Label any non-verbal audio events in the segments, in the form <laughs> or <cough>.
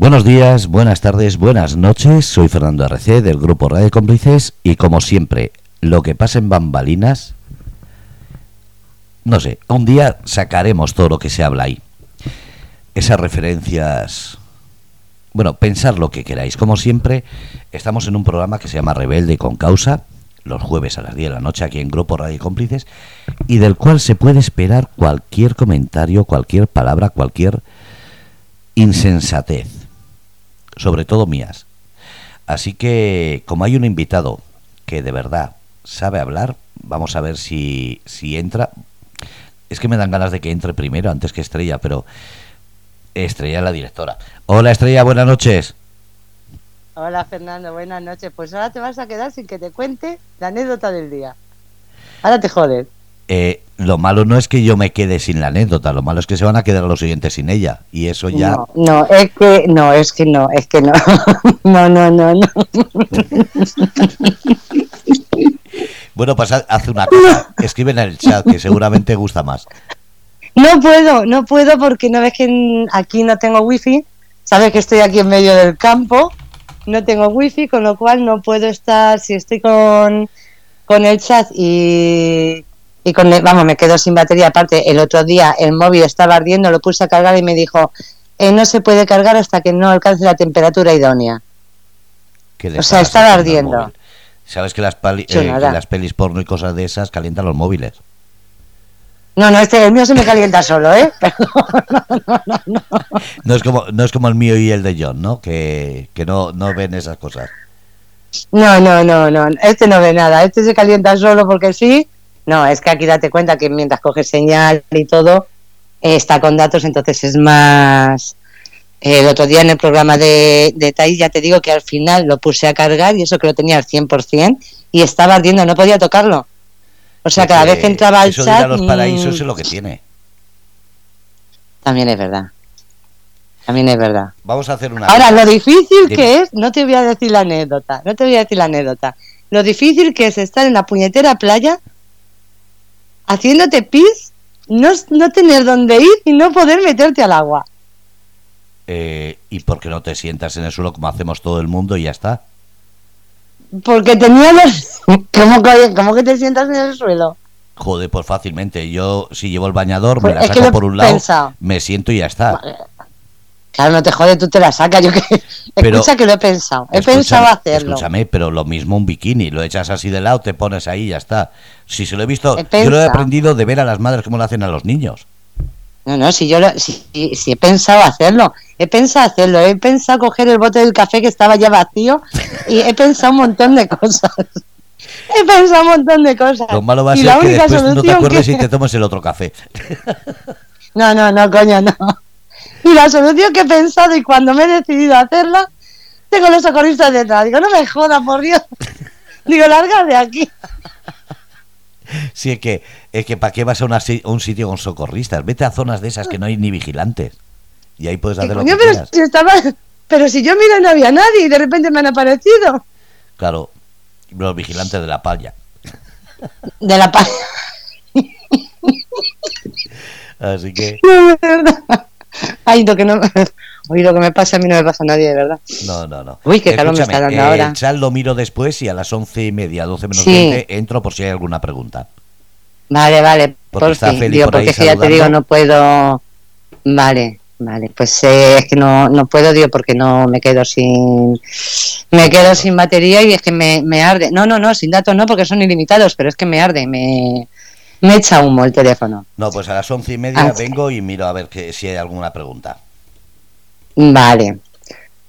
Buenos días, buenas tardes, buenas noches. Soy Fernando RC del grupo Radio Cómplices y como siempre, lo que pasa en bambalinas, no sé, un día sacaremos todo lo que se habla ahí. Esas referencias, bueno, pensar lo que queráis. Como siempre, estamos en un programa que se llama Rebelde con Causa, los jueves a las 10 de la noche aquí en Grupo Radio Cómplices, y del cual se puede esperar cualquier comentario, cualquier palabra, cualquier insensatez sobre todo mías. Así que, como hay un invitado que de verdad sabe hablar, vamos a ver si, si entra. Es que me dan ganas de que entre primero antes que Estrella, pero Estrella la directora. Hola Estrella, buenas noches. Hola Fernando, buenas noches. Pues ahora te vas a quedar sin que te cuente la anécdota del día. Ahora te jodes. Eh, lo malo no es que yo me quede sin la anécdota, lo malo es que se van a quedar los siguientes sin ella. Y eso ya. No, no, es que no, es que no, es que no. <laughs> no, no, no, no. <laughs> bueno, pues haz una cosa. Escribe en el chat que seguramente gusta más. No puedo, no puedo porque no ves que aquí no tengo wifi. Sabes que estoy aquí en medio del campo. No tengo wifi, con lo cual no puedo estar. Si estoy con, con el chat y y con vamos, me quedo sin batería. Aparte, el otro día el móvil estaba ardiendo, lo puse a cargar y me dijo, eh, no se puede cargar hasta que no alcance la temperatura idónea. O sea, estaba ardiendo. ¿Sabes que las, eh, las pelis porno y cosas de esas calientan los móviles? No, no, este, el mío se me calienta solo, ¿eh? <laughs> no, es como, no es como el mío y el de John, ¿no? Que, que no, no ven esas cosas. No, no, no, no. Este no ve nada. Este se calienta solo porque sí no, es que aquí date cuenta que mientras coges señal y todo, está con datos, entonces es más... El otro día en el programa de, de TAI ya te digo que al final lo puse a cargar y eso que lo tenía al 100% y estaba ardiendo, no podía tocarlo. O sea, cada vez que entraba al chat... los paraísos es lo que tiene. También es verdad. También es verdad. Vamos a hacer una... Ahora, lo difícil que es, no te voy a decir la anécdota, no te voy a decir la anécdota. Lo difícil que es estar en la puñetera playa haciéndote pis, no, no tener dónde ir y no poder meterte al agua. Eh, ¿Y por qué no te sientas en el suelo como hacemos todo el mundo y ya está? Porque tenía los... <laughs> ¿Cómo, que te sientas en el suelo? Joder, pues fácilmente. Yo, si llevo el bañador, me pues la saco por un lado, me siento y ya está. Claro, no te jode, tú te la sacas. Yo que... <laughs> Escucha que lo he pensado. He pensado hacerlo. Escúchame, pero lo mismo un bikini. Lo echas así de lado, te pones ahí y ya está. Si se lo he visto, yo lo he aprendido de ver a las madres cómo lo hacen a los niños. No, no, si yo lo, si, he pensado hacerlo. He pensado hacerlo. He pensado coger el bote del café que estaba ya vacío y he pensado un montón de cosas. <laughs> He pensado un montón de cosas. Lo malo va a ser que después no te acuerdes y te tomes el otro café. <laughs> No, no, no, coño, no. Y la solución que he pensado y cuando me he decidido a hacerla, tengo los socorristas detrás. Digo, no me jodas, por Dios. <laughs> Digo, larga de aquí. Sí, es que, es que ¿para qué vas a, un sitio con socorristas? Vete a zonas de esas que no hay ni vigilantes. Y ahí puedes hacer lo que pero Si estaba, pero si yo miro no había nadie y de repente me han aparecido. Claro, los vigilantes de la palla. De la palla. Así que... <laughs> No, verdad. Ay, lo que no. <laughs> Uy, lo que me pasa a mí no me pasa a nadie, de verdad. No, no, no. Uy, qué calor me está dando ahora. El chat lo miro después y a las once y media, doce menos veinte, entro por si hay alguna pregunta. Vale, vale. Porque por está fin, digo, porque si ya te digo, no puedo. Vale, vale. Pues eh, es que no, no puedo, digo, porque no me quedo sin. Me quedo sin batería y es que me, me arde. No, no, no, sin datos no, porque son ilimitados, pero es que me arde, me me echa humo el teléfono. No, pues a las once y media ah, vengo y miro a ver que, si hay alguna pregunta. Vale.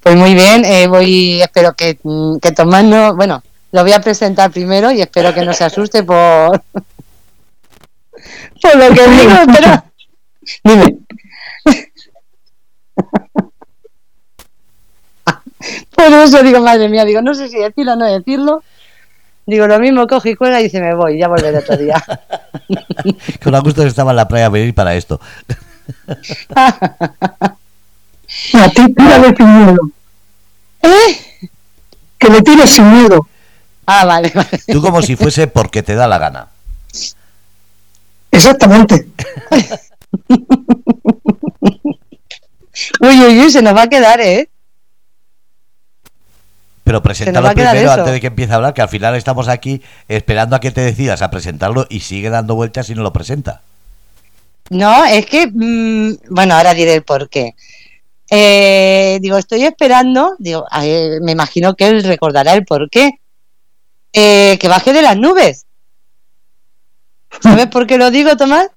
Pues muy bien, eh, voy, espero que, mm, que Tomás no, bueno, lo voy a presentar primero y espero que no se asuste por, <laughs> por lo que digo, pero <laughs> dime. <laughs> Por eso digo, madre mía, digo, no sé si decirlo o no decirlo. Digo, lo mismo, coge y cuelga y dice, me voy, ya volveré otro día. <laughs> Con gusto que estaba en la playa a venir para esto. <laughs> a ti tírale sin miedo. ¿Eh? Que le tires sin miedo. Ah, vale, <laughs> vale. Tú como si fuese porque te da la gana. Exactamente. uy, uy, uy, se nos va a quedar, ¿eh? Pero preséntalo primero antes de que empiece a hablar, que al final estamos aquí esperando a que te decidas a presentarlo y sigue dando vueltas y no lo presenta. No, es que, mm, bueno, ahora diré el por qué. Eh, digo, estoy esperando, digo, me imagino que él recordará el por qué. Eh, que baje de las nubes. ¿Sabes por qué lo digo, Tomás?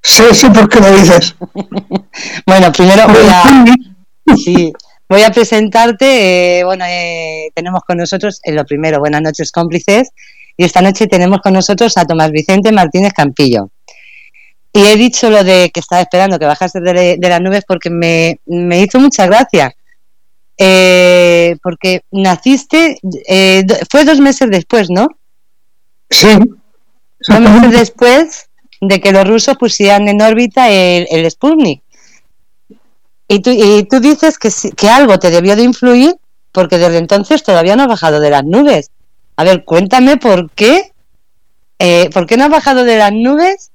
Sé, sí, ¿por qué lo dices? <laughs> Bueno, primero voy a, <laughs> sí, voy a presentarte. eh, bueno, eh, tenemos con nosotros, en lo primero, buenas noches, cómplices. Y esta noche tenemos con nosotros a Tomás Vicente Martínez Campillo. Y he dicho lo de que estaba esperando que bajase de, de las nubes porque me, me hizo mucha gracia. Eh, porque naciste, eh, fue dos meses después, ¿no? Sí. Dos meses después de que los rusos pusieran en órbita el, el Sputnik. Y tú, y tú dices que, que algo te debió de influir porque desde entonces todavía no has bajado de las nubes. A ver, cuéntame por qué. Eh, ¿Por qué no has bajado de las nubes?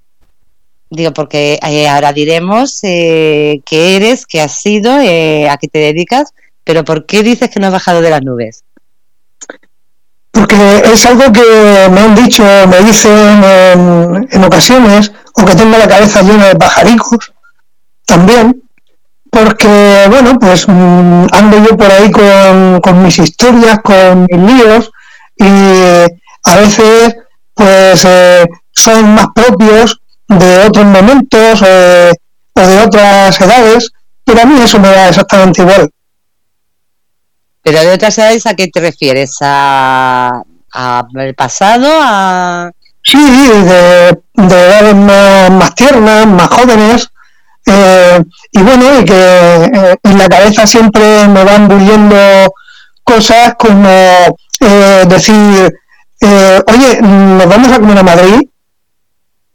Digo, porque eh, ahora diremos eh, qué eres, qué has sido, eh, a qué te dedicas, pero ¿por qué dices que no has bajado de las nubes? Porque es algo que me han dicho, me dicen en, en ocasiones, o que tengo la cabeza llena de pajaricos, también, porque, bueno, pues mm, ando yo por ahí con, con mis historias, con mis líos, y a veces, pues, eh, son más propios de otros momentos eh, o de otras edades, pero a mí eso me da exactamente igual. Pero de otras edades, ¿a qué te refieres? ¿A, a el pasado? ¿A...? Sí, de, de edades más, más tiernas, más jóvenes, eh, y bueno, y que eh, en la cabeza siempre me van bulliendo cosas como eh, decir, eh, oye, ¿nos vamos a comer a Madrid?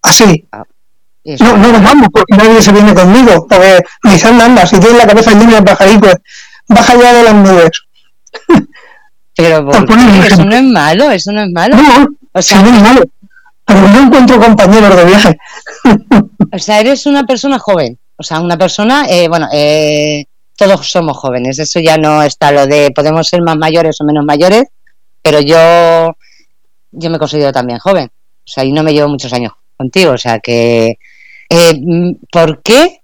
Así, Eso. no, no nos vamos porque nadie se viene conmigo, porque me dicen, anda, si tienes la cabeza llena de pajaricos, baja ya de las nubes. Pero <laughs> por eso no es malo, eso no es malo. No, O sea, no es malo, no encuentro compañeros de viaje. <laughs> o sea, eres una persona joven. O sea, una persona, eh, bueno, eh, todos somos jóvenes. Eso ya no está lo de podemos ser más mayores o menos mayores, pero yo, yo me considero también joven. O sea, y no me llevo muchos años contigo. O sea, que, eh, mm, ¿por qué?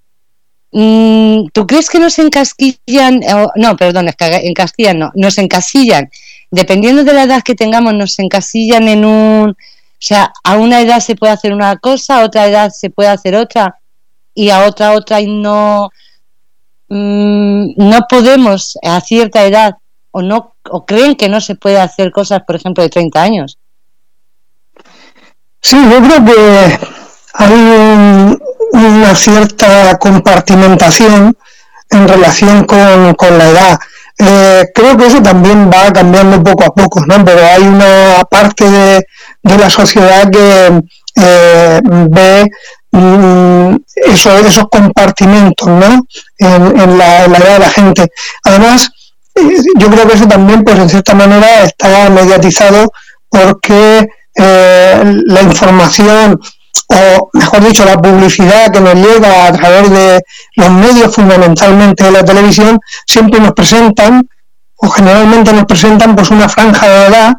Mm, ¿Tú crees que nos encasquillan? no, perdón, encasquillan no, nos encasillan. Dependiendo de la edad que tengamos, nos encasillan en un... O sea, a una edad se puede hacer una cosa, a otra edad se puede hacer otra, y a otra otra y no... mm, no podemos a cierta edad, o no o creen que no se puede hacer cosas, por ejemplo, de 30 años. Sí, yo creo que hay un- una cierta compartimentación en relación con, con la edad. Eh, creo que eso también va cambiando poco a poco, ¿no? Pero hay una parte de, de la sociedad que eh, ve mm, eso- esos compartimentos, ¿no? En, la, en la edad de la gente. Además, eh, yo creo que eso también, pues en cierta manera, está mediatizado porque eh, la información o mejor dicho la publicidad que nos llega a través de los medios fundamentalmente de la televisión siempre nos presentan o generalmente nos presentan pues una franja de edad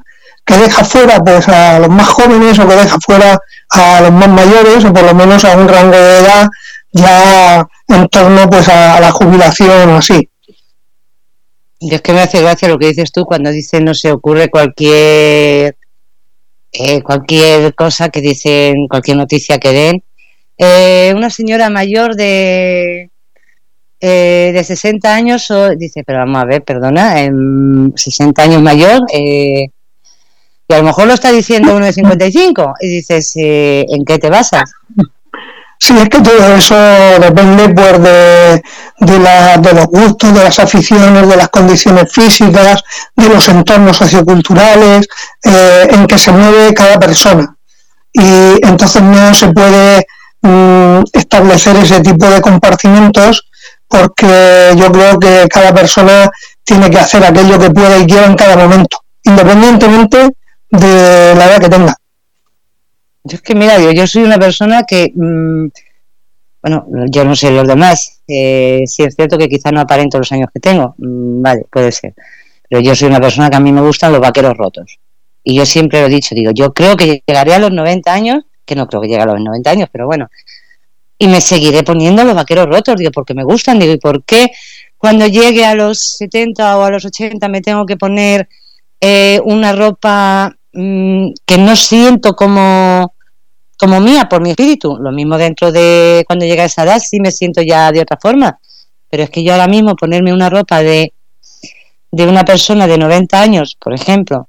que deja fuera pues a los más jóvenes o que deja fuera a los más mayores o por lo menos a un rango de edad ya en torno pues a, la jubilación o así. Y es que me hace gracia lo que dices tú cuando dices no se ocurre cualquier eh, cualquier cosa que dicen, cualquier noticia que den. Eh, una señora mayor de eh, de 60 años dice, pero vamos a ver, perdona, em, 60 años mayor eh, y a lo mejor lo está diciendo uno de 55 y dices, eh, ¿en qué te basas? Sí, es que todo eso depende pues de, de, la- de los gustos, de las aficiones, de las condiciones físicas, de los entornos socioculturales eh, en que se mueve cada persona. Y entonces no se puede mm, establecer ese tipo de compartimentos porque yo creo que cada persona tiene que hacer aquello que pueda y quiera en cada momento, independientemente de la edad que tenga. Yo es que, mira, yo, yo soy una persona que, mm, bueno, yo no sé los demás, eh, sí es cierto que quizá no aparento los años que tengo, mm, vale, puede ser. pero yo soy una persona que a mí me gustan los vaqueros rotos. Y yo siempre lo he dicho, digo, yo creo que llegaré a los 90 años, que no creo que llegue a los 90 años, pero bueno, y me seguiré poniendo los vaqueros rotos, digo, porque me gustan, digo, ¿y por qué cuando llegue a los 70 o a los 80 me tengo que poner eh, una ropa mm, que no siento como, como mía por mi espíritu? Lo mismo dentro de cuando llegue a esa edad, sí me siento ya de otra forma, pero es que yo ahora mismo ponerme una ropa de, de una persona de 90 años, por ejemplo,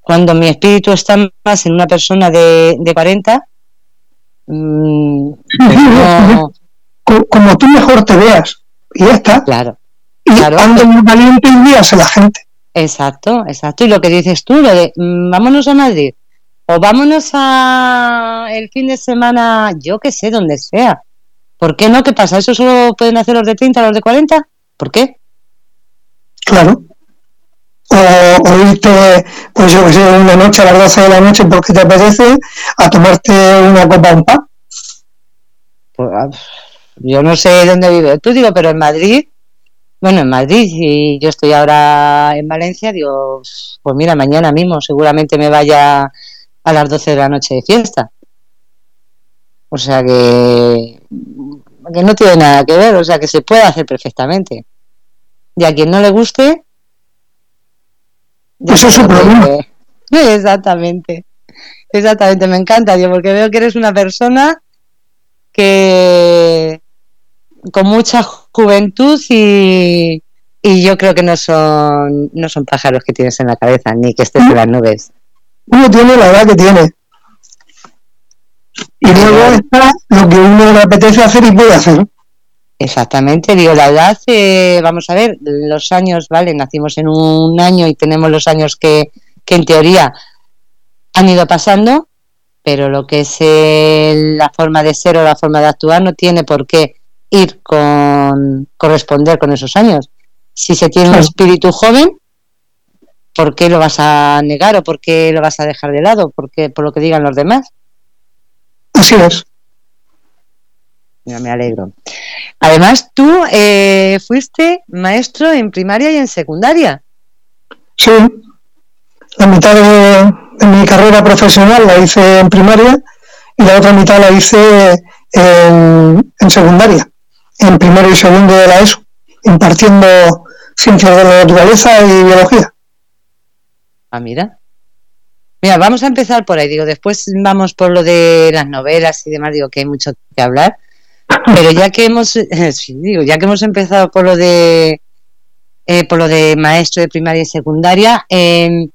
cuando mi espíritu está más en una persona de, de 40, mm, como tú mejor te veas, y ya está. Claro. Y claro, ando muy valiente y guías a la gente. Exacto, exacto. Y lo que dices tú, lo de mm, vámonos a Madrid o vámonos a el fin de semana, yo que sé, donde sea. ¿Por qué no? ¿Qué pasa? ¿Eso solo pueden hacer los de 30, los de 40? ¿Por qué? Claro o, irte, pues yo que sé, una noche a las 12 de la noche porque te apetece a tomarte una copa un pan. Pues, ah, yo no sé dónde vive tú, digo, pero en Madrid, bueno, en Madrid, y yo estoy ahora en Valencia, digo, pues mira, mañana mismo seguramente me vaya a las 12 de la noche de fiesta. O sea que, que no tiene nada que ver, o sea que se puede hacer perfectamente. Y a quien no le guste, eso es su problema. <laughs> Exactamente. Exactamente, me encanta, Dios, porque veo que eres una persona que con mucha juventud y, y yo creo que no son no son pájaros que tienes en la cabeza ni que estés en las nubes. Uno tiene la edad que tiene. Y luego está lo que uno le apetece hacer y puede hacer. Exactamente, digo, la edad, eh, vamos a ver, los años, ¿vale? Nacimos en un año y tenemos los años que, que en teoría han ido pasando, pero lo que es la forma de ser o la forma de actuar no tiene por qué ir con corresponder con esos años. Si se tiene un espíritu joven, ¿por qué lo vas a negar o por qué lo vas a dejar de lado? Porque por lo que digan los demás. Así es. me alegro. Además, tú eh, fuiste maestro en primaria y en secundaria. Sí, la mitad de, mi carrera profesional la hice en primaria y la otra mitad la hice en, secundaria, en primero y segundo de la ESO, impartiendo ciencias de la naturaleza y biología. Ah, mira. Mira, vamos a empezar por ahí. Digo, después vamos por lo de las novelas y demás. Digo que hay mucho que hablar. Pero ya que hemos, <laughs> digo, ya que hemos empezado por lo de eh, por lo de maestro de primaria y secundaria, em,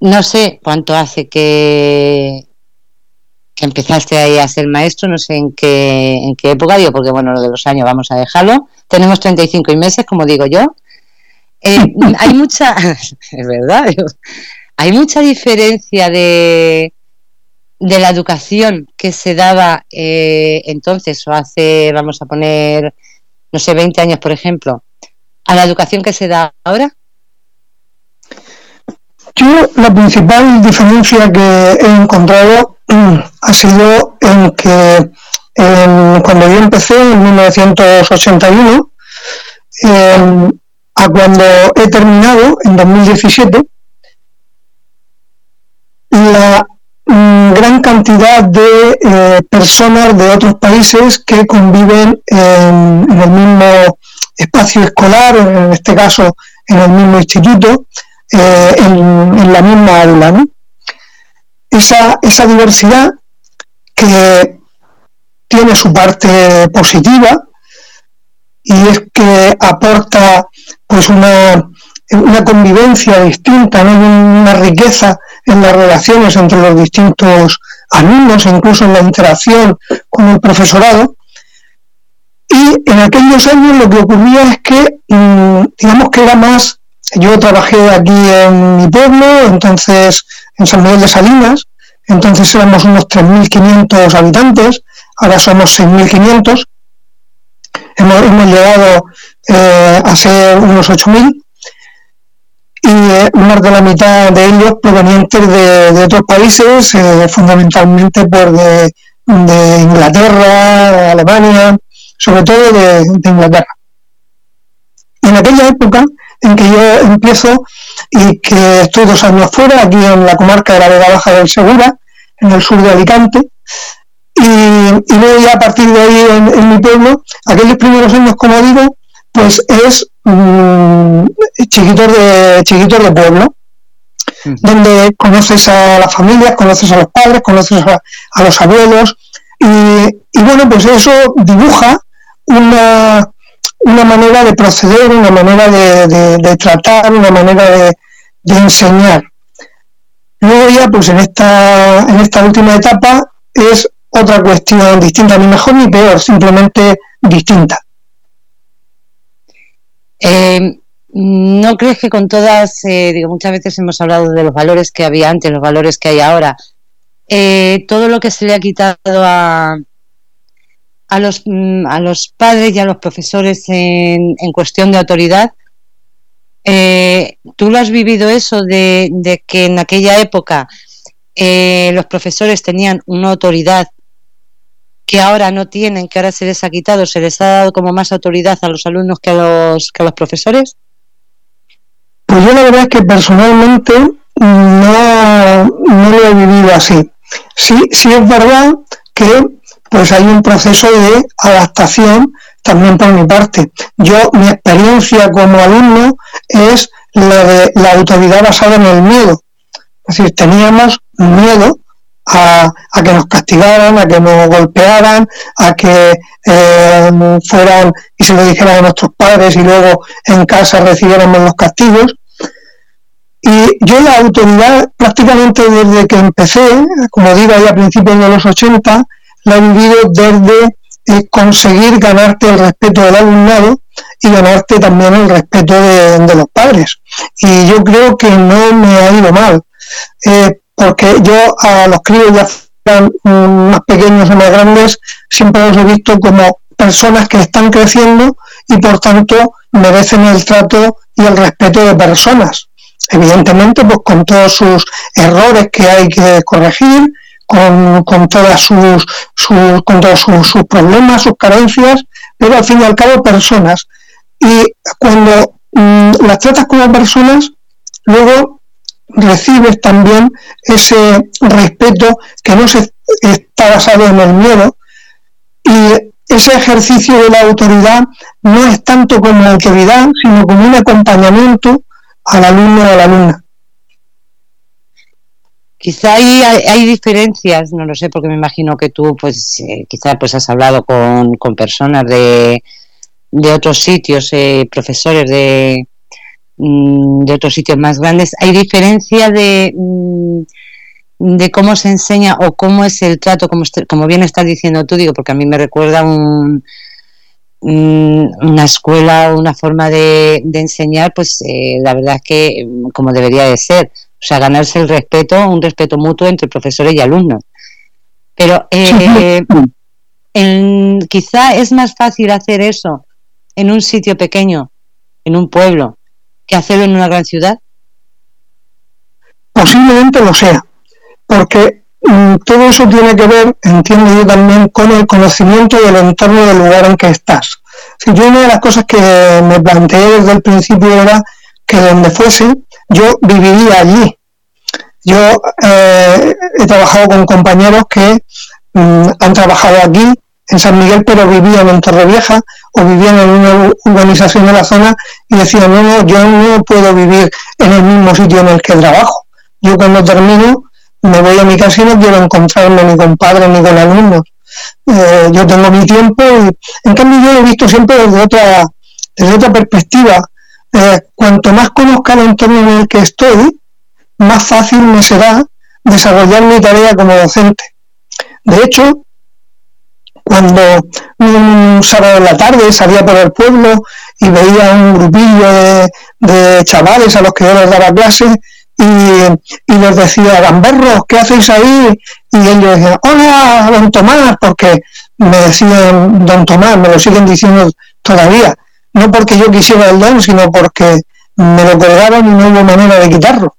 no sé cuánto hace que empezaste ahí a ser maestro, no sé en qué, en qué época, digo, porque bueno, lo de los años vamos a dejarlo. Tenemos 35 y meses, como digo yo. Eh, <laughs> hay mucha, <laughs> es verdad, hay mucha diferencia de, de la educación que se daba eh, entonces, o hace, vamos a poner, no sé, 20 años, por ejemplo, a la educación que se da ahora? Yo la principal diferencia que he encontrado mm, ha sido en que cuando yo empecé en 1981, em, a cuando he terminado en 2017, la gran cantidad de eh, personas de otros países que conviven en, el mismo espacio escolar, en este caso en el mismo instituto, eh, en, la misma aula. Esa, esa diversidad que tiene su parte positiva y es que aporta pues una, una convivencia distinta, ¿no? una riqueza en las relaciones entre los distintos alumnos incluso en la interacción con el profesorado. Y en aquellos años lo que ocurría es que, mm, digamos que era más, yo trabajé aquí en mi pueblo, entonces en San Miguel de Salinas, entonces éramos unos 3.500 habitantes, ahora somos 6.500, hemos, hemos llegado eh, a ser unos 8.000 y eh, más de la mitad de ellos provenientes de, otros países, eh, fundamentalmente por de, Inglaterra, Alemania, sobre todo de, Inglaterra. En aquella época en que yo empiezo y que estoy dos años fuera, aquí en la comarca de la Vega Baja del Segura, en el sur de Alicante. Y, y luego ya a partir de ahí en, mi pueblo, aquellos primeros años, como digo, pues es mmm, de de pueblo, donde conoces a las familias, conoces a los padres, conoces a, los abuelos, y, bueno, pues eso dibuja una, una manera de proceder, una manera de, tratar, una manera de, enseñar. Luego ya, pues en esta, en esta última etapa es otra cuestión distinta, ni mejor ni peor, simplemente distinta. Eh, ¿No crees que con todas, eh, digo, muchas veces hemos hablado de los valores que había antes, los valores que hay ahora, eh, todo lo que se le ha quitado a, a, los, mm, a los padres y a los profesores en, en cuestión de autoridad, eh, ¿tú lo has vivido eso de, de que en aquella época los profesores tenían una autoridad que ahora no tienen, que ahora se les ha quitado, se les ha dado como más autoridad a los alumnos que a los, que a los profesores? Pues yo la verdad es que personalmente no, no lo he vivido así. Sí, sí es verdad que pues hay un proceso de adaptación también por mi parte. Yo, mi experiencia como alumno es la de la autoridad basada en el miedo. Es decir, teníamos miedo a, que nos castigaran, a que nos golpearan, a que eh, fueran y se lo dijeran a nuestros padres y luego en casa recibiéramos los castigos. Y yo la autoridad prácticamente desde que empecé, como digo ahí a principios de los 80, la he vivido desde conseguir ganarte el respeto del alumnado y ganarte también el respeto de, los padres. Y yo creo que no me ha ido mal, eh, porque yo a los críos ya más pequeños o más grandes, siempre los he visto como personas que están creciendo y por tanto merecen el trato y el respeto de personas evidentemente pues con todos sus errores que hay que corregir, con, con todas sus, sus todos sus, problemas, sus carencias, pero al fin y al cabo personas. Y cuando mm, las tratas como personas, luego recibes también ese respeto que no se está basado en el miedo y ese ejercicio de la autoridad no es tanto como autoridad, sino como un acompañamiento al alumno o a la alumna. Quizá hay, hay, diferencias, no lo sé, porque me imagino que tú, pues, eh, quizá pues has hablado con, con personas de, de otros sitios, eh, profesores de, mm, de otros sitios más grandes. ¿Hay diferencia de, mm, de cómo se enseña o cómo es el trato, como, como bien estás diciendo tú, digo, porque a mí me recuerda un, una escuela, una forma de, enseñar, pues eh, la verdad es que mm, como debería de ser. O sea, ganarse el respeto, un respeto mutuo entre profesores y alumnos. Pero <laughs> eh, quizá es más fácil hacer eso en un sitio pequeño, en un pueblo, que hacerlo en una gran ciudad. Posiblemente lo sea, porque mm, todo eso tiene que ver, entiendo yo también, con el conocimiento del entorno del lugar en que estás. Si yo una de las cosas que me planteé desde el principio era que donde fuese, yo viviría allí. Yo eh, he trabajado con compañeros que mm, han trabajado aquí, en San Miguel, pero vivían en Torrevieja o vivían en una urbanización de la zona y decían, no, no, yo no puedo vivir en el mismo sitio en el que trabajo. Yo cuando termino me voy a mi casa y no quiero encontrarme ni con padres ni con alumnos. Eh, yo tengo mi tiempo y en cambio yo lo he visto siempre desde otra, desde otra perspectiva. Eh, cuanto más conozca el entorno en el que estoy, más fácil me será desarrollar mi tarea como docente. De hecho, cuando un sábado en la tarde salía por el pueblo y veía un grupillo de, de chavales a los que yo les daba clases, y, les decía, gamberros, ¿qué hacéis ahí? Y ellos decían, hola, don Tomás, porque me decían don Tomás, me lo siguen diciendo todavía, no porque yo quisiera el don, sino porque me lo colgaron y no hubo manera de quitarlo. <laughs>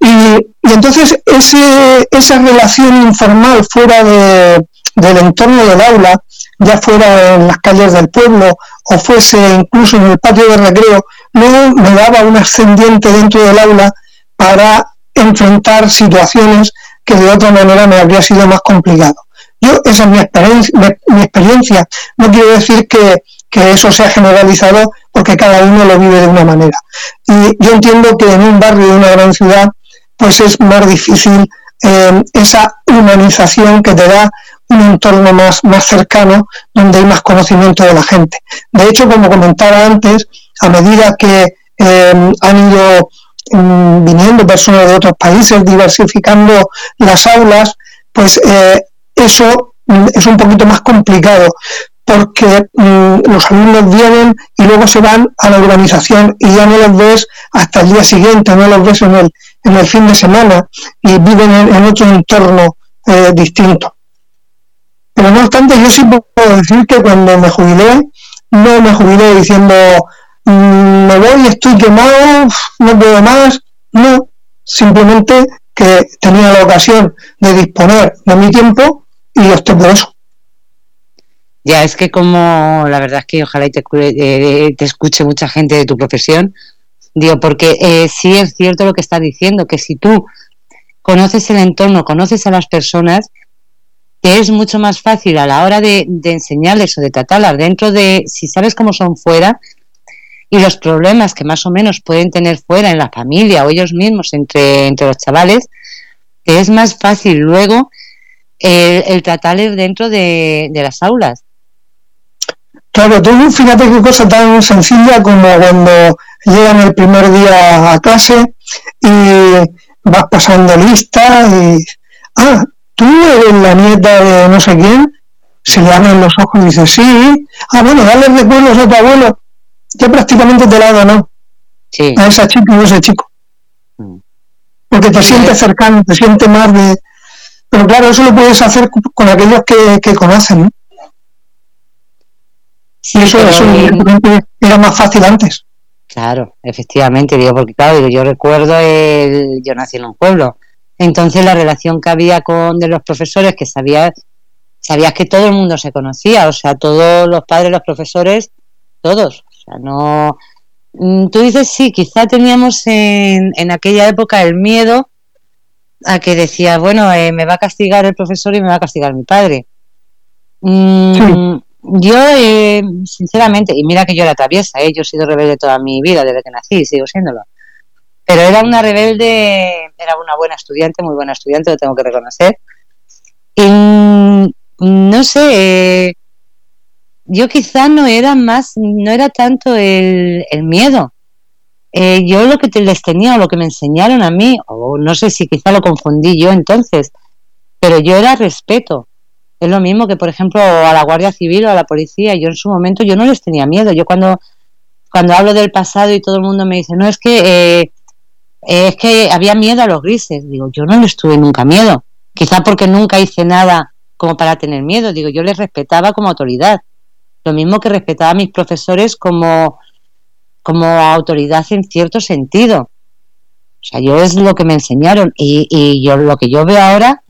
y, entonces ese, esa relación informal fuera de, del entorno del aula, ya fuera en las calles del pueblo o fuese incluso en el patio de recreo, luego me daba un ascendiente dentro del aula para enfrentar situaciones que de otra manera me habría sido más complicado. Yo, esa es mi experiencia, mi, experiencia. no quiero decir que, que eso sea generalizado porque cada uno lo vive de una manera. Y yo entiendo que en un barrio de una gran ciudad, pues es más difícil eh, esa humanización que te da un entorno más, más cercano donde hay más conocimiento de la gente. De hecho, como comentaba antes, a medida que eh, han ido mm, viniendo personas de otros países, diversificando las aulas, pues eh, eso mm, es un poquito más complicado porque mm, los alumnos vienen y luego se van a la urbanización y ya no los ves hasta el día siguiente, no los ves en el, en el fin de semana y viven en, otro entorno eh, distinto. Pero no obstante, yo sí puedo decir que cuando me jubilé, no me jubilé diciendo mm, me voy, estoy quemado, no puedo más, no, simplemente que tenía la ocasión de disponer de mi tiempo y estoy por eso. Ya, es que como la verdad es que ojalá te, eh, te escuche mucha gente de tu profesión, digo, porque eh, sí es cierto lo que estás diciendo, que si tú conoces el entorno, conoces a las personas, te es mucho más fácil a la hora de, enseñarles o de tratarlas dentro de, si sabes cómo son fuera, y los problemas que más o menos pueden tener fuera en la familia o ellos mismos entre, entre los chavales, es más fácil luego el, tratarles dentro de, de, las aulas. Claro, tú fíjate qué cosa tan sencilla como cuando llegan el primer día a clase y vas pasando lista y, ah, tú eres la nieta de no sé quién, se le abren los ojos y dice, sí, ah, bueno, dale recuerdos a tu abuelo, ya prácticamente te la ¿no? Sí. A esa chica o ese chico. Mm. Porque te sientes cercano, te sientes más de... Pero claro, eso lo puedes hacer con aquellos que, que conocen, ¿no? Sí, eso, era más fácil antes. Claro, efectivamente, digo, porque claro, yo recuerdo, el, yo nací en un pueblo, entonces la relación que había con de los profesores, que sabías, sabías que todo el mundo se conocía, o sea, todos los padres, los profesores, todos, o sea, no... Mm, tú dices, sí, quizá teníamos en, en aquella época el miedo a que decía, bueno, eh, me va a castigar el profesor y me va a castigar mi padre. Mm, yo, eh, sinceramente, y mira que yo era traviesa, ¿eh? yo he sido rebelde toda mi vida, desde que nací, sigo siéndolo. Pero era una rebelde, era una buena estudiante, muy buena estudiante, lo tengo que reconocer. Y mm, no sé, eh, yo quizá no era más, no era tanto el, el miedo. Eh, yo lo que les tenía o lo que me enseñaron a mí, o no sé si quizá lo confundí yo entonces, pero yo era respeto es lo mismo que, por ejemplo, a la Guardia Civil o a la policía. Yo en su momento yo no les tenía miedo. Yo cuando, cuando hablo del pasado y todo el mundo me dice, no, es que, eh, es que había miedo a los grises. Digo, yo no les tuve nunca miedo. Quizá porque nunca hice nada como para tener miedo. Digo, yo les respetaba como autoridad. Lo mismo que respetaba a mis profesores como, como autoridad en cierto sentido. O sea, yo es lo que me enseñaron y, y yo lo que yo veo ahora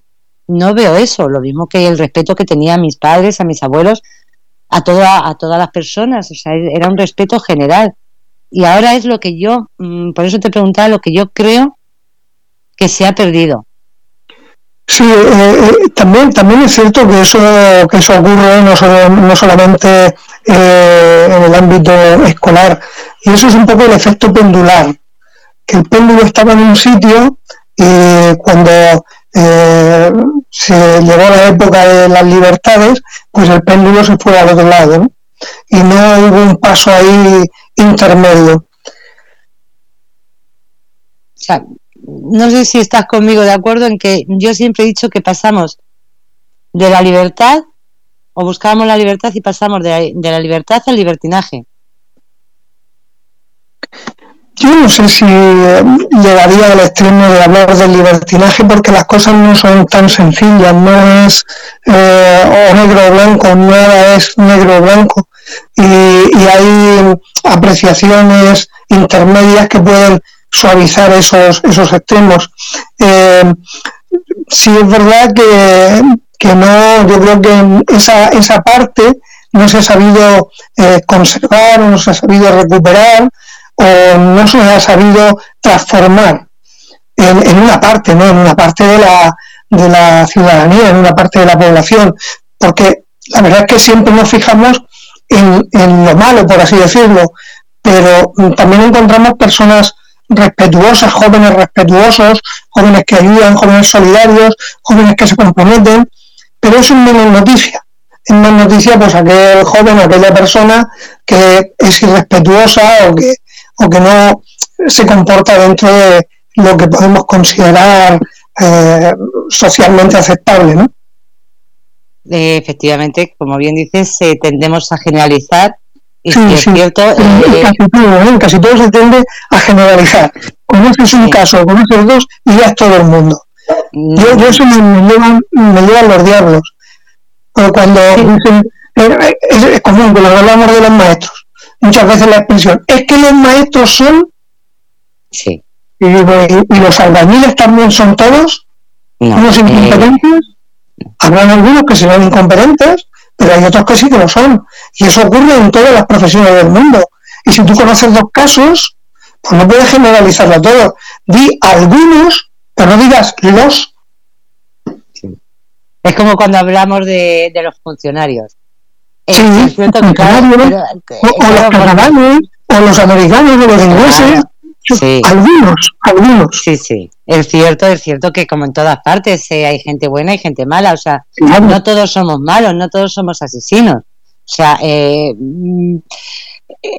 no veo eso, lo mismo que el respeto que tenía a mis padres, a mis abuelos, a, toda, a todas las personas, o sea, era un respeto general. Y ahora es lo que yo, mm, por eso te preguntaba, lo que yo creo que se ha perdido. Sí, eh, eh, también, también es cierto que eso, que eso ocurre no, no solamente eh, en el ámbito escolar, y eso es un poco el efecto pendular, que el péndulo estaba en un sitio y cuando eh, se llegó la época de las libertades, pues el péndulo se fue al otro lado, Y no hubo un paso ahí intermedio. O sea, no sé si estás conmigo de acuerdo en que yo siempre he dicho que pasamos de la libertad o buscábamos la libertad y pasamos de la libertad al libertinaje. Yo no sé si llegaría al extremo de hablar del libertinaje porque las cosas no son tan sencillas, no es eh, negro o blanco, nada es negro o blanco. Y, hay apreciaciones intermedias que pueden suavizar esos, esos extremos. Eh, sí es verdad que que no, yo creo que esa, esa parte no se ha sabido eh, conservar, no se ha sabido recuperar o no se ha sabido transformar en, una parte, ¿no? En una parte de la, de la ciudadanía, en una parte de la población, porque la verdad es que siempre nos fijamos en, en lo malo, por así decirlo, pero también encontramos personas respetuosas, jóvenes respetuosos, jóvenes que ayudan, jóvenes solidarios, jóvenes que se comprometen, pero eso es menos noticia. Es más noticia pues aquel joven, aquella persona que es irrespetuosa o que, o que no se comporta dentro de lo que podemos considerar eh, socialmente aceptable, ¿no? Eh, efectivamente, como bien dices, eh, tendemos a generalizar y sí, es cierto. Eh, casi, todo, casi todo se tiende a generalizar. Conoces un caso, conoces dos y ya es todo el mundo. Mm. Yo, yo eso me, llevan, me llevan los diablos. Pero cuando dicen, es, común, cuando hablamos de los maestros, muchas veces la expresión, es que los maestros son. Sí. Y, y, los albañiles también son todos, no, unos incompetentes. Habrán algunos que serán incompetentes, pero hay otros que sí que lo son. Y eso ocurre en todas las profesiones del mundo. Y si tú conoces dos casos, pues no puedes generalizarlo todo. Di algunos, pero no digas los. Es como cuando hablamos de, los funcionarios. Sí, funcionarios, o, los catalanes, o los americanos, o los ingleses. Sí. Algunos, algunos. Sí, sí. Es cierto, es cierto que como en todas partes eh, hay gente buena y gente mala. O sea, no todos somos malos, no todos somos asesinos. O sea, eh, mm,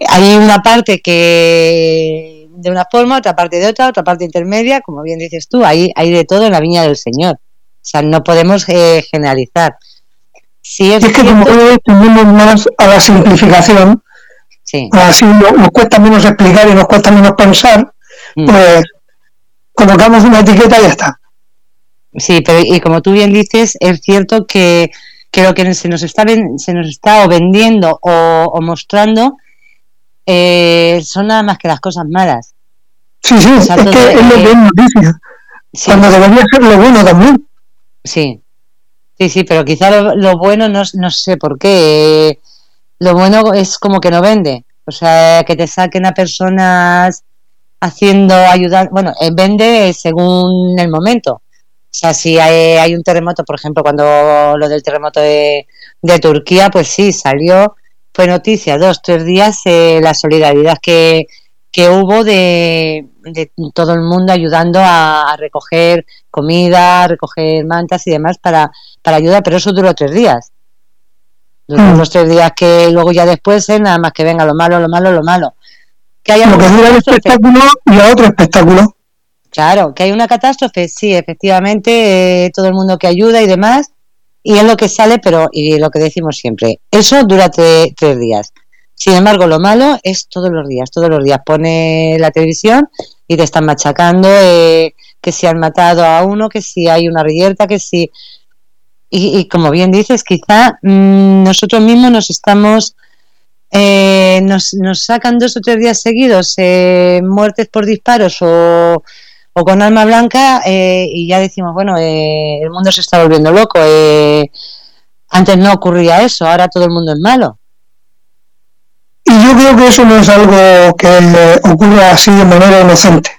hay una parte que de una forma, otra parte de otra, otra parte intermedia, como bien dices tú, hay, hay de todo en la viña del Señor. O sea, no podemos eh, generalizar. Sí, es, que como tendemos más a la simplificación, así nos, cuesta menos explicar y nos cuesta menos pensar, mm. pues colocamos una etiqueta y ya está. Sí, pero y como tú bien dices, es cierto que, que lo que se nos está se nos está o vendiendo o, mostrando eh, son nada más que las cosas malas. Sí, sí, es que es lo que es noticia. Cuando debería ser lo bueno también. Sí, sí, sí, pero quizá lo, bueno no, no sé por qué. lo bueno es como que no vende. O sea, que te saquen a personas haciendo ayudar, bueno, eh, vende según el momento. O sea, si hay, un terremoto, por ejemplo, cuando lo del terremoto de, Turquía, pues sí, salió, fue noticia, dos, tres días, eh, la solidaridad que, que hubo de, de, todo el mundo ayudando a, recoger comida, recoger mantas y demás para, para ayudar, pero eso duró tres días. Duró mm. los tres días que luego ya después, eh, nada más que venga lo malo, lo malo, lo malo que haya lo que el espectáculo y a otro espectáculo. Claro, que hay una catástrofe, sí, efectivamente, eh, todo el mundo que ayuda y demás, y es lo que sale, pero, y lo que decimos siempre, eso dura tres días. Sin embargo, lo malo es todos los días, todos los días pone la televisión y te están machacando eh, que si han matado a uno, que si hay una reyerta, que si... Y, como bien dices, quizá mm, nosotros mismos nos estamos eh, nos, nos, sacan dos o tres días seguidos eh, muertes por disparos o, o con arma blanca eh, y ya decimos, bueno, eh, el mundo se está volviendo loco. antes no ocurría eso, ahora todo el mundo es malo. Y yo creo que eso no es algo que ocurra así de manera inocente.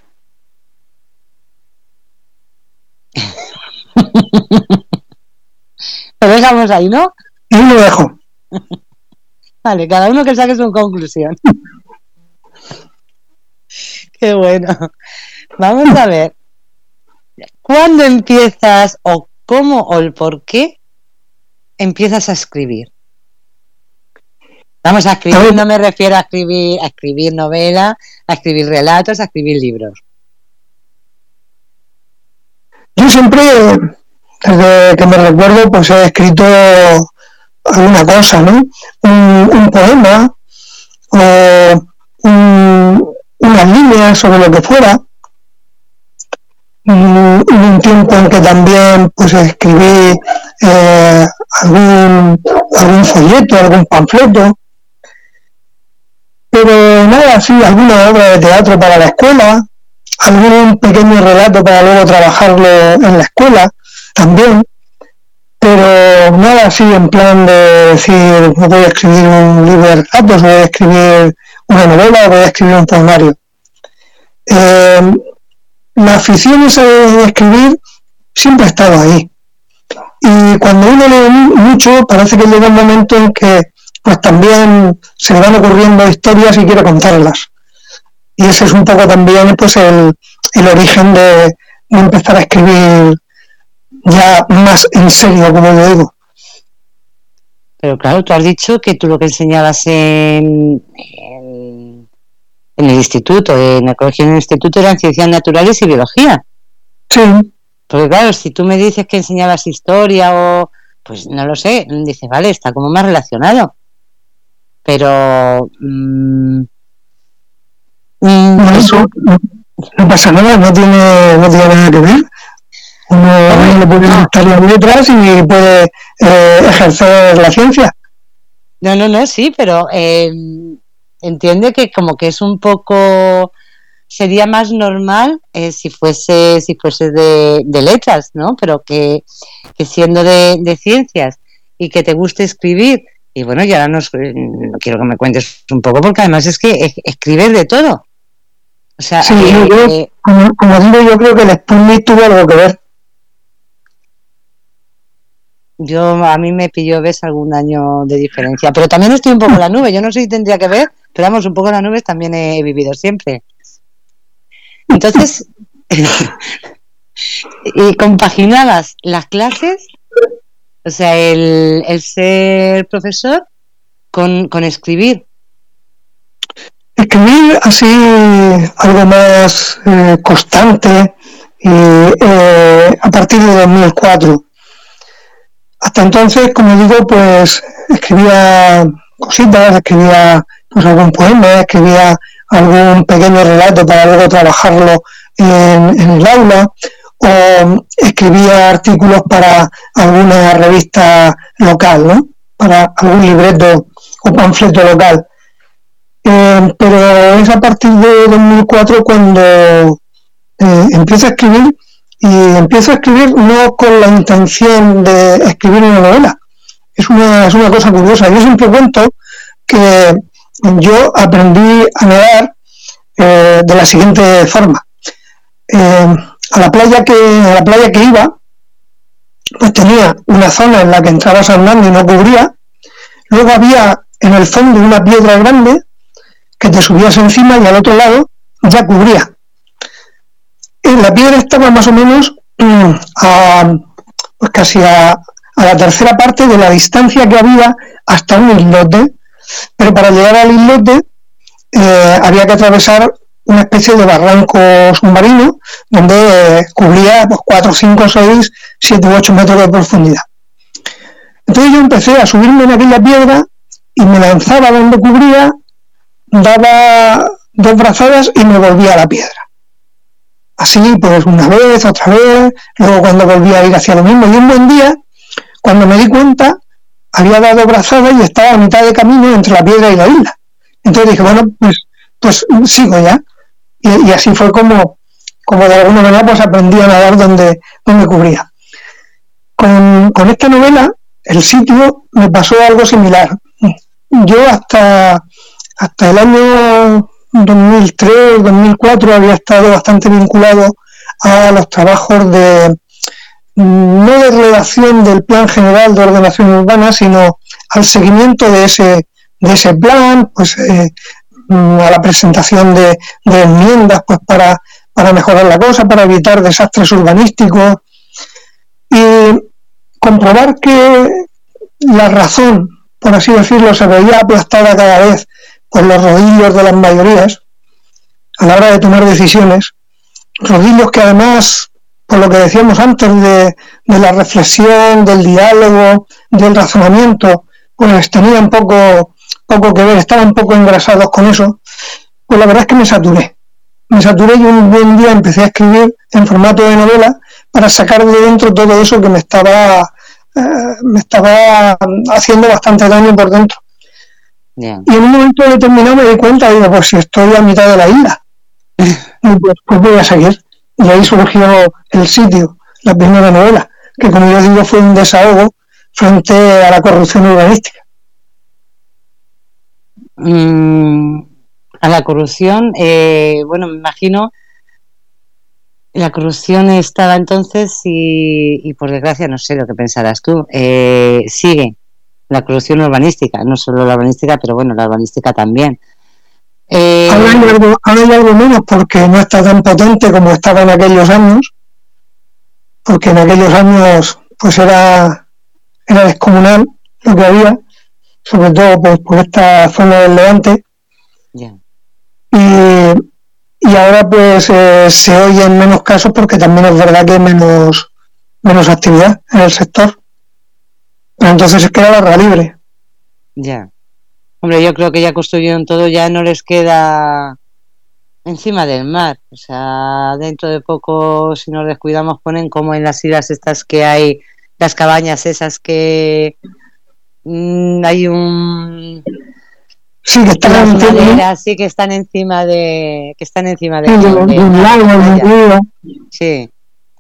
<laughs> lo dejamos ahí, ¿no? Ahí lo dejo. <laughs> Vale, cada uno que saque su conclusión. <laughs> Qué bueno. Vamos a ver. ¿Cuándo empiezas o cómo o el por qué empiezas a escribir? Vamos a escribir, no me refiero a escribir, a escribir novela, a escribir relatos, a escribir libros. Yo siempre, desde que me recuerdo, pues he escrito alguna cosa, ¿no? Un, poema o un, una línea sobre lo que fuera. Hubo un tiempo en que también pues escribí eh, algún, algún folleto, algún panfleto, pero nada, sí, alguna obra de teatro para la escuela, algún pequeño relato para luego trabajarlo en la escuela también pero nada así en plan de decir voy a escribir un libro de relatos, voy a escribir una novela, voy a escribir un poemario. Eh, la afición esa de escribir siempre ha estado ahí. Y cuando uno lee mucho, parece que llega un momento en que pues también se le van ocurriendo historias y quiere contarlas. Y ese es un poco también pues el, el origen de, empezar a escribir ya más en serio, como yo digo. Pero claro, tú has dicho que tú lo que enseñabas en, en el instituto, en el colegio en el instituto eran ciencias naturales y biología. Sí. Porque claro, si tú me dices que enseñabas historia o, pues no lo sé, dices, vale, está como más relacionado. Pero... Mmm, eso no pasa nada, no tiene, no tiene nada que ver. Uno, le puede gustar las letras y puede eh, ejercer la ciencia. No, no, no, sí, pero eh, entiende que como que es un poco sería más normal eh, si fuese si fuese de, letras no pero que, siendo de, ciencias y que te guste escribir y bueno y ahora nos no quiero que me cuentes un poco porque además es que escribes de todo. O sea sí, eh, yo, eh, como, como, digo yo creo que el Sputnik tuvo algo que ver. Yo a mí me pilló ves algún año de diferencia. Pero también estoy un poco en la nube yo no sé si tendría que ver pero vamos, un poco las nubes también he vivido siempre. Entonces, <laughs> y compaginabas las clases, o sea, el, ser profesor con, escribir. Escribir así algo más eh, constante y, eh, a partir de 2004. Hasta entonces, como digo, pues escribía cositas, escribía pues algún poema, escribía algún pequeño relato para luego trabajarlo en, el aula, o escribía artículos para alguna revista local, ¿no? para algún libreto o panfleto local. Eh, pero es a partir de 2004 cuando eh, empiezo a escribir y empiezo a escribir no con la intención de escribir una novela. Es una, es una cosa curiosa. Yo siempre cuento que yo aprendí a nadar eh, de la siguiente forma. Eh, a la playa que a la playa que iba, pues tenía una zona en la que entrabas andando y no cubría. Luego había en el fondo una piedra grande que te subías encima y al otro lado ya cubría. Y la piedra estaba más o menos mm, a, pues casi a, a, la tercera parte de la distancia que había hasta un islote pero para llegar al islote eh, había que atravesar una especie de barranco submarino donde eh, cubría pues, 4, 5, 6, 7 u 8 metros de profundidad. Entonces yo empecé a subirme en aquella piedra y me lanzaba donde cubría, daba dos brazadas y me volvía a la piedra. Así, pues una vez, otra vez, luego cuando volvía a ir hacia lo mismo. Y un buen día, cuando me di cuenta, había dado brazada y estaba a mitad de camino entre la piedra y la isla. Entonces dije, bueno, pues, pues sigo ya. Y, así fue como, como de alguna manera pues aprendí a nadar donde, donde cubría. Con, esta novela, el sitio, me pasó algo similar. Yo hasta, hasta el año 2003, 2004 había estado bastante vinculado a los trabajos de, no de redacción del plan general de ordenación urbana, sino al seguimiento de ese, de ese plan, pues eh, a la presentación de, enmiendas pues para, para mejorar la cosa, para evitar desastres urbanísticos. Y comprobar que la razón, por así decirlo, se veía aplastada cada vez por los rodillos de las mayorías a la hora de tomar decisiones, rodillos que además por lo que decíamos antes de, la reflexión, del diálogo, del razonamiento, pues tenían poco, poco que ver, estaban un poco engrasados con eso, pues la verdad es que me saturé. Me saturé y un buen día empecé a escribir en formato de novela para sacar de dentro todo eso que me estaba, eh, me estaba haciendo bastante daño por dentro. Y en un momento determinado me di cuenta, digo, pues si estoy a mitad de la isla, <laughs> pues, pues voy a seguir y ahí surgió el sitio, la primera novela. que como yo digo fue un desahogo frente a la corrupción urbanística. Mm, a la corrupción, eh, bueno, me imagino, la corrupción estaba entonces y, por desgracia, no sé lo que pensarás tú, eh, sigue la corrupción urbanística, no solo la urbanística, pero bueno, la urbanística también. Eh, ahora, hay algo, menos porque no está tan potente como estaba en aquellos años, porque en aquellos años pues era, era descomunal lo que había, sobre todo pues, por esta zona del Levante. Y, ahora pues eh, se oyen menos casos porque también es verdad que hay menos, menos actividad en el sector. Pero entonces es que era barra libre. Ya. Hombre, yo creo que ya construyeron todo, ya no les queda encima del mar. O sea, dentro de poco, si nos descuidamos, ponen como en las islas estas que hay, las cabañas esas que mm, hay un sí que están encima. sí que están encima de que están encima de, un lago sí,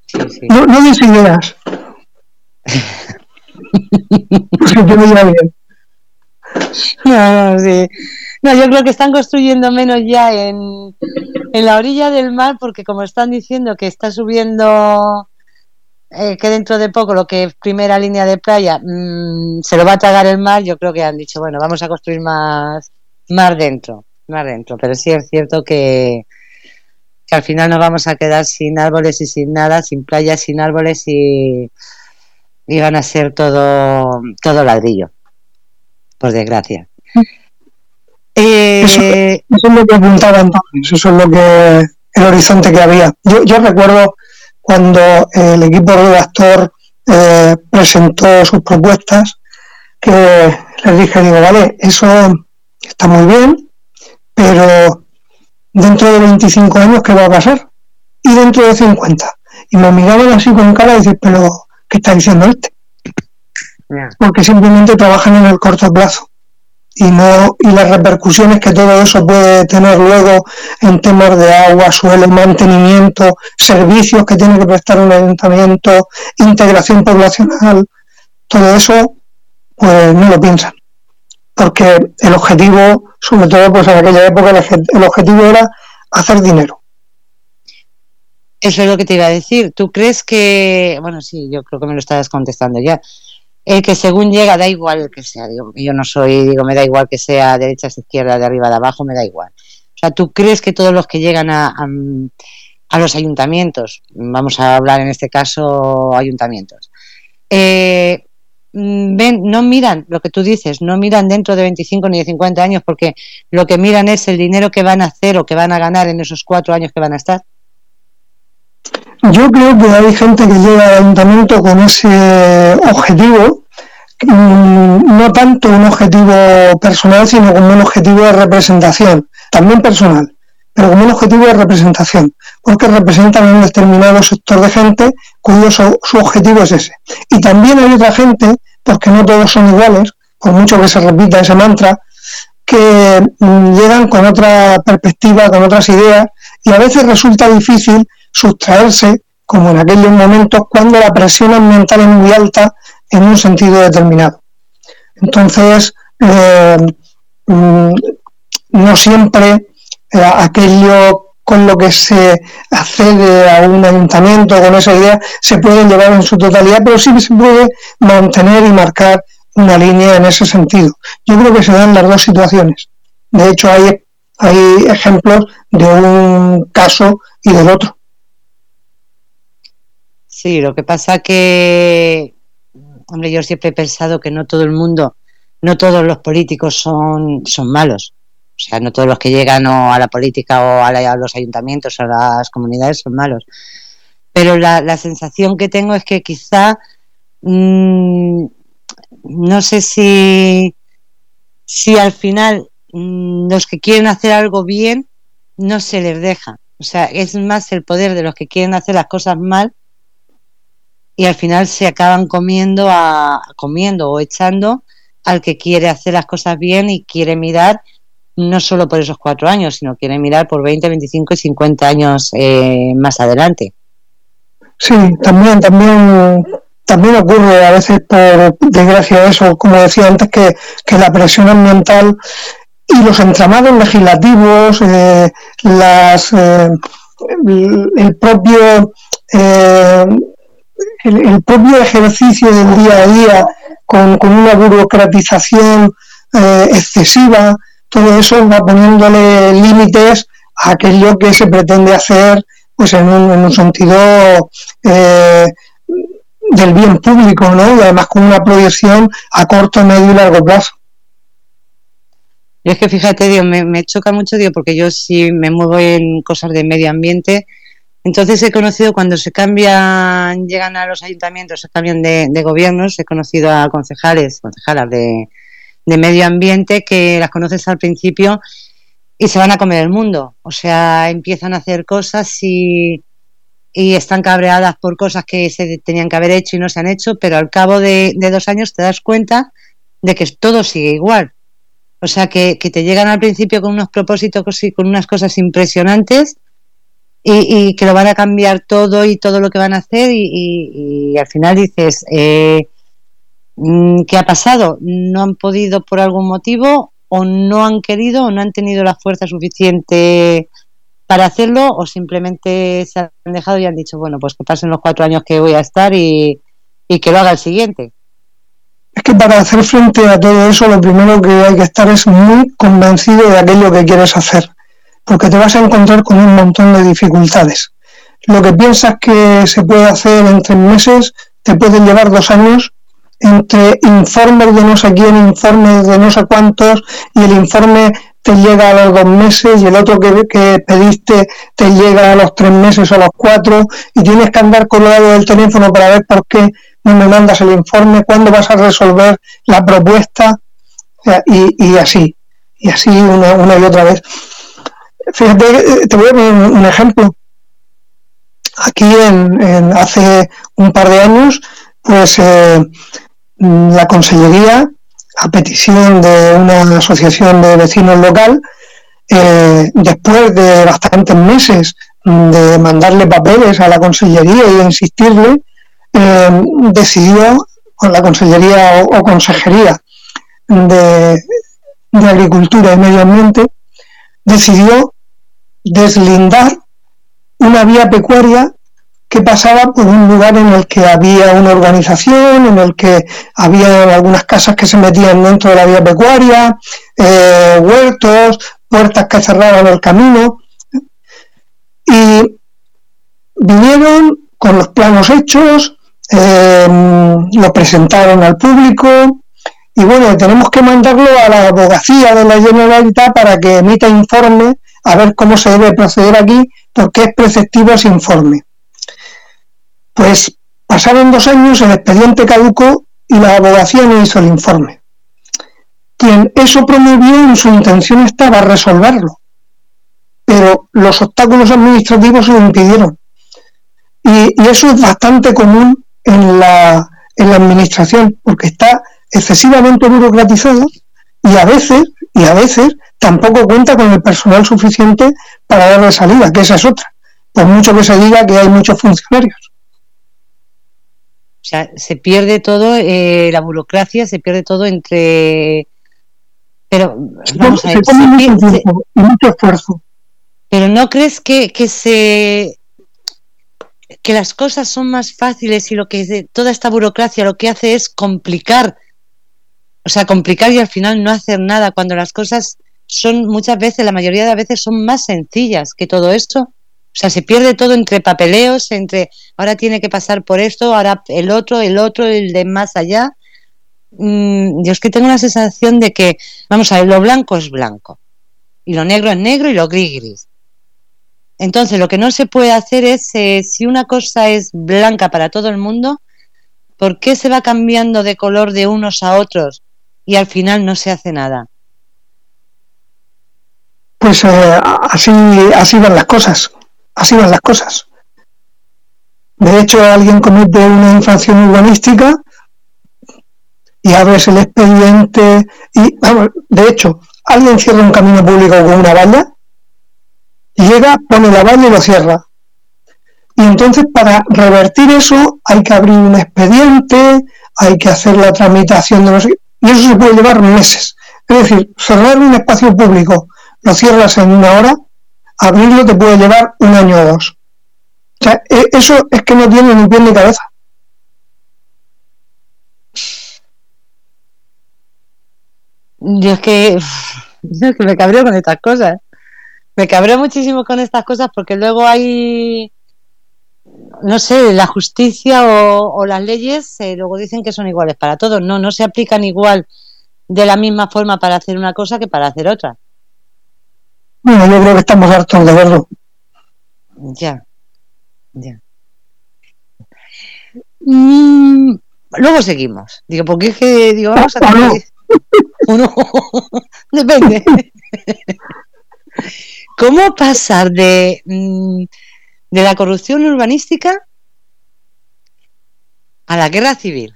sí, sí. no, no des ideas. <laughs> No, no, sí. no, yo creo que están construyendo menos ya en, en la orilla del mar porque como están diciendo que está subiendo eh, que dentro de poco lo que es primera línea de playa mm, se lo va a tragar el mar, yo creo que han dicho, bueno, vamos a construir más, más dentro, más dentro. Pero sí es cierto que, que al final nos vamos a quedar sin árboles y sin nada, sin playas, sin árboles y, y van a ser todo, todo ladrillo, por desgracia. Eh, eso, es lo que apuntaba entonces, eso es lo que el horizonte que había. Yo, yo recuerdo cuando el equipo redactor eh, presentó sus propuestas, que les dije, digo, vale, eso está muy bien, pero dentro de 25 años, ¿qué va a pasar? Y dentro de 50. Y me miraban así con cara y decir, pero, ¿qué está diciendo este? Porque simplemente trabajan en el corto plazo y no y las repercusiones que todo eso puede tener luego en temas de agua, suelo, mantenimiento, servicios que tiene que prestar un ayuntamiento, integración poblacional, todo eso pues no lo piensan. Porque el objetivo, sobre todo pues en aquella época el objetivo era hacer dinero. Eso es lo que te iba a decir. ¿Tú crees que, bueno, sí, yo creo que me lo estabas contestando ya, el que según llega, da igual el que sea. Digo, yo no soy, digo, me da igual que sea derecha, izquierda, de arriba, de abajo, me da igual. O sea, ¿tú crees que todos los que llegan a, a, los ayuntamientos, vamos a hablar en este caso ayuntamientos, eh, ven, no miran lo que tú dices, no miran dentro de 25 ni de 50 años porque lo que miran es el dinero que van a hacer o que van a ganar en esos cuatro años que van a estar? Yo creo que hay gente que llega al ayuntamiento con ese objetivo, mm, no tanto un objetivo personal, sino como un objetivo de representación, también personal, pero como un objetivo de representación, porque representan un determinado sector de gente cuyo su, objetivo es ese. Y también hay otra gente, porque no todos son iguales, por mucho que se repita ese mantra, que mm, llegan con otra perspectiva, con otras ideas, y a veces resulta difícil sustraerse, como en aquellos momentos, cuando la presión ambiental es muy alta en un sentido determinado. Entonces, eh, mm, no siempre eh, aquello con lo que se accede a un ayuntamiento con esa idea se puede llevar en su totalidad, pero sí se puede mantener y marcar una línea en ese sentido. Yo creo que se dan las dos situaciones. De hecho, hay, hay ejemplos de un caso y del otro. Sí, lo que pasa que, hombre, yo siempre he pensado que no todo el mundo, no todos los políticos son, son malos. O sea, no todos los que llegan o a la política o a, los ayuntamientos o a las comunidades son malos. Pero la, sensación que tengo es que quizá, mm, no sé si, si al final mm, los que quieren hacer algo bien no se les deja. O sea, es más el poder de los que quieren hacer las cosas mal y al final se acaban comiendo a comiendo o echando al que quiere hacer las cosas bien y quiere mirar no solo por esos cuatro años, sino quiere mirar por 20, 25 y 50 años eh, más adelante. Sí, también, también también ocurre a veces por desgracia eso, como decía antes, que, que la presión ambiental y los entramados legislativos, eh, las, eh, el, propio eh, el, propio ejercicio del día a día con, una burocratización excesiva, todo eso va poniéndole límites a aquello que se pretende hacer pues en un, en un sentido del bien público, ¿no? Y además con una proyección a corto, medio y largo plazo. Y es que fíjate, Dios, me, choca mucho, Dios, porque yo sí me muevo en cosas de medio ambiente. Entonces he conocido cuando se cambian, llegan a los ayuntamientos, se cambian de, gobiernos, he conocido a concejales, concejalas de, de medio ambiente que las conoces al principio y se van a comer el mundo. O sea, empiezan a hacer cosas y y están cabreadas por cosas que se tenían que haber hecho y no se han hecho, pero al cabo de, dos años te das cuenta de que todo sigue igual. O sea, que, te llegan al principio con unos propósitos y con unas cosas impresionantes y, que lo van a cambiar todo y todo lo que van a hacer y, al final dices, eh, mm, ¿qué ha pasado? ¿No han podido por algún motivo o no han querido o no han tenido la fuerza suficiente para hacerlo o simplemente se han dejado y han dicho, bueno, pues que pasen los cuatro años que voy a estar y, que lo haga el siguiente. Es que para hacer frente a todo eso lo primero que hay que estar es muy convencido de aquello que quieres hacer, porque te vas a encontrar con un montón de dificultades. Lo que piensas que se puede hacer en tres meses te puede llevar dos años entre informes de no sé quién, informes de no sé cuántos y el informe te llega a los dos meses y el otro que, pediste te llega a los tres meses o a los cuatro y tienes que andar colgado del teléfono para ver por qué no me mandas el informe, cuándo vas a resolver la propuesta y, así, y así una, y otra vez. Fíjate, eh, te voy a poner un ejemplo. Aquí en, hace un par de años, pues eh, la Consellería a petición de una asociación de vecinos local, eh, después de bastantes meses de mandarle papeles a la consellería y insistirle, decidió, con la consellería o, consejería de, de Agricultura y Medio Ambiente, decidió deslindar una vía pecuaria que pasaba por un lugar en el que había una organización, en el que había algunas casas que se metían dentro de la vía pecuaria, eh, huertos, puertas que cerraban el camino. Y vinieron con los planos hechos, eh, lo presentaron al público y bueno, tenemos que mandarlo a la abogacía de la Generalitat para que emita informe a ver cómo se debe proceder aquí, porque es preceptivo ese informe. Pues pasaron dos años, el expediente caducó y la abogacía no hizo el informe. Quien eso promovió en su intención estaba resolverlo, pero los obstáculos administrativos lo impidieron. Y, eso es bastante común en la, en la administración, porque está excesivamente burocratizado y a veces, y a veces tampoco cuenta con el personal suficiente para darle salida, que esa es otra, por mucho que se diga que hay muchos funcionarios. O sea, se pierde todo, eh, la burocracia, se pierde todo entre... Pero, vamos a ver, mucho esfuerzo. Pero ¿no crees que, que se que las cosas son más fáciles y lo que toda esta burocracia lo que hace es complicar, o sea, complicar y al final no hacer nada cuando las cosas son muchas veces, la mayoría de las veces son más sencillas que todo esto. O sea, se pierde todo entre papeleos, entre ahora tiene que pasar por esto, ahora el otro, el otro, el de más allá. Mm, yo es que tengo la sensación de que, vamos a ver, lo blanco es blanco, y lo negro es negro y lo gris gris. Entonces, lo que no se puede hacer es, eh, si una cosa es blanca para todo el mundo, ¿por qué se va cambiando de color de unos a otros y al final no se hace nada? Pues eh, así, así van las cosas. Así van las cosas. De hecho, alguien comete una infracción urbanística y abres el expediente y, vamos, de hecho, alguien cierra un camino público con una valla llega, pone la valla y lo cierra. Y entonces para revertir eso hay que abrir un expediente, hay que hacer la tramitación de los... Y eso se puede llevar meses. Es decir, cerrar un espacio público, lo cierras en una hora, abrirlo te puede llevar un año o dos. O sea, e, eso es que no tiene ni pie ni cabeza. Yo es que, <laughs> yo es que me cabreo con estas cosas. Me cabreo muchísimo con estas cosas porque luego hay, no sé, la justicia o, las leyes eh, luego dicen que son iguales para todos. No, no se aplican igual de la misma forma para hacer una cosa que para hacer otra. Bueno, yo creo que estamos hartos de verlo. Ya, ya. Mm, luego seguimos. Digo, porque es que, digo, vamos a tener... <laughs> Uno, depende. <laughs> ¿Cómo pasar de, mm, de la corrupción urbanística a la guerra civil?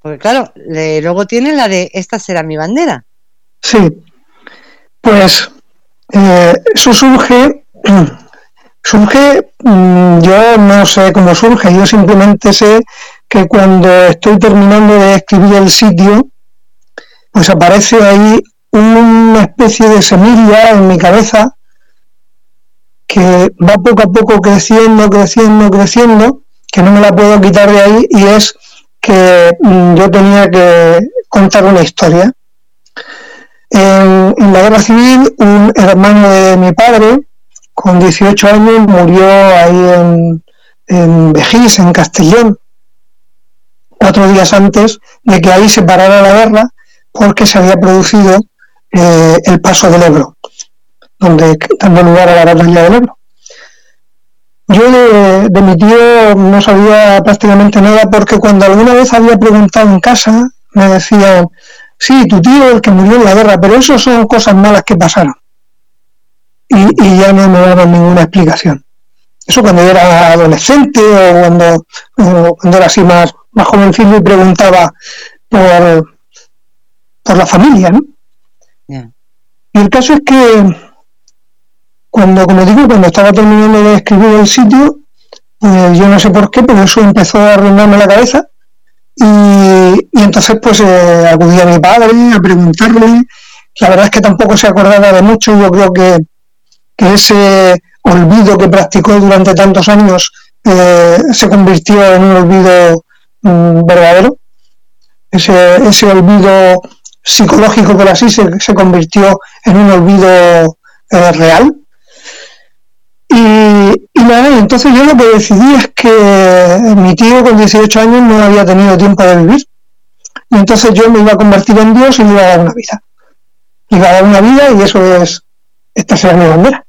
Porque claro, luego tiene la de esta será mi bandera. Sí, pues eh, eso surge, <clears throat> surge, mm, yo no sé cómo surge, yo simplemente sé que cuando estoy terminando de escribir el sitio, pues aparece ahí una especie de semilla en mi cabeza que va poco a poco creciendo, creciendo, creciendo, que no me la puedo quitar de ahí y es que mm, yo tenía que contar una historia. En, la guerra civil, un hermano de mi padre, con 18 años, murió ahí en, en Vejís, en Castellón, cuatro días antes de que ahí se parara la guerra porque se había producido eh, el paso del Ebro, donde dando lugar a la batalla del Ebro. Yo de, mi tío no sabía prácticamente nada porque cuando alguna vez había preguntado en casa, me decían, sí, tu tío el que murió en la guerra, pero eso son cosas malas que pasaron. Y, ya no me daban ninguna explicación. Eso cuando yo era adolescente o cuando, cuando era así más, más jovencito y preguntaba por, por la familia, ¿no? Y el caso es que cuando, como digo, cuando estaba terminando de escribir el sitio, pues yo no sé por qué, pero eso empezó a arruinarme la cabeza. Y, entonces pues eh, acudí a mi padre a preguntarle, la verdad es que tampoco se acordaba de mucho, yo creo que, ese olvido que practicó durante tantos años eh, se convirtió en un olvido mm, verdadero, ese, ese olvido psicológico, por así, se, se convirtió en un olvido eh, real. Y, nada, entonces yo lo que decidí es que mi tío con 18 años no había tenido tiempo de vivir. Y entonces yo me iba a convertir en Dios y le iba a dar una vida. Iba a dar una vida y eso es, esta será mi bandera.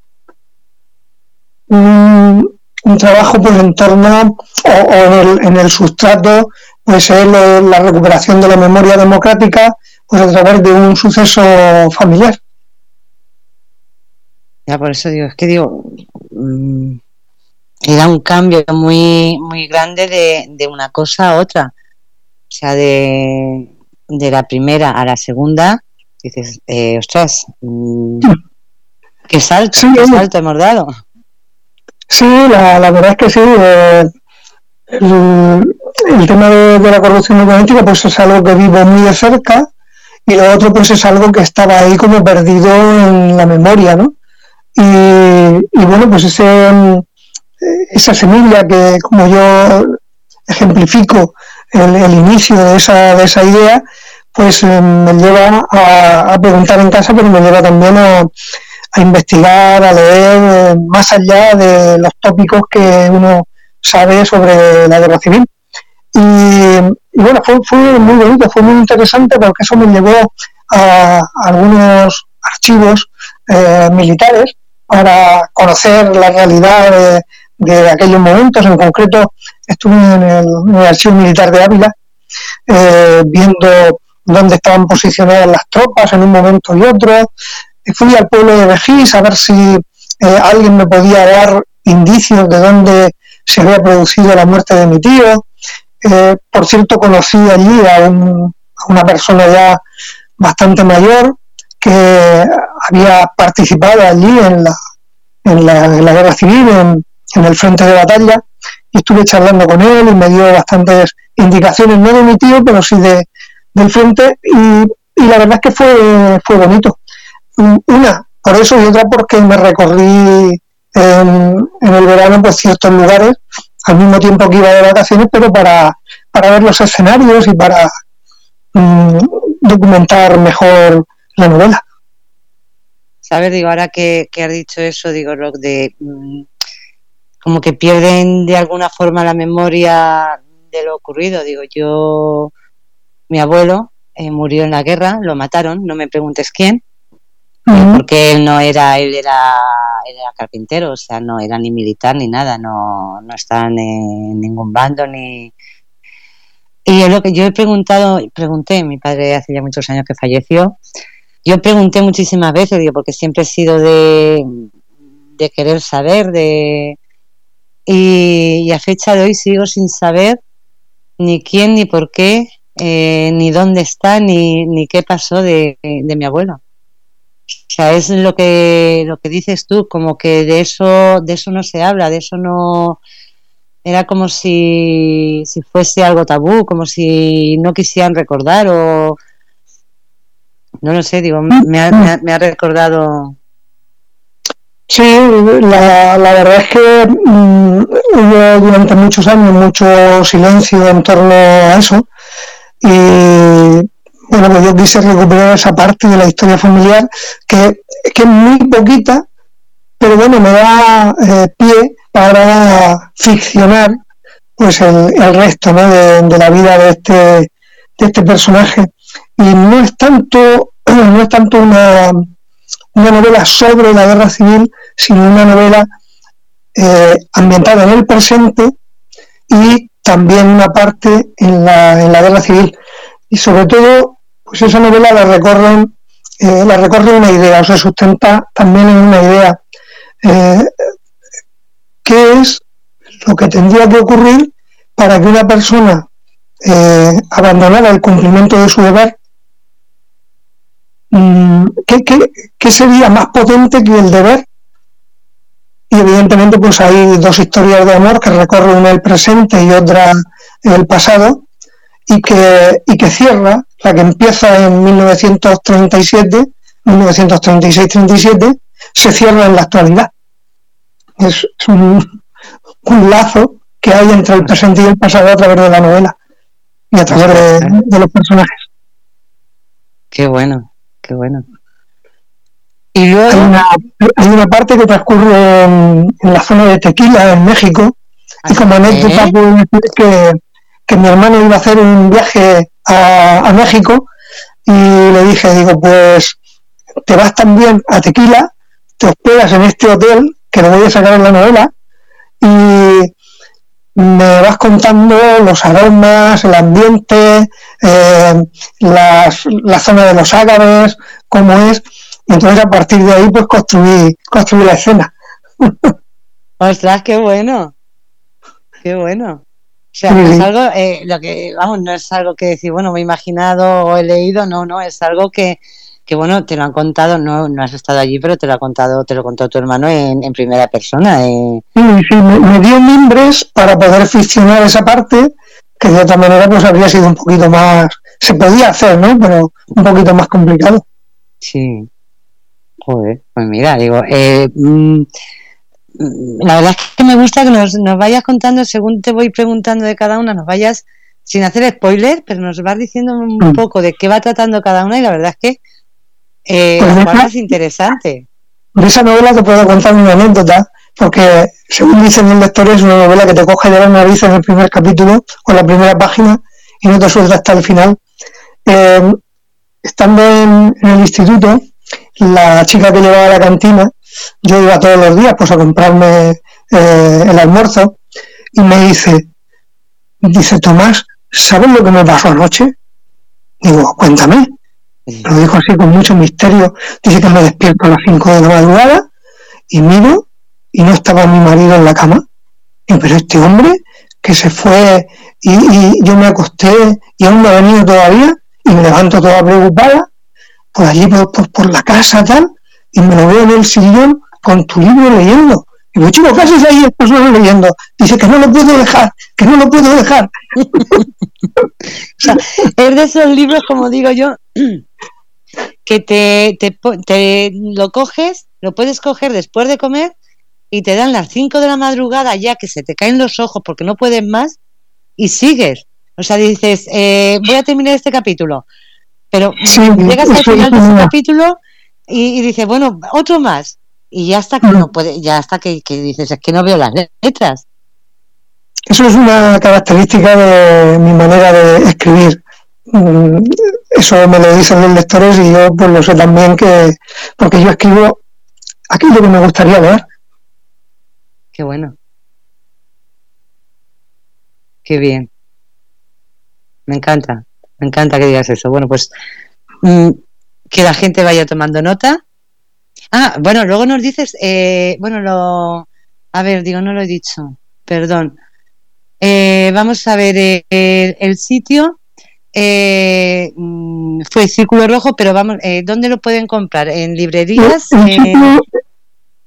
Un, trabajo pues en torno o, en, el, en, el, sustrato pues es la recuperación de la memoria democrática pues a través de un suceso familiar. Ya por eso digo, es que digo, era un cambio muy, muy grande de, una cosa a otra. O sea, de, la primera a la segunda, dices, eh, ostras, mm, qué salto, qué salto hemos dado. Sí, la, verdad es que sí. Eh, el, tema de, la corrupción política pues es algo que vivo muy de cerca y lo otro pues es algo que estaba ahí como perdido en la memoria, ¿no? Y, bueno, pues ese, esa semilla que como yo ejemplifico el, inicio de esa, de esa idea, pues eh, me lleva a, preguntar en casa, pero me lleva también a, a investigar, a leer eh, más allá de los tópicos que uno sabe sobre la guerra civil. Y, y bueno, fue, fue muy bonito, fue muy interesante porque eso me llevó a, algunos archivos eh, militares para conocer la realidad de, aquellos momentos. En concreto, estuve en el, Archivo Militar de Ávila eh, viendo dónde estaban posicionadas las tropas en un momento y otro. Fui al pueblo de Vejís a ver si eh, alguien me podía dar indicios de dónde se había producido la muerte de mi tío. Eh, por cierto, conocí allí a, una persona ya bastante mayor que había participado allí en la, en la, guerra civil, en, el frente de batalla y estuve charlando con él y me dio bastantes indicaciones, no de mi tío, pero sí de, del frente y, y la verdad es que fue, fue bonito. Una, por eso y otra porque me recorrí en, el verano pues ciertos lugares al mismo tiempo que iba de vacaciones, pero para, para ver los escenarios y para mm, documentar mejor la novela. ¿Sabes? Digo, ahora que, que has dicho eso, digo, Rock, de mm, como que pierden de alguna forma la memoria de lo ocurrido. Digo, yo, mi abuelo eh, murió en la guerra, lo mataron, no me preguntes quién, porque él no era, él era, era carpintero, o sea, no era ni militar ni nada, no, no estaba en ningún bando ni... Y es lo que yo he preguntado, pregunté, mi padre hace ya muchos años que falleció, yo pregunté muchísimas veces, digo, porque siempre he sido de, querer saber, de... Y, a fecha de hoy sigo sin saber ni quién, ni por qué, eh, ni dónde está, ni, qué pasó de, de mi abuelo. O sea, es lo que, lo que dices tú, como que de eso, de eso no se habla, de eso no, era como si, si fuese algo tabú, como si no quisieran recordar o no lo sé, digo, me ha, me ha, recordado. Sí, la, la verdad es que mm, hubo durante muchos años mucho silencio en torno a eso y bueno, pues yo quise recuperar esa parte de la historia familiar que, que es muy poquita, pero bueno, me da eh, pie para ficcionar pues el, el resto ¿no? de, la vida de este, de este personaje. Y no es tanto, <clears throat> no es tanto una, una novela sobre la guerra civil, sino una novela eh, ambientada en el presente y también una parte en la, en la guerra civil. Y sobre todo pues esa novela la recorren, eh, la recorre una idea, o se sustenta también en una idea. Eh, ¿Qué es lo que tendría que ocurrir para que una persona eh, abandonara el cumplimiento de su deber? Mm, ¿qué, sería más potente que el deber? Y evidentemente pues hay dos historias de amor que recorren una el presente y otra el pasado y que, y que cierra la que empieza en 1937, 1936-37, se cierra en la actualidad. Es, un, lazo que hay entre el presente y el pasado a través de la novela y a través de, los personajes. Qué bueno, qué bueno. Y luego... hay, una, parte que transcurre en, la zona de Tequila, en México, y como anécdota puedo decir que, que mi hermano iba a hacer un viaje a, México y le dije, digo, pues te vas también a Tequila, te hospedas en este hotel, que lo voy a sacar en la novela, y me vas contando los aromas, el ambiente, eh, la zona de los ágaves, cómo es, y entonces a partir de ahí pues construí, construí la escena. <laughs> Ostras, qué bueno, qué bueno. O sea, no es algo, eh, lo que, vamos, no es algo que decir, bueno, me he imaginado o he leído, no, no, es algo que, que bueno, te lo han contado, no, no has estado allí, pero te lo ha contado, te lo contó tu hermano en, en primera persona. Eh. Sí, sí, me, dio mimbres para poder ficcionar esa parte, que de otra manera pues habría sido un poquito más, se podía hacer, ¿no? Pero un poquito más complicado. Sí. Joder, pues mira, digo, eh, mm, la verdad es que me gusta que nos, nos vayas contando, según te voy preguntando de cada una, nos vayas, sin hacer spoiler, pero nos vas diciendo un mm. poco de qué va tratando cada una y la verdad es que eh, pues interesante. De esa novela te puedo contar una anécdota, porque según dicen el lector es una novela que te coge de la nariz en el primer capítulo o en la primera página y no te suelta hasta el final. Eh, estando en, en, el instituto, la chica que llevaba a la cantina yo iba todos los días pues a comprarme eh, el almuerzo y me dice, dice Tomás, ¿sabes lo que me pasó anoche? Digo, cuéntame. Lo dijo así con mucho misterio. Dice que me despierto a las 5 de la madrugada y miro y no estaba mi marido en la cama. Y pero este hombre que se fue y, yo me acosté y aún no ha venido todavía y me levanto toda preocupada por allí por, por la casa tal y me lo veo en el sillón con tu libro leyendo. Chico, ¿qué haces ahí pues solo leyendo? Dice que no lo puedo dejar, que no lo puedo dejar. <laughs> O sea, es de esos libros, como digo yo, <clears throat> que te, te, te lo coges, lo puedes coger después de comer y te dan las 5 de la madrugada ya que se te caen los ojos porque no puedes más y sigues. O sea, dices, eh, voy a terminar este capítulo, pero Sí, llegas al final de es ese capítulo y, y dices, bueno, otro más. Y ya hasta que no puede, ya hasta que, que dices, es que no veo las letras. Eso es una característica de mi manera de escribir. Mm, Eso me lo dicen los lectores y yo pues lo sé también que porque yo escribo aquello que me gustaría leer. Qué bueno. Qué bien. Me encanta, me encanta que digas eso. Bueno, pues mm, que la gente vaya tomando nota. Ah, bueno, luego nos dices, eh, bueno, lo, a ver, digo, no lo he dicho, perdón. Eh, vamos a ver eh, el, el sitio. eh, mm, fue Círculo Rojo, pero vamos, eh, ¿dónde lo pueden comprar? ¿En librerías? El Eh, sitio,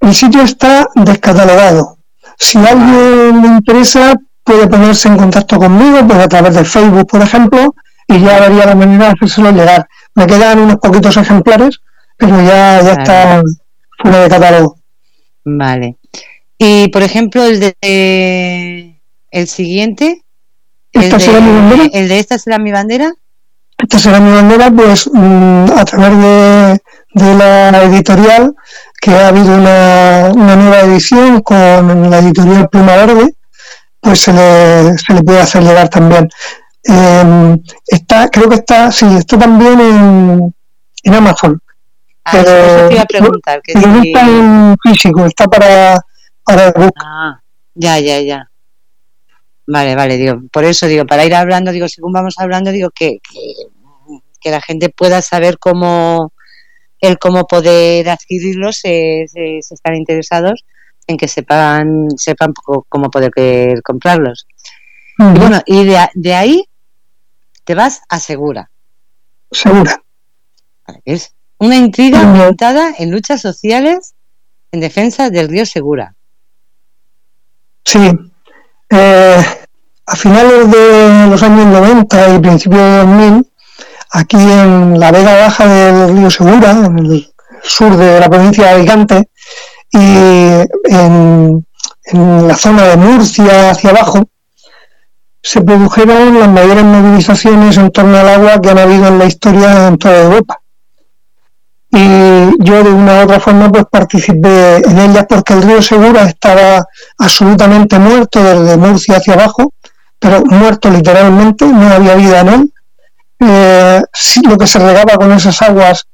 el sitio está descatalogado. Si a alguien le interesa, puede ponerse en contacto conmigo, pues a través de Facebook, por ejemplo, y ya vería la manera de hacérselo llegar. Me quedan unos poquitos ejemplares, pero ya, ya está fuera de catálogo. Vale. Y por ejemplo, el de el siguiente, el Esta será mi bandera. de, el de esta será mi bandera. Esta será mi bandera, pues mm, a través de, de la editorial, que ha habido una, una nueva edición con la editorial Pluma Verde, pues se le, se le puede hacer llegar también. Eh, está, creo que está, sí, está también en, en Amazon, Ah, Pero- eso te iba a preguntar. Que no si- está en físico, está para, para el book. Ah, ya, ya, ya. Vale, vale, digo, por eso digo, para ir hablando, digo, según vamos hablando, digo que, que, que la gente pueda saber cómo el cómo poder adquirirlos, eh, si, si están interesados en que sepan sepan cómo poder eh, comprarlos. Y bueno, y de, de ahí te vas a Segura. Segura. Es una intriga Ujú. montada en luchas sociales en defensa del río Segura. Sí. Eh, a finales de los años 90 y principios de 2000, aquí en la vega baja del río Segura, en el sur de la provincia de Alicante, y en, en la zona de Murcia hacia abajo, se produjeron las mayores movilizaciones en torno al agua que han habido en la historia en toda Europa. Y yo de una u otra forma pues participé en ellas porque el río Segura estaba absolutamente muerto desde Murcia hacia abajo, pero muerto literalmente, no había vida en él. Eh, lo que se regaba con esas aguas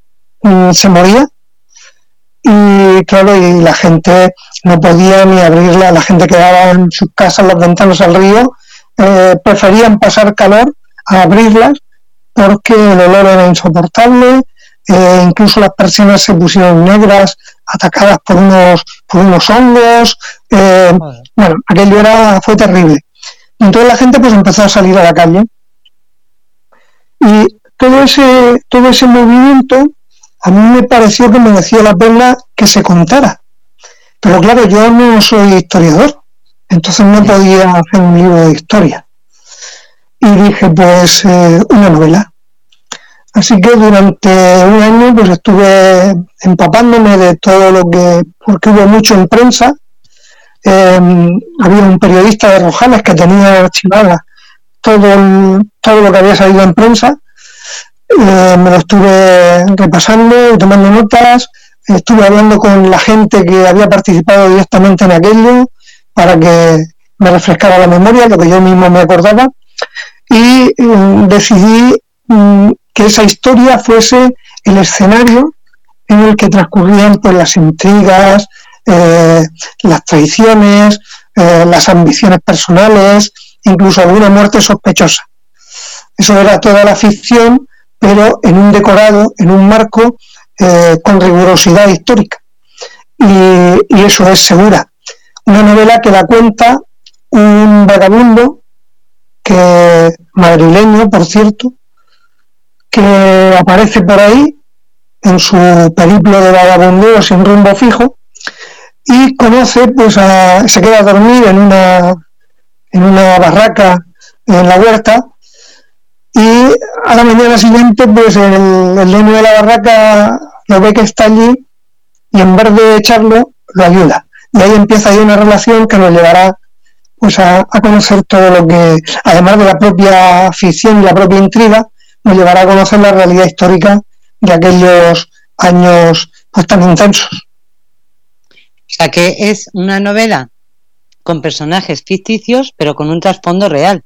mm, se moría y claro, y la gente no podía ni abrirla, la gente quedaba en sus casas, las ventanas al río, eh, preferían pasar calor a abrirlas porque el olor era insoportable, eh, incluso las persianas se pusieron negras, atacadas por unos, por unos hongos, eh, bueno, aquello era, fue terrible. Y entonces la gente pues empezó a salir a la calle. Y todo ese, todo ese movimiento a mí me pareció que merecía la pena que se contara. Pero claro, yo no soy historiador, entonces no podía hacer un libro de historia. Y dije, pues, eh, una novela. Así que durante un año pues estuve empapándome de todo lo que, porque hubo mucho en prensa. Eh, había un periodista de Rojales que tenía archivada todo, el- todo lo que había salido en prensa. Eh, me lo estuve repasando y tomando notas. Estuve hablando con la gente que había participado directamente en aquello para que me refrescara la memoria, lo que yo mismo me acordaba. Y eh, decidí mm, que esa historia fuese el escenario en el que transcurrían pues las intrigas, eh, las traiciones, eh, las ambiciones personales, incluso alguna muerte sospechosa. Eso era toda la ficción, pero en un decorado, en un marco eh, con rigurosidad histórica. Y, eso es segura. Una novela que la cuenta un vagabundo que madrileño, por cierto, que aparece por ahí en su periplo de vagabundeo sin rumbo fijo y conoce, pues se queda a dormir en una, en una barraca en la huerta y a la mañana siguiente pues el, el dueño de la barraca lo ve que está allí y en vez de echarlo lo ayuda. Y ahí empieza ahí una relación que nos llevará pues a, conocer todo lo que, además de la propia ficción y la propia intriga, nos llevará a conocer la realidad histórica de aquellos años pues tan intensos. O sea que es una novela con personajes ficticios, pero con un trasfondo real.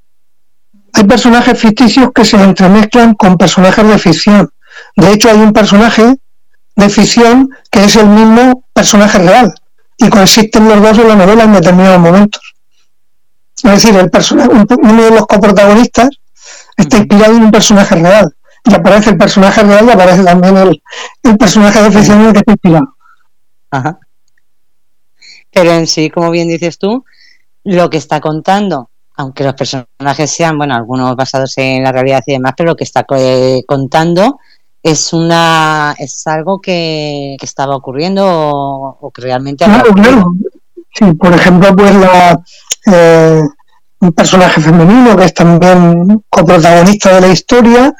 Hay personajes ficticios que se entremezclan con personajes de ficción. De hecho, hay un personaje de ficción que es el mismo personaje real y coexisten los dos en la novela en determinados momentos. Es decir, el personaje, uno de los coprotagonistas está inspirado en un personaje real. Y aparece el personaje real y aparece también el, el personaje de ficción en el que está inspirado. Ajá. Pero en sí, como bien dices tú, lo que está contando, aunque los personajes sean, bueno, algunos basados en la realidad y demás, pero lo que está eh, contando es una es algo que, estaba ocurriendo o, que realmente claro, claro. Sí, por ejemplo pues la eh, un personaje femenino que es también coprotagonista de la historia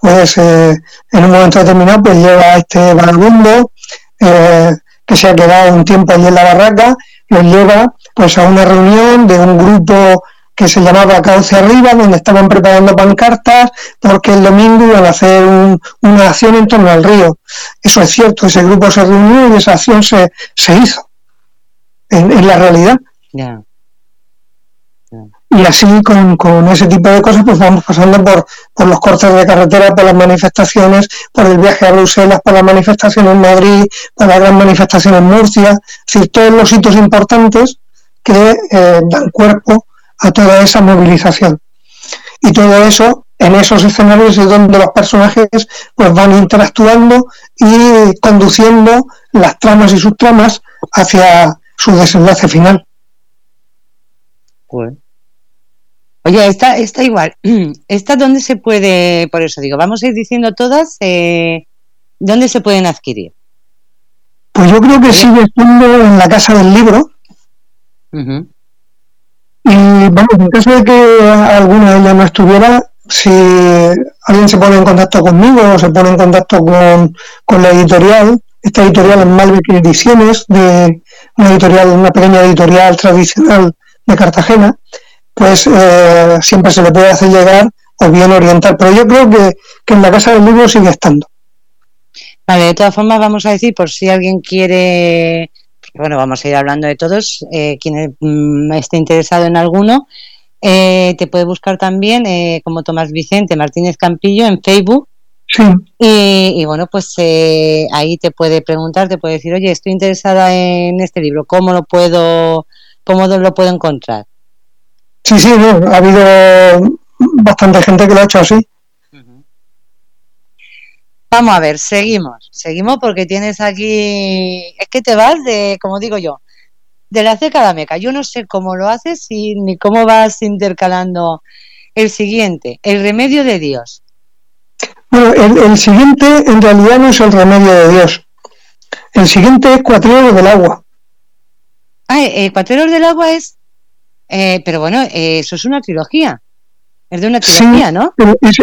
pues eh, en un momento determinado pues lleva a este vagabundo eh, que se ha quedado un tiempo allí en la barraca lo lleva pues a una reunión de un grupo que se llamaba Cauce Arriba, donde estaban preparando pancartas porque el domingo iban a hacer una acción en torno al río. Eso es cierto, ese grupo se reunió y esa acción se, se hizo en, la realidad. Y así con, con, ese tipo de cosas pues vamos pasando por, por los cortes de carretera, por las manifestaciones, por el viaje a Bruselas, por las manifestaciones en Madrid, por la gran manifestación en Murcia, es decir, todos los hitos importantes que eh, dan cuerpo a toda esa movilización. Y todo eso, en esos escenarios es donde los personajes pues van interactuando y conduciendo las tramas y subtramas hacia su desenlace final. Oye, está, está igual. <clears throat> ¿Esta dónde se puede, por eso digo, vamos a ir diciendo todas, eh, ¿dónde se pueden adquirir? Pues yo creo que sigue estando en la casa del libro. Y vamos, en caso de que alguna de ellas no estuviera, si alguien se pone en contacto conmigo o se pone en contacto con, la editorial, esta editorial es Malbec Ediciones, de una editorial, una pequeña editorial tradicional de Cartagena, pues eh, siempre se le puede hacer llegar o bien orientar. Pero yo creo que, que en la casa del libro sigue estando. Vale, de todas formas vamos a decir, por si alguien quiere bueno, vamos a ir hablando de todos. Eh, quien mm, esté interesado en alguno, eh, te puede buscar también eh, como Tomás Vicente Martínez Campillo en Facebook. Sí. Y, bueno, pues ahí te puede preguntar, te puede decir, oye, estoy interesada en este libro, ¿cómo lo puedo, cómo lo puedo encontrar? Sí, sí, ha habido bastante gente que lo ha hecho así. Vamos a ver, seguimos, seguimos porque tienes aquí, es que te vas de, como digo yo, de la ceca a la meca. Yo no sé cómo lo haces y, ni cómo vas intercalando el siguiente, el remedio de Dios. Bueno, el, siguiente en realidad no es el remedio de Dios. El siguiente es Cuatreros del Agua. Ah, eh, Cuatreros del Agua es, eh, pero bueno, eh, eso es una trilogía. Es de una trilogía, ¿no?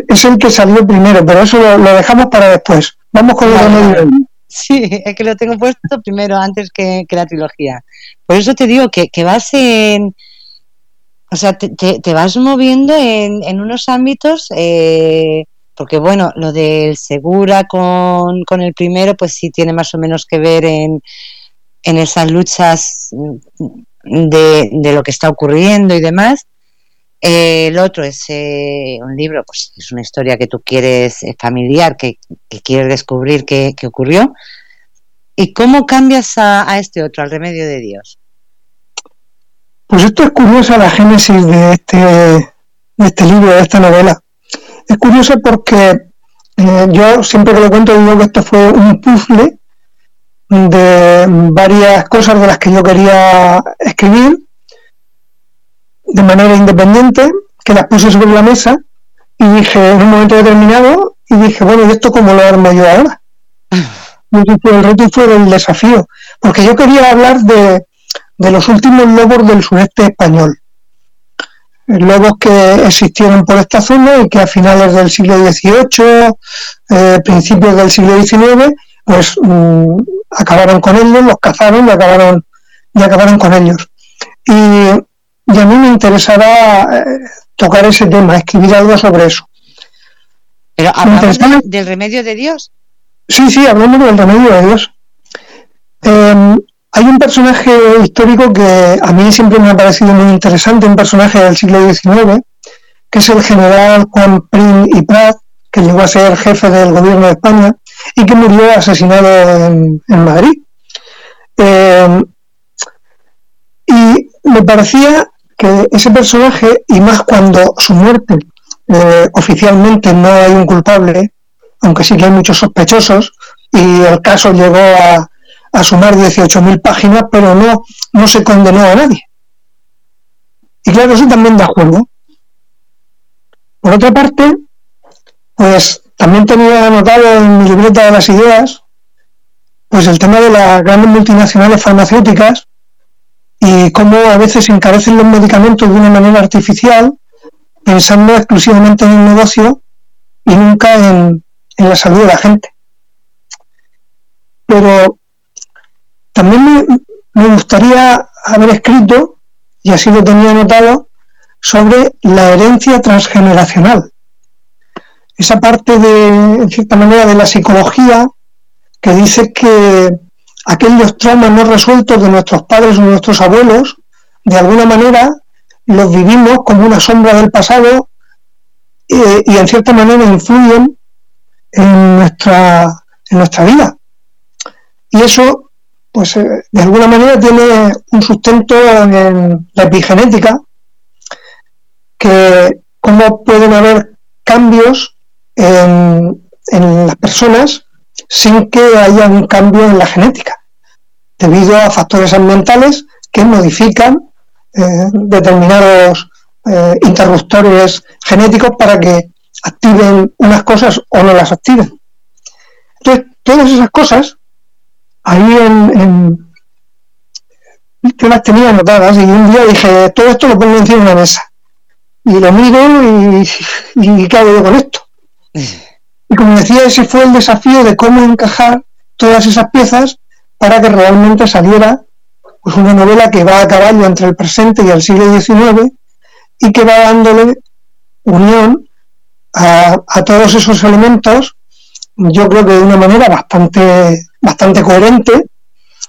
Es, el que salió primero, pero eso lo, dejamos para después. Vamos con el Sí, es que lo tengo puesto primero antes que, la trilogía. Por eso te digo que, que vas en. O sea, te, te, vas moviendo en, en unos ámbitos. Eh, porque bueno, lo del Segura con, con, el primero, pues sí tiene más o menos que ver en, en esas luchas de, de lo que está ocurriendo y demás el otro es eh, un libro, pues es una historia que tú quieres eh, familiar, que, quieres descubrir qué, ocurrió. ¿Y cómo cambias a, este otro, al remedio de Dios? Pues esto es curioso, la génesis de este, de este libro, de esta novela. Es curioso porque eh, yo siempre que lo cuento digo que esto fue un puzzle de varias cosas de las que yo quería escribir de manera independiente, que las puse sobre la mesa y dije en un momento determinado, y dije, bueno, ¿y esto cómo lo armo yo ahora? <laughs> el reto fue el desafío. Porque yo quería hablar de, de los últimos lobos del sureste español. Lobos que existieron por esta zona y que a finales del siglo XVIII, eh, principios del siglo XIX, pues mm, acabaron con ellos, los cazaron y acabaron, y acabaron con ellos. Y, y a mí me interesará eh, tocar ese tema, escribir algo sobre eso. Pero hablamos de, del remedio de Dios. Sí, sí, hablamos del remedio de Dios. Eh, hay un personaje histórico que a mí siempre me ha parecido muy interesante, un personaje del siglo XIX, que es el general Juan Prim y Prat, que llegó a ser jefe del gobierno de España y que murió asesinado en, Madrid. Eh, y me parecía que ese personaje, y más cuando su muerte eh, oficialmente no hay un culpable, aunque sí que hay muchos sospechosos, y el caso llegó a, a sumar 18.000 páginas, pero no, no se condenó a nadie. Y claro, eso también da juego. Por otra parte, pues también tenía anotado en mi libreta de las ideas, pues el tema de las grandes multinacionales farmacéuticas y cómo a veces encarecen los medicamentos de una manera artificial, pensando exclusivamente en el negocio y nunca en, la salud de la gente. Pero también me, gustaría haber escrito, y así lo tenía anotado, sobre la herencia transgeneracional. Esa parte de, en cierta manera, de la psicología que dice que aquellos traumas no resueltos de nuestros padres o nuestros abuelos, de alguna manera los vivimos como una sombra del pasado eh, y en cierta manera influyen en nuestra, en nuestra vida. Y eso, pues eh, de alguna manera tiene un sustento en la epigenética, que cómo pueden haber cambios en, en las personas sin que haya un cambio en la genética, debido a factores ambientales que modifican eh, determinados eh, interruptores genéticos para que activen unas cosas o no las activen. Entonces, todas esas cosas, ahí en, yo las tenía anotadas y un día dije, todo esto lo pongo encima de una mesa. Y lo miro y, y ¿qué hago yo con esto? Y como decía, ese fue el desafío de cómo encajar todas esas piezas para que realmente saliera pues una novela que va a caballo entre el presente y el siglo XIX y que va dándole unión a, todos esos elementos, yo creo que de una manera bastante, bastante coherente,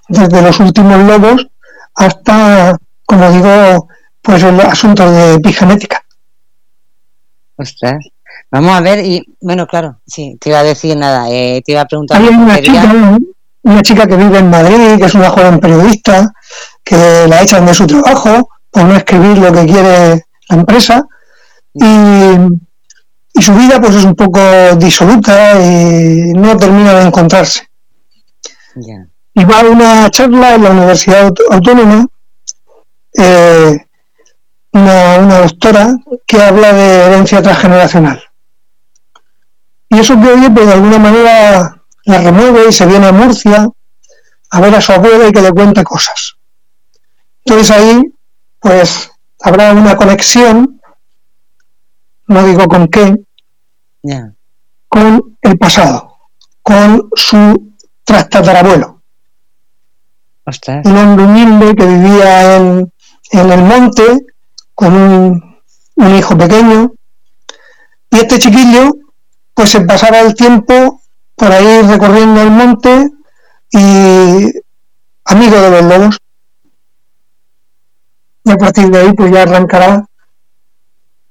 desde los últimos lobos hasta, como digo, pues el asunto de epigenética. Ostras. Vamos a ver, y bueno, claro, sí, te iba a decir nada, eh, te iba a preguntar. Hay una chica, una chica que vive en Madrid, que es una joven periodista, que la echan de su trabajo por no escribir lo que quiere la empresa, y, su vida pues es un poco disoluta y no termina de encontrarse. Y va a una charla en la Universidad Autónoma, eh, una, una doctora que habla de herencia transgeneracional. Y eso que oye, pues de alguna manera la remueve y se viene a Murcia a ver a su abuela y que le cuente cosas. Entonces ahí, pues habrá una conexión, no digo con qué, con el pasado, con su trastatarabuelo. Un hombre humilde que vivía en, en el monte con un, un hijo pequeño. Y este chiquillo pues se pasaba el tiempo por ahí recorriendo el monte y amigo de los lobos. Y a partir de ahí pues ya arrancará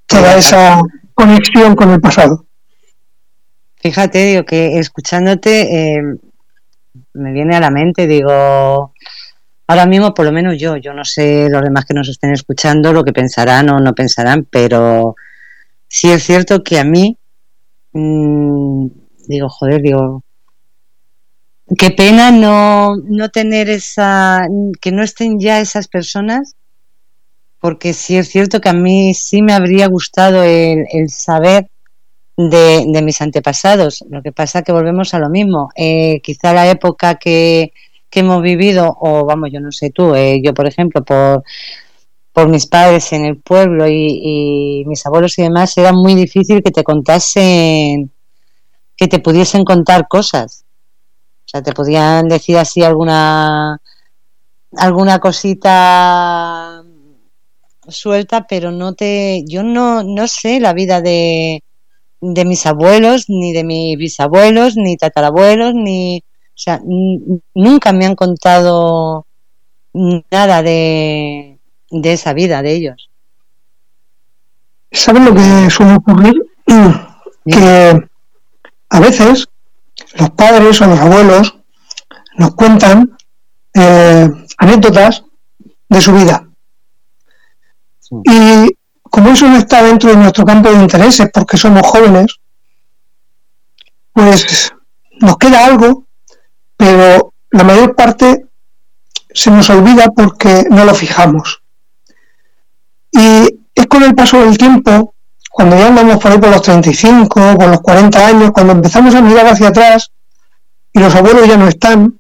toda esa conexión con el pasado. Fíjate, digo que escuchándote eh, me viene a la mente, digo, ahora mismo por lo menos yo, yo no sé los demás que nos estén escuchando lo que pensarán o no pensarán, pero sí es cierto que a mí Mm, digo, joder, digo, qué pena no, no tener esa, que no estén ya esas personas, porque sí es cierto que a mí sí me habría gustado el, saber de, mis antepasados. Lo que pasa que volvemos a lo mismo. Eh, quizá la época que, que, hemos vivido, o vamos, yo no sé tú, eh, yo por ejemplo, por, por mis padres en el pueblo y, mis abuelos y demás, era muy difícil que te contasen, que te pudiesen contar cosas. O sea, te podían decir así alguna alguna cosita suelta, pero no te, yo no, no sé la vida de, de mis abuelos, ni de mis bisabuelos, ni tatarabuelos, ni, o sea, nunca me han contado nada de, de esa vida de ellos. ¿Saben lo que suele ocurrir? Que a veces los padres o los abuelos nos cuentan eh, anécdotas de su vida. Y como eso no está dentro de nuestro campo de intereses porque somos jóvenes, pues nos queda algo, pero la mayor parte se nos olvida porque no lo fijamos. Y es con el paso del tiempo, cuando ya andamos por ahí por los 35, por los 40 años, cuando empezamos a mirar hacia atrás y los abuelos ya no están,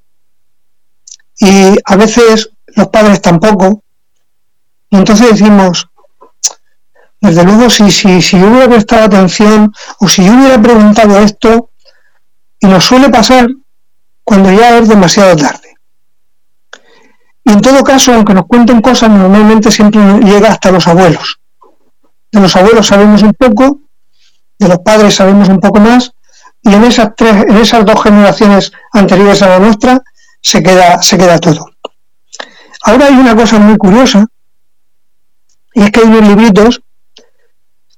y a veces los padres tampoco, y entonces decimos, desde luego, si, si, si yo hubiera prestado atención o si yo hubiera preguntado esto, y nos suele pasar cuando ya es demasiado tarde. Y en todo caso, aunque nos cuenten cosas, normalmente siempre llega hasta los abuelos. De los abuelos sabemos un poco, de los padres sabemos un poco más, y en esas tres, en esas dos generaciones anteriores a la nuestra, se queda, se queda todo. Ahora hay una cosa muy curiosa, y es que hay unos libritos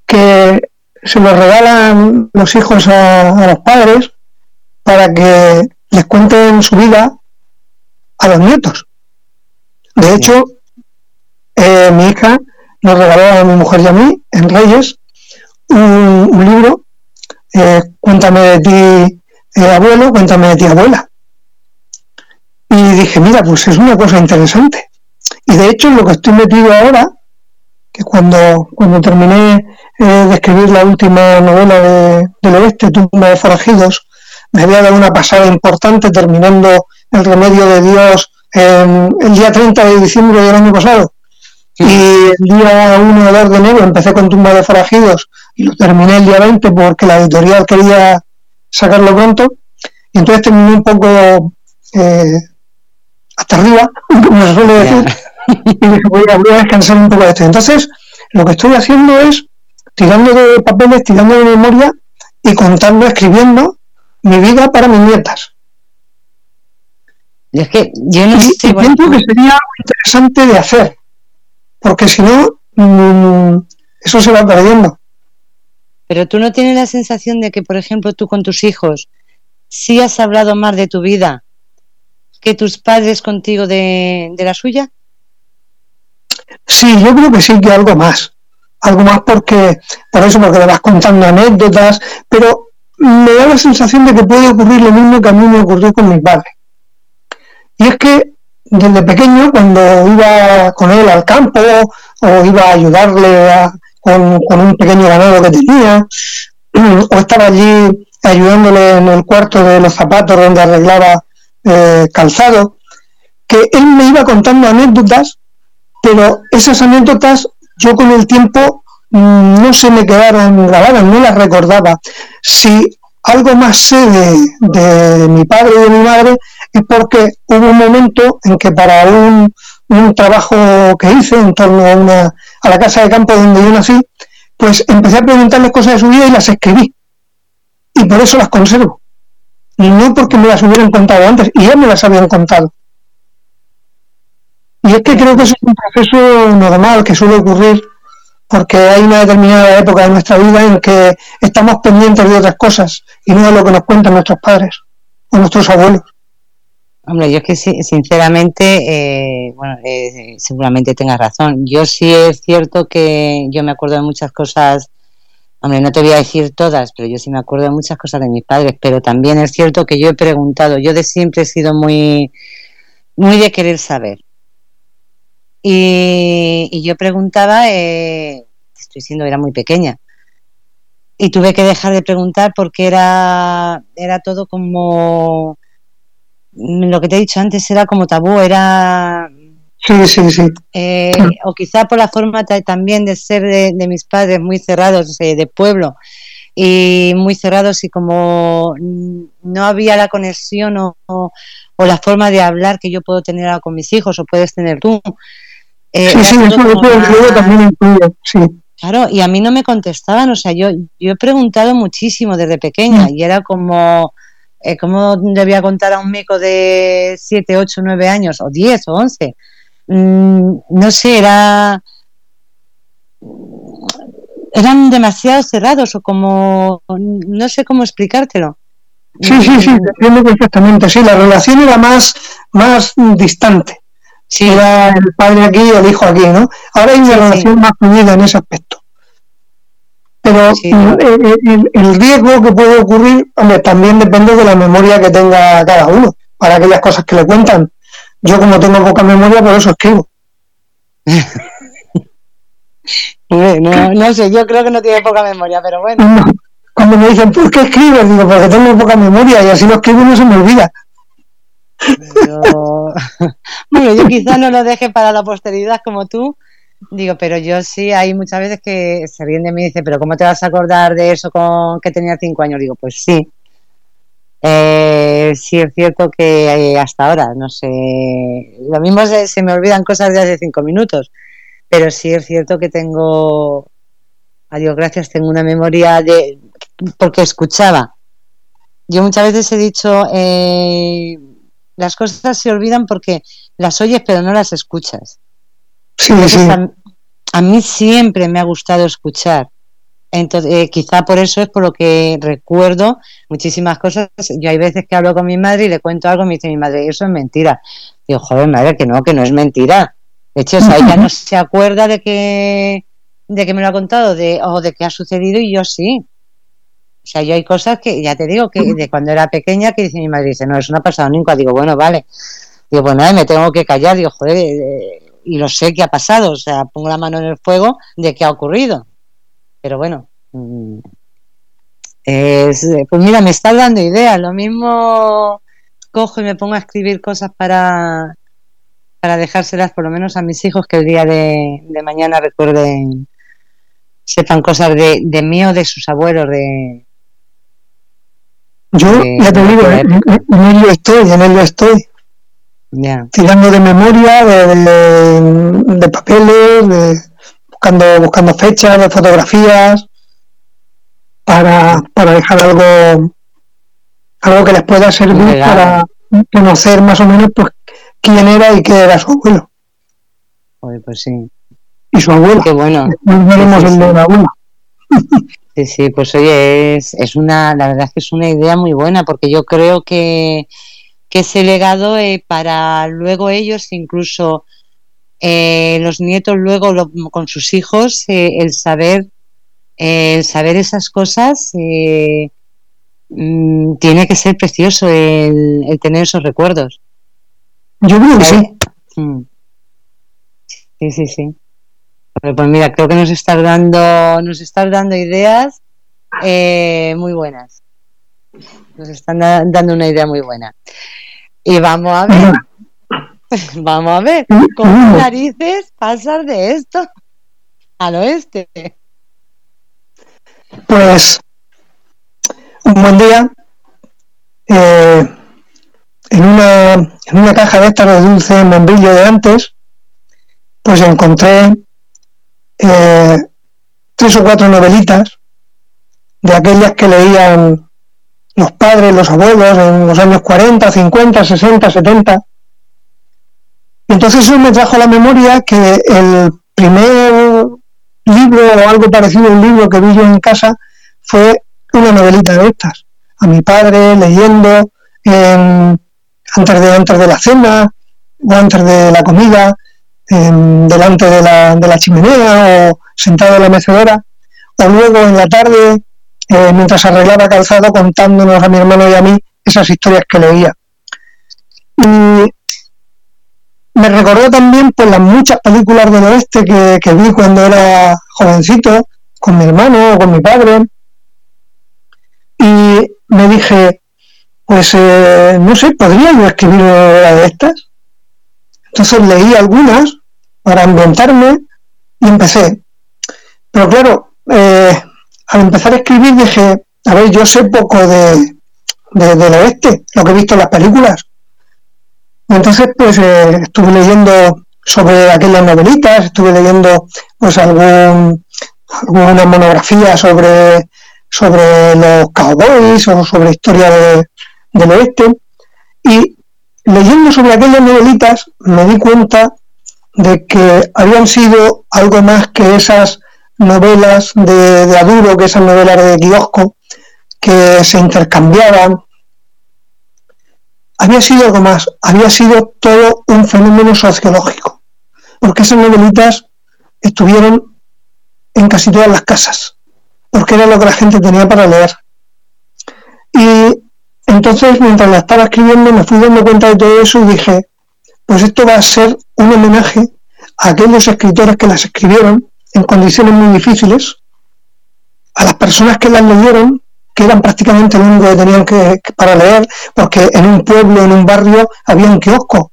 que se los regalan los hijos a, a los padres para que les cuenten su vida a los nietos. De hecho, eh, mi hija nos regaló a mi mujer y a mí, en Reyes, un, un libro, eh, Cuéntame de ti, eh, abuelo, cuéntame de ti, abuela. Y dije, mira, pues es una cosa interesante. Y de hecho, lo que estoy metido ahora, que cuando, cuando terminé de escribir la última novela de, del oeste, Tumba de Forajidos, me había dado una pasada importante terminando El remedio de Dios eh, el día 30 de diciembre del año pasado. Y el día 1 de 2 de enero empecé con Tumba de Forajidos y lo terminé el día 20 porque la editorial quería sacarlo pronto. Y entonces terminé un poco eh, hasta arriba, <laughs> como se suele decir, y dije, voy a, voy a descansar un poco de esto. Entonces, lo que estoy haciendo es tirando de papeles, tirando de memoria y contando, escribiendo mi vida para mis nietas. Y es que yo no y, sé, bueno, que sería algo interesante de hacer, porque si no, mmm, eso se va perdiendo. pero tú no tienes la sensación de que, por ejemplo, tú con tus hijos, sí has hablado más de tu vida que tus padres contigo de, de la suya. Sí, yo creo que sí que algo más. Algo más porque, por eso, porque le vas contando anécdotas, pero me da la sensación de que puede ocurrir lo mismo que a mí me ocurrió con mi padre. Y es que desde pequeño, cuando iba con él al campo o iba a ayudarle a, con, un pequeño ganado que tenía, <clears throat> o estaba allí ayudándole en el cuarto de los zapatos donde arreglaba eh, calzado, que él me iba contando anécdotas, pero esas anécdotas yo con el tiempo mmm, no se me quedaron grabadas, no las recordaba. Si algo más sé de, de, mi padre y de mi madre es porque hubo un momento en que para un, trabajo que hice en torno a, una, a la casa de campo donde yo nací, pues empecé a preguntarles cosas de su vida y las escribí. Y por eso las conservo. Y no porque me las hubieran contado antes, y ya me las habían contado. Y es que creo que es un proceso normal que suele ocurrir porque hay una determinada época de nuestra vida en que estamos pendientes de otras cosas y no de lo que nos cuentan nuestros padres o nuestros abuelos. Hombre, yo es que sinceramente, eh, bueno, eh, seguramente tengas razón. Yo sí es cierto que yo me acuerdo de muchas cosas, hombre, no te voy a decir todas, pero yo sí me acuerdo de muchas cosas de mis padres, pero también es cierto que yo he preguntado, yo de siempre he sido muy, muy de querer saber. Y, yo preguntaba, eh, estoy diciendo, era muy pequeña, y tuve que dejar de preguntar porque era, era todo como lo que te he dicho antes era como tabú, era Sí, sí, sí. Eh, o quizá por la forma también de ser de, mis padres muy cerrados, eh, de pueblo, y muy cerrados y como no había la conexión o, o, la forma de hablar que yo puedo tener con mis hijos o puedes tener tú. Eh, sí, sí, eso, más... también incluye, sí. Claro, y a mí no me contestaban, o sea, yo, yo he preguntado muchísimo desde pequeña mm. y era como, eh, ¿cómo le voy a contar a un mico de 7, 8, 9 años, o 10 o 11? Mm, no sé, era eran demasiado cerrados o como no sé cómo explicártelo. Sí, sí, sí, entiendo perfectamente. Sí, la relación era más, más distante. Sí. Era el padre aquí y el hijo aquí, ¿no? Ahora hay una relación más fluida en ese aspecto. Pero el, el, riesgo que puede ocurrir hombre, también depende de la memoria que tenga cada uno para aquellas cosas que le cuentan. Yo como tengo poca memoria, por eso escribo. <laughs> no, no sé, yo creo que no tiene poca memoria, pero bueno. Cuando me dicen, ¿por qué escribes? Digo, porque tengo poca memoria y así lo escribo y no se me olvida. <laughs> bueno, yo quizás no lo deje para la posteridad como tú, digo, pero yo sí, hay muchas veces que se ríen de mí y pero ¿cómo te vas a acordar de eso con que tenía cinco años? Digo, pues sí, eh, sí es cierto que eh, hasta ahora, no sé, lo mismo se, me olvidan cosas de hace cinco minutos, pero sí es cierto que tengo, a Dios gracias, tengo una memoria de, porque escuchaba. Yo muchas veces he dicho, eh, las cosas se olvidan porque las oyes pero no las escuchas. A mí siempre me ha gustado escuchar entonces, eh, quizá por eso es por lo que recuerdo muchísimas cosas. Yo hay veces que hablo con mi madre y le cuento algo y me dice mi madre, eso es mentira. Digo, joder, madre, que no, que no es mentira. De hecho, o sea, ella no se acuerda de que, de que me lo ha contado de, o de que ha sucedido y yo sí. O sea, yo hay cosas que, ya te digo, que de cuando era pequeña, que dice mi madre, dice, no, eso no ha pasado nunca. Digo, bueno, vale. Digo, pues nada, me tengo que callar. Digo, joder, eh, y lo sé que ha pasado. O sea, pongo la mano en el fuego de que ha ocurrido pero bueno, mm, es, pues mira, me está dando ideas. Lo mismo cojo y me pongo a escribir cosas para, para dejárselas por lo menos a mis hijos que el día de, mañana recuerden, sepan cosas de, de mí o de sus abuelos, de... Yo, ya te digo, en, ello estoy, en ello estoy. Tirando de memoria, de, de papeles, de buscando, buscando fechas de fotografías para, para dejar algo, algo que les pueda servir para conocer más o menos pues quién era y qué era su abuelo. pues sí. Y su abuela. Qué bueno. <laughs> Sí, sí, pues oye, es, es una, la verdad es que es una idea muy buena porque yo creo que, que ese legado eh, para luego ellos incluso eh, los nietos luego con sus hijos, eh, el saber el saber esas cosas mm, tiene que ser precioso el, tener esos recuerdos. Yo creo que sí. Mm. Sí, sí, sí. Pues mira, creo que nos estás dando, nos estás dando ideas muy buenas. Nos están dando una idea muy buena. Y vamos a ver <laughs> Vamos a ver, ¿cómo narices pasar de esto al oeste? Pues un buen día, eh, en, una, en una caja de estas de dulce membrillo de antes, pues encontré eh, tres o cuatro novelitas de aquellas que leían los padres, los abuelos en los años 40, 50, 60, 70 y entonces eso me trajo a la memoria que el primer libro o algo parecido a un libro que vi yo en casa fue una novelita de estas. A mi padre leyendo antes, de, antes de la cena o antes de la comida, delante de la, de la chimenea o sentado en la mecedora, o luego en la tarde eh, mientras arreglaba calzado contándonos a mi hermano y a mí esas historias que leía. Y me recordó también pues las muchas películas del oeste que, vi cuando era jovencito, con mi hermano o con mi padre, y me dije, pues eh, no sé, ¿podría yo escribir una de estas? Entonces leí algunas para inventarme y empecé. Pero claro, eh, al empezar a escribir dije, a ver, yo sé poco de, del oeste, lo que he visto en las películas. Entonces, pues eh, estuve leyendo sobre aquellas novelitas, estuve leyendo pues algún, alguna monografía sobre, sobre los cowboys o sobre historia del oeste. Y leyendo sobre aquellas novelitas me di cuenta de que habían sido algo más que esas novelas de, de Aduro, que esas novelas de kiosco, que se intercambiaban. Había sido algo más, había sido todo un fenómeno sociológico, porque esas novelitas estuvieron en casi todas las casas, porque era lo que la gente tenía para leer. Y entonces, mientras la estaba escribiendo, me fui dando cuenta de todo eso y dije, pues esto va a ser un homenaje a aquellos escritores que las escribieron en condiciones muy difíciles, a las personas que las leyeron, que eran prácticamente lo único que tenían que, para leer, porque en un pueblo, en un barrio, había un kiosco,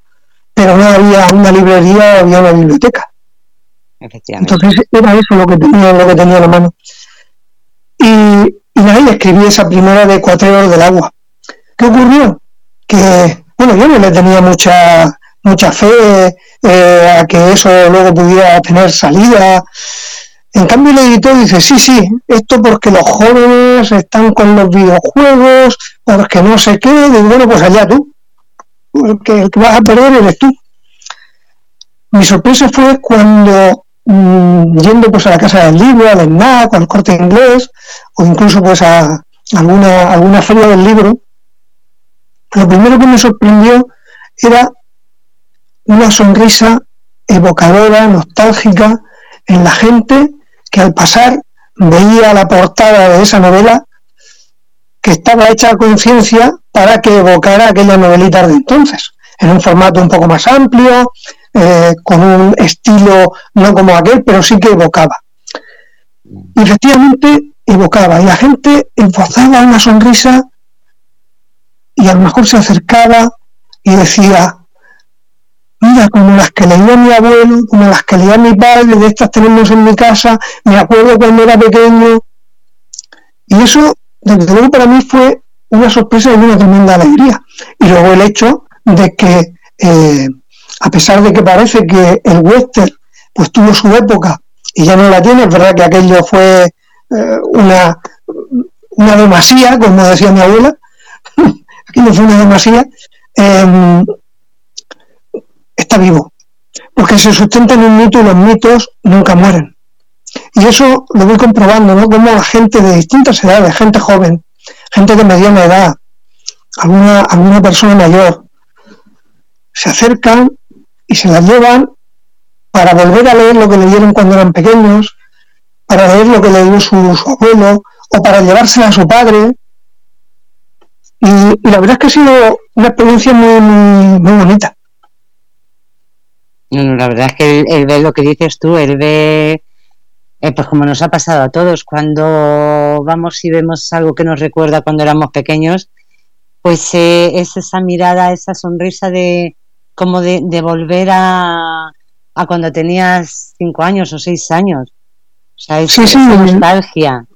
pero no había una librería, había una biblioteca. Entonces era eso lo que tenía, lo que tenía en la mano. Y, y ahí escribí esa primera de Cuatro del Agua. ¿Qué ocurrió? Que, bueno, yo no le tenía mucha, mucha fe eh, a que eso luego pudiera tener salida. En cambio el editor dice, sí, sí, esto porque los jóvenes están con los videojuegos, porque no sé qué, y bueno, pues allá tú, porque el que vas a perder eres tú. Mi sorpresa fue cuando, mm, yendo pues a la casa del libro, al ENAC, al corte inglés, o incluso pues a alguna, alguna feria del libro, lo primero que me sorprendió era una sonrisa evocadora, nostálgica en la gente que al pasar veía la portada de esa novela que estaba hecha a conciencia para que evocara aquella novelita de entonces, en un formato un poco más amplio, eh, con un estilo no como aquel, pero sí que evocaba. Y efectivamente evocaba, y la gente enfozaba una sonrisa y a lo mejor se acercaba y decía, mira, como las que leía mi abuelo, como las que leía mi padre, de estas tenemos en mi casa, me acuerdo cuando era pequeño. Y eso, desde luego, para mí fue una sorpresa y una tremenda alegría. Y luego el hecho de que, eh, a pesar de que parece que el western pues tuvo su época y ya no la tiene, es verdad que aquello fue eh, una, una demasía, como decía mi abuela, <laughs> aquello fue una demasía, eh, está vivo, porque se sustenta en un mito y los mitos nunca mueren. Y eso lo voy comprobando, ¿no? Como la gente de distintas edades, gente joven, gente de mediana edad, alguna, alguna persona mayor, se acercan y se las llevan para volver a leer lo que leyeron cuando eran pequeños, para leer lo que leyó su, abuelo, o para llevársela a su padre. Y, la verdad es que ha sido una experiencia muy, muy bonita. No, la verdad es que él, ve lo que dices tú, él ve, eh, pues como nos ha pasado a todos, cuando vamos y vemos algo que nos recuerda cuando éramos pequeños, pues eh, es esa mirada, esa sonrisa de como de, volver a, a, cuando tenías cinco años o seis años. O sea, es, sí, nostalgia.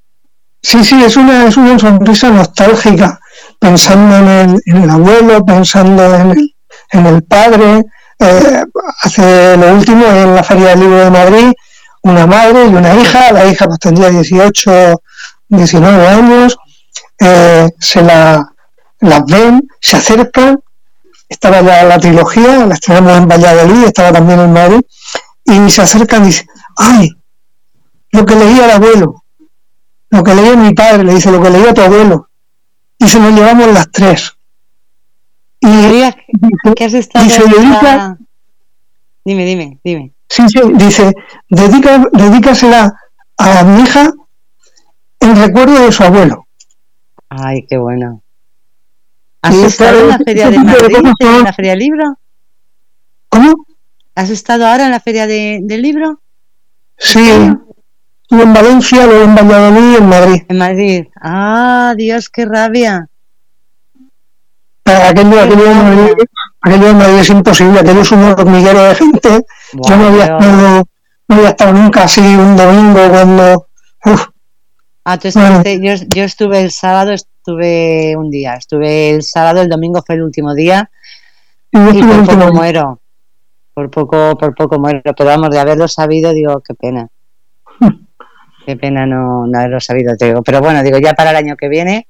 Sí, sí, es una, es una sonrisa nostálgica, pensando en el, en el abuelo, pensando en el, en el padre, eh, hace lo último en la Feria del Libro de Madrid, una madre y una hija, la hija pues tendría 18, 19 años, eh, se la, las ven, se acercan, estaba ya la trilogía, la estrenamos en Valladolid, estaba también en Madrid, y se acercan y dicen, ay, lo que leía el abuelo, lo que leía mi padre, le dice, lo que leía tu abuelo, y se nos llevamos las tres. Y ¿Qué has estado dice, dedica, Dime, dime, dime. Sí, sí, dice, dedica, dedícasela a mi hija en recuerdo de su abuelo. Ay, qué bueno. ¿Has estado en la Feria de Madrid, en la Feria del Libro? ¿Cómo? ¿Has estado ahora en la Feria de, del Libro? Sí, Estuve en Valencia, luego en Valladolid y en Madrid. En Madrid. Ah, Dios, qué rabia. Aquello, aquello, Madrid, aquello Madrid es imposible, aquello es un hormiguero de gente. Yo no había, estado, no había estado nunca así un domingo cuando... Uf, Ah, tú Bueno. estuviste, yo, yo estuve el sábado, estuve un día, estuve el sábado, el domingo fue el último día. Y yo y estuve por poco día. muero, por poco, por poco muero, pero vamos, de haberlo sabido, digo, qué pena, qué pena no, no haberlo sabido, te digo, pero bueno, digo, ya para el año que viene,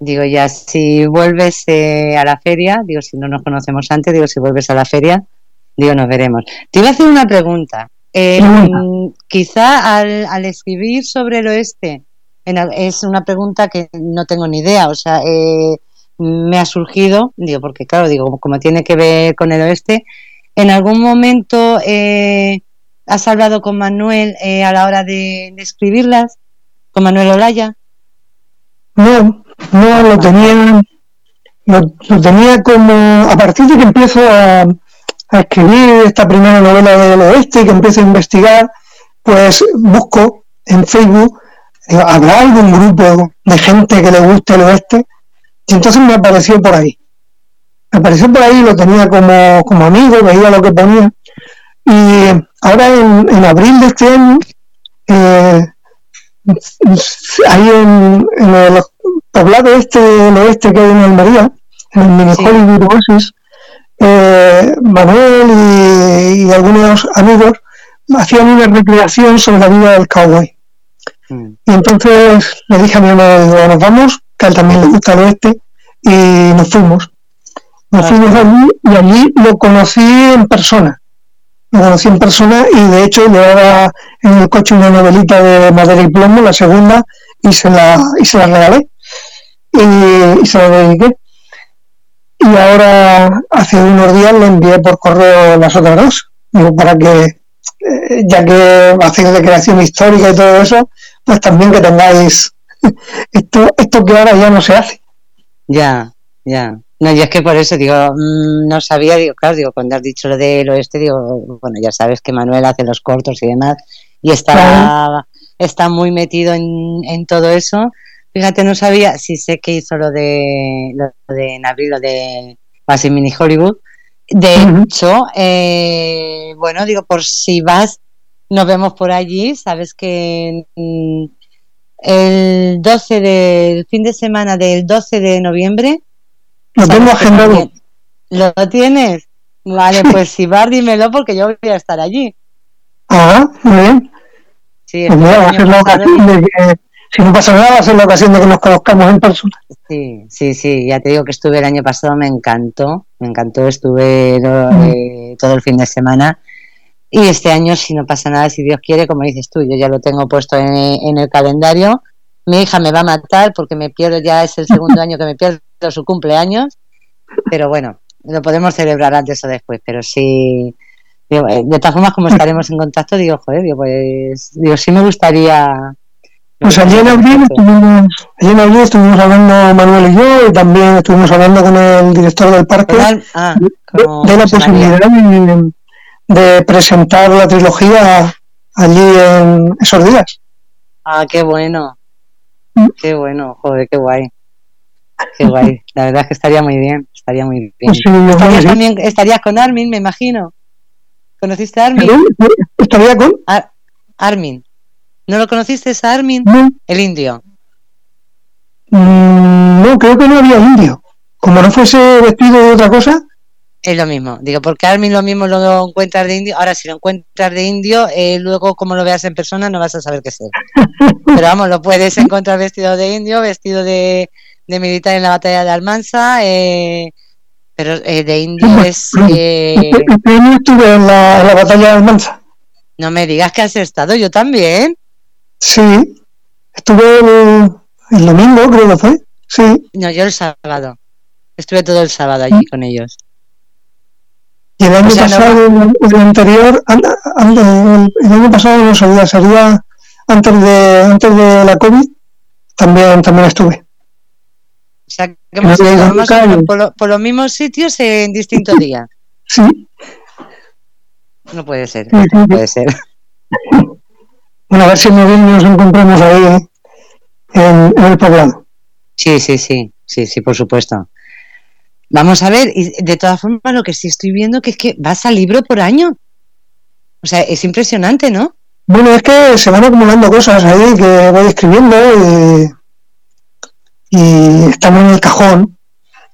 digo, ya si vuelves eh, a la feria, digo, si no nos conocemos antes, digo, si vuelves a la feria, digo, nos veremos. Te iba a hacer una pregunta, Eh, quizá al, al escribir sobre el oeste, en es una pregunta que no tengo ni idea, o sea, eh, me ha surgido, digo, porque claro, digo, como, como tiene que ver con el oeste, ¿en algún momento eh, has hablado con Manuel eh, a la hora de, de escribirlas? ¿Con Manuel Olaya? No, no, lo tenía, lo, tenía como, a partir de que empiezo a, escribir esta primera novela del oeste y que empiezo a investigar, pues busco en Facebook, ¿habrá algún grupo de gente que le guste el oeste? Y entonces me apareció por ahí. Me apareció por ahí, lo tenía como, como amigo, veía lo que ponía. Y ahora en, en abril de este año, eh, ahí en, en poblado este del oeste que hay en Almería, en el mini Sí. Hollywood Oasis, eh, Manuel y, y algunos amigos hacían una recreación sobre la vida del cowboy. Mm. Y entonces le dije a mi hermano, digo, nos vamos, que a él también le gusta el oeste, y nos fuimos. Nos Ah, fuimos allí y allí lo conocí en persona. Lo conocí en persona y de hecho llevaba en el coche una novelita de madera y plomo, la segunda, y se la, y se la regalé. Y, y se la dediqué. Y ahora, hace unos días, le envié por correo las otras dos. Digo, para que, eh, ya que hacéis recreación histórica y todo eso, pues también que tengáis <laughs> esto, esto que ahora ya no se hace. Ya, ya. No, y es que por eso digo, mm, no sabía, digo, claro, digo, cuando has dicho lo del oeste, digo, bueno, ya sabes que Manuel hace los cortos y demás, y está, está muy metido en, en todo eso. Fíjate, no sabía, sí sé que hizo lo de, lo de en abril, lo de en Mini Hollywood. De Ujú. hecho, eh, bueno, digo, por si vas, nos vemos por allí, sabes que mm, el 12 del fin de semana del 12 de noviembre Lo ¿Sabes tengo agendado. ¿Lo tienes? Vale, pues si vas, dímelo porque yo voy a estar allí. Ah, muy bien. Sí, Pues va a ser la ocasión de que, si no pasa nada, va a ser la ocasión de que nos conozcamos en persona. Sí, sí, sí, ya te digo que estuve el año pasado, me encantó, me encantó, estuve eh, todo el fin de semana. Y este año, si no pasa nada, si Dios quiere, como dices tú, yo ya lo tengo puesto en, en el calendario, mi hija me va a matar porque me pierdo, ya es el segundo <laughs> año que me pierdo su cumpleaños, pero bueno, lo podemos celebrar antes o después, pero sí, digo, eh, de todas formas, como estaremos en contacto, digo, joder, digo, pues, digo, sí me gustaría... Pues allí en abril estuvimos, allí en abril estuvimos hablando Manuel y yo, y también estuvimos hablando con el director del parque ah, de, la posibilidad de, de presentar la trilogía allí en esos días. Ah, qué bueno. Mm. Qué bueno, joder, qué guay. Qué guay. La verdad es que estaría muy bien, estaría muy bien. Pues sí, Estarías sí. también, estarías con Armin, me imagino. ¿Conociste a Armin? ¿Estaría con? Ar- Armin. ¿No lo conociste a Armin? No, El indio. Mm, no, creo que no había indio. Como no fuese vestido de otra cosa, Es lo mismo. Digo, porque Armin lo mismo lo encuentras de indio. Ahora, si lo encuentras de indio, eh, luego como lo veas en persona no vas a saber qué ser. <laughs> Pero vamos, lo puedes encontrar vestido de indio, vestido de, de militar en la batalla de Almansa, eh, pero eh, de indio es... eh, año estuve en la, en la batalla de Almanza. no me digas que has estado, yo también. Sí, estuve el, el domingo, creo que fue. Sí, No, yo el sábado. Estuve todo el sábado allí con ellos. y el año O sea, no pasado, el, anterior, an- an- el, el año pasado no sería, sería antes de antes de la COVID, también también estuve. O sea, que hemos No, más por, lo- por los mismos sitios en distintos días. Sí, No puede ser, no puede ser. <laughs> Bueno, a ver si en noviembre nos encontramos ahí en, en el poblado. Sí, sí, sí, sí, sí, por supuesto. Vamos a ver, y de todas formas lo que sí estoy viendo que es que vas a libro por año. O sea, es impresionante, ¿no? Bueno, es que se van acumulando cosas ahí que voy escribiendo y, y están en el cajón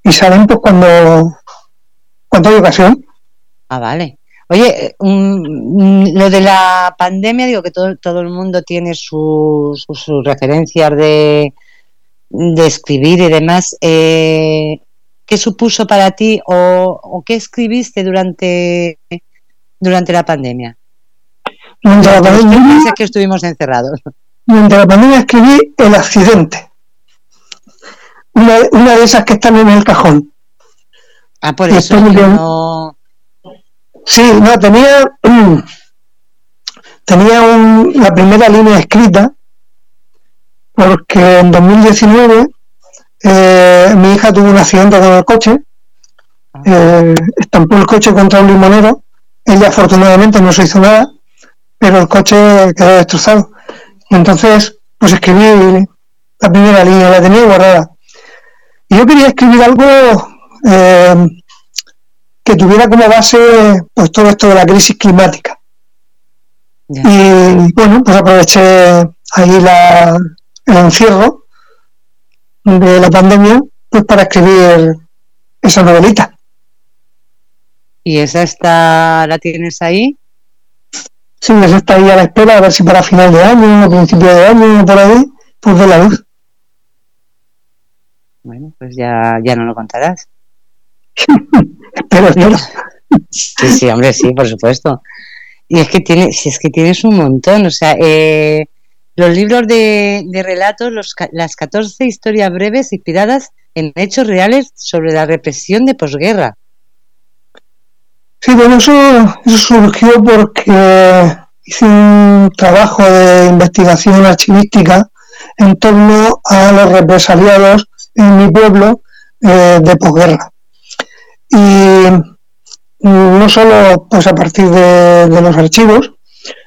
y salen pues cuando, cuando hay ocasión. Ah, vale. Oye, um, lo de la pandemia, digo que todo, todo el mundo tiene sus, sus, sus referencias de, de escribir y demás. Eh, ¿Qué supuso para ti o, o, qué escribiste durante, durante la pandemia? Durante la pandemia, que estuvimos encerrados. Durante la pandemia escribí El accidente. Una, una de esas que están en el cajón. Ah, por eso no... Sí, no, tenía, <clears throat> tenía un, la primera línea escrita porque en 2019 eh, mi hija tuvo un accidente con el coche, eh, estampó el coche contra un limonero, ella afortunadamente no se hizo nada, pero el coche quedó destrozado. Y entonces, pues escribí la primera línea, la tenía guardada. Y yo quería escribir algo eh, que tuviera como base pues todo esto de la crisis climática. Yeah. Y bueno, pues aproveché ahí la, el encierro de la pandemia pues para escribir esa novelita. ¿Y esa está, la tienes ahí? Sí, esa está ahí a la espera, a ver si para final de año, a principio de año, por ahí, pues de la luz. Bueno, pues ya, ya no lo contarás. <laughs> espero. Sí, sí, hombre, sí, por supuesto. Y es que tienes, es que tienes un montón, o sea, eh, los libros de, de relatos, los, las 14 historias breves inspiradas en hechos reales sobre la represión de posguerra. Sí, bueno, eso, eso surgió porque hice un trabajo de investigación archivística en torno a los represaliados en mi pueblo eh, de posguerra. Y no solo pues a partir de, los archivos,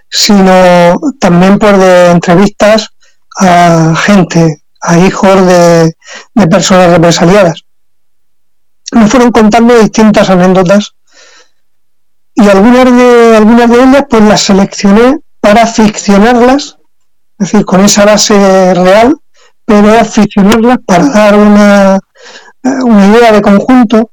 sino también por de entrevistas a gente, a hijos de, de personas represaliadas. Me fueron contando distintas anécdotas y algunas de, algunas de ellas pues las seleccioné para ficcionarlas, es decir, con esa base real, pero ficcionarlas para dar una, una idea de conjunto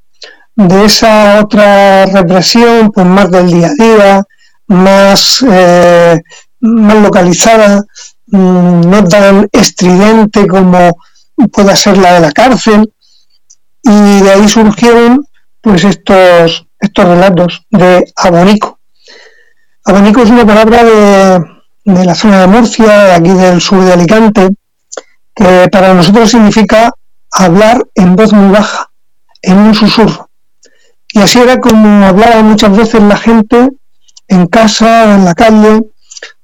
de esa otra represión, pues más del día a día, más, eh, más localizada, mmm, no tan estridente como pueda ser la de la cárcel, y de ahí surgieron pues estos, estos relatos de abonico. Abonico es una palabra de, de la zona de Murcia, de aquí del sur de Alicante, que para nosotros significa hablar en voz muy baja, en un susurro. Y así era como hablaba muchas veces la gente en casa, en la calle,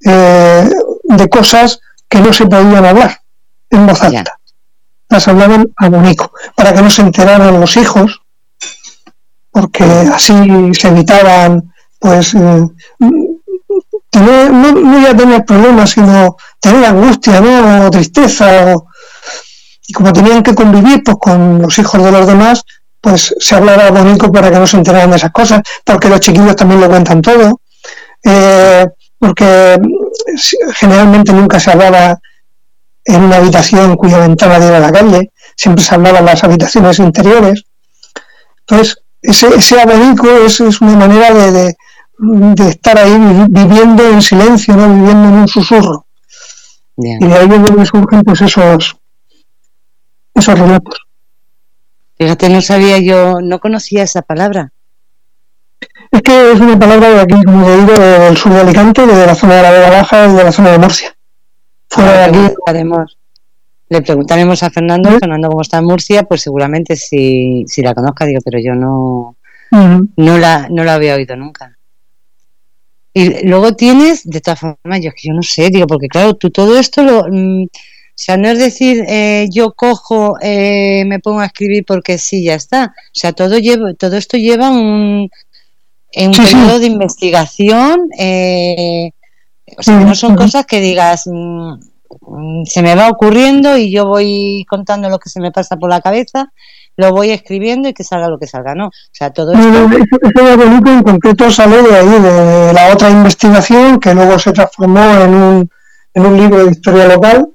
eh, de cosas que no se podían hablar en voz alta. Las hablaban a Bonico, para que no se enteraran los hijos, porque así se evitaban, pues, eh, tener, no, no, ya tener problemas, sino tener angustia, ¿no? O tristeza, o, y como tenían que convivir pues, con los hijos de los demás, pues se hablaba bonito para que no se enteraran de esas cosas, porque los chiquillos también lo cuentan todo, eh, porque generalmente nunca se hablaba en una habitación cuya ventana diera a la calle, siempre se hablaba en las habitaciones interiores. Entonces, ese, ese abanico es, es una manera de, de, de, estar ahí viviendo en silencio, ¿no? viviendo en un susurro. Bien. Y de ahí es donde surgen pues esos, esos relatos. Fíjate, no sabía yo, no conocía esa palabra. Es que es una palabra de aquí, como te digo, del sur de Alicante, de la zona de la Vega Baja y de la zona de Murcia. Fuera de aquí. Preguntaremos, le preguntaremos a Fernando, ¿Sí? Fernando, cómo está en Murcia, pues seguramente si, si la conozca, digo, pero yo no, uh -huh. no, la, no la había oído nunca. Y luego tienes, de todas formas, yo es que yo no sé, digo, porque claro, tú todo esto lo. Mmm, sea, no es decir, eh, yo cojo, eh, me pongo a escribir porque sí, ya está. O sea, todo, lleva, todo esto lleva un, un periodo de investigación, eh, O sea, no son cosas que digas, mm, mm, se me va ocurriendo y yo voy contando lo que se me pasa por la cabeza, lo voy escribiendo y que salga lo que salga, ¿no? O sea, todo esto... Eso de bonito en concreto sale de ahí, de la otra investigación que luego se transformó en un, en un libro de historia local,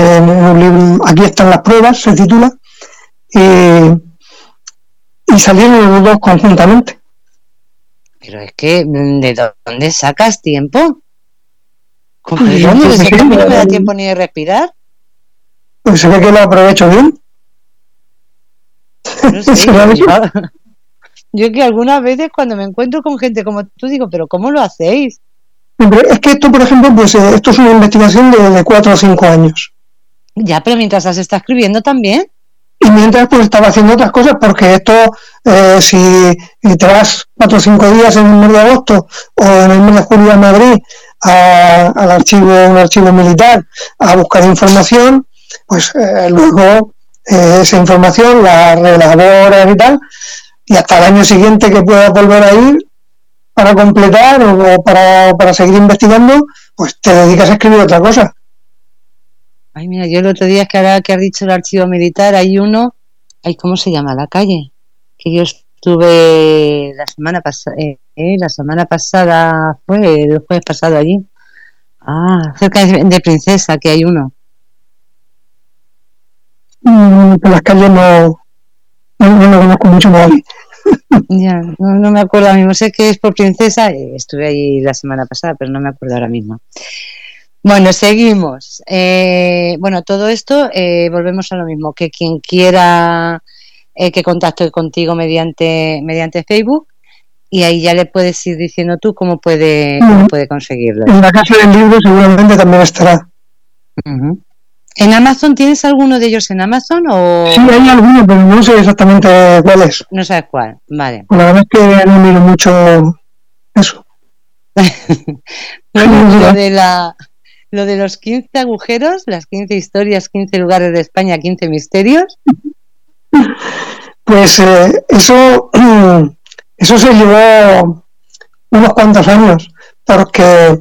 en un libro, aquí están las pruebas, se titula, y, y salieron los dos conjuntamente. Pero es que, ¿de dónde sacas tiempo? ¿Cómo Pues ¿De dónde? creo ¿Desde que que no me da tiempo ni de respirar? Pues se ve que lo aprovecho bien. No sé, <laughs> ¿Será yo, yo que algunas veces cuando me encuentro con gente como tú digo, pero ¿cómo lo hacéis? Es que esto, por ejemplo, pues eh, esto es una investigación de, de cuatro o cinco años. Ya, pero mientras las está escribiendo también. Y mientras pues estaba haciendo otras cosas, porque esto, eh, si te vas cuatro o cinco días en el mes de agosto o en el mes de julio a Madrid a- al archivo, un archivo militar, a buscar información, pues eh, luego eh, esa información la reelaboras y tal, y hasta el año siguiente que puedas volver a ir para completar o para, para seguir investigando, pues te dedicas a escribir otra cosa. Ay, mira, yo el otro día que ahora que has dicho el archivo militar, hay uno, ay, ¿cómo se llama la calle? Que yo estuve la semana pasada, eh, eh, la semana pasada, fue el jueves pasado allí. Ah, cerca de, de Princesa, que hay uno. Mm, por las calles no, no, no conozco mucho Madrid. <laughs> Ya, no, no me acuerdo ahora mismo. Sé que es por Princesa. eh, Estuve ahí la semana pasada, pero no me acuerdo ahora mismo. Bueno, seguimos. Eh, bueno, todo esto, eh, volvemos a lo mismo. Que quien quiera eh, que contacte contigo mediante, mediante Facebook, y ahí ya le puedes ir diciendo tú cómo puede, cómo puede conseguirlo. En la casa del libro seguramente también estará. ¿En Amazon tienes alguno de ellos en Amazon o Sí, hay alguno, pero no sé exactamente cuál es. no sabes cuál? Vale. La verdad es que no miro mucho eso. <laughs> Bueno, de la lo de los 15 agujeros, las 15 historias, 15 lugares de España, 15 misterios. Pues eh, eso, <clears throat> eso se llevó unos cuantos años, porque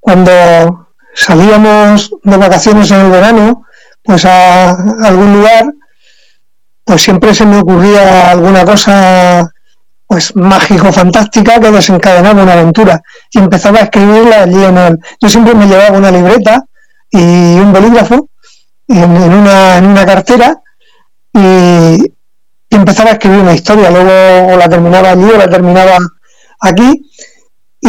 cuando salíamos de vacaciones en el verano, pues a algún lugar, pues siempre se me ocurría alguna cosa pues mágico fantástica que desencadenaba una aventura. Y empezaba a escribirla allí en el yo siempre me llevaba una libreta y un bolígrafo en, en una en una cartera y, empezaba a escribir una historia. Luego la terminaba allí o la terminaba aquí. Y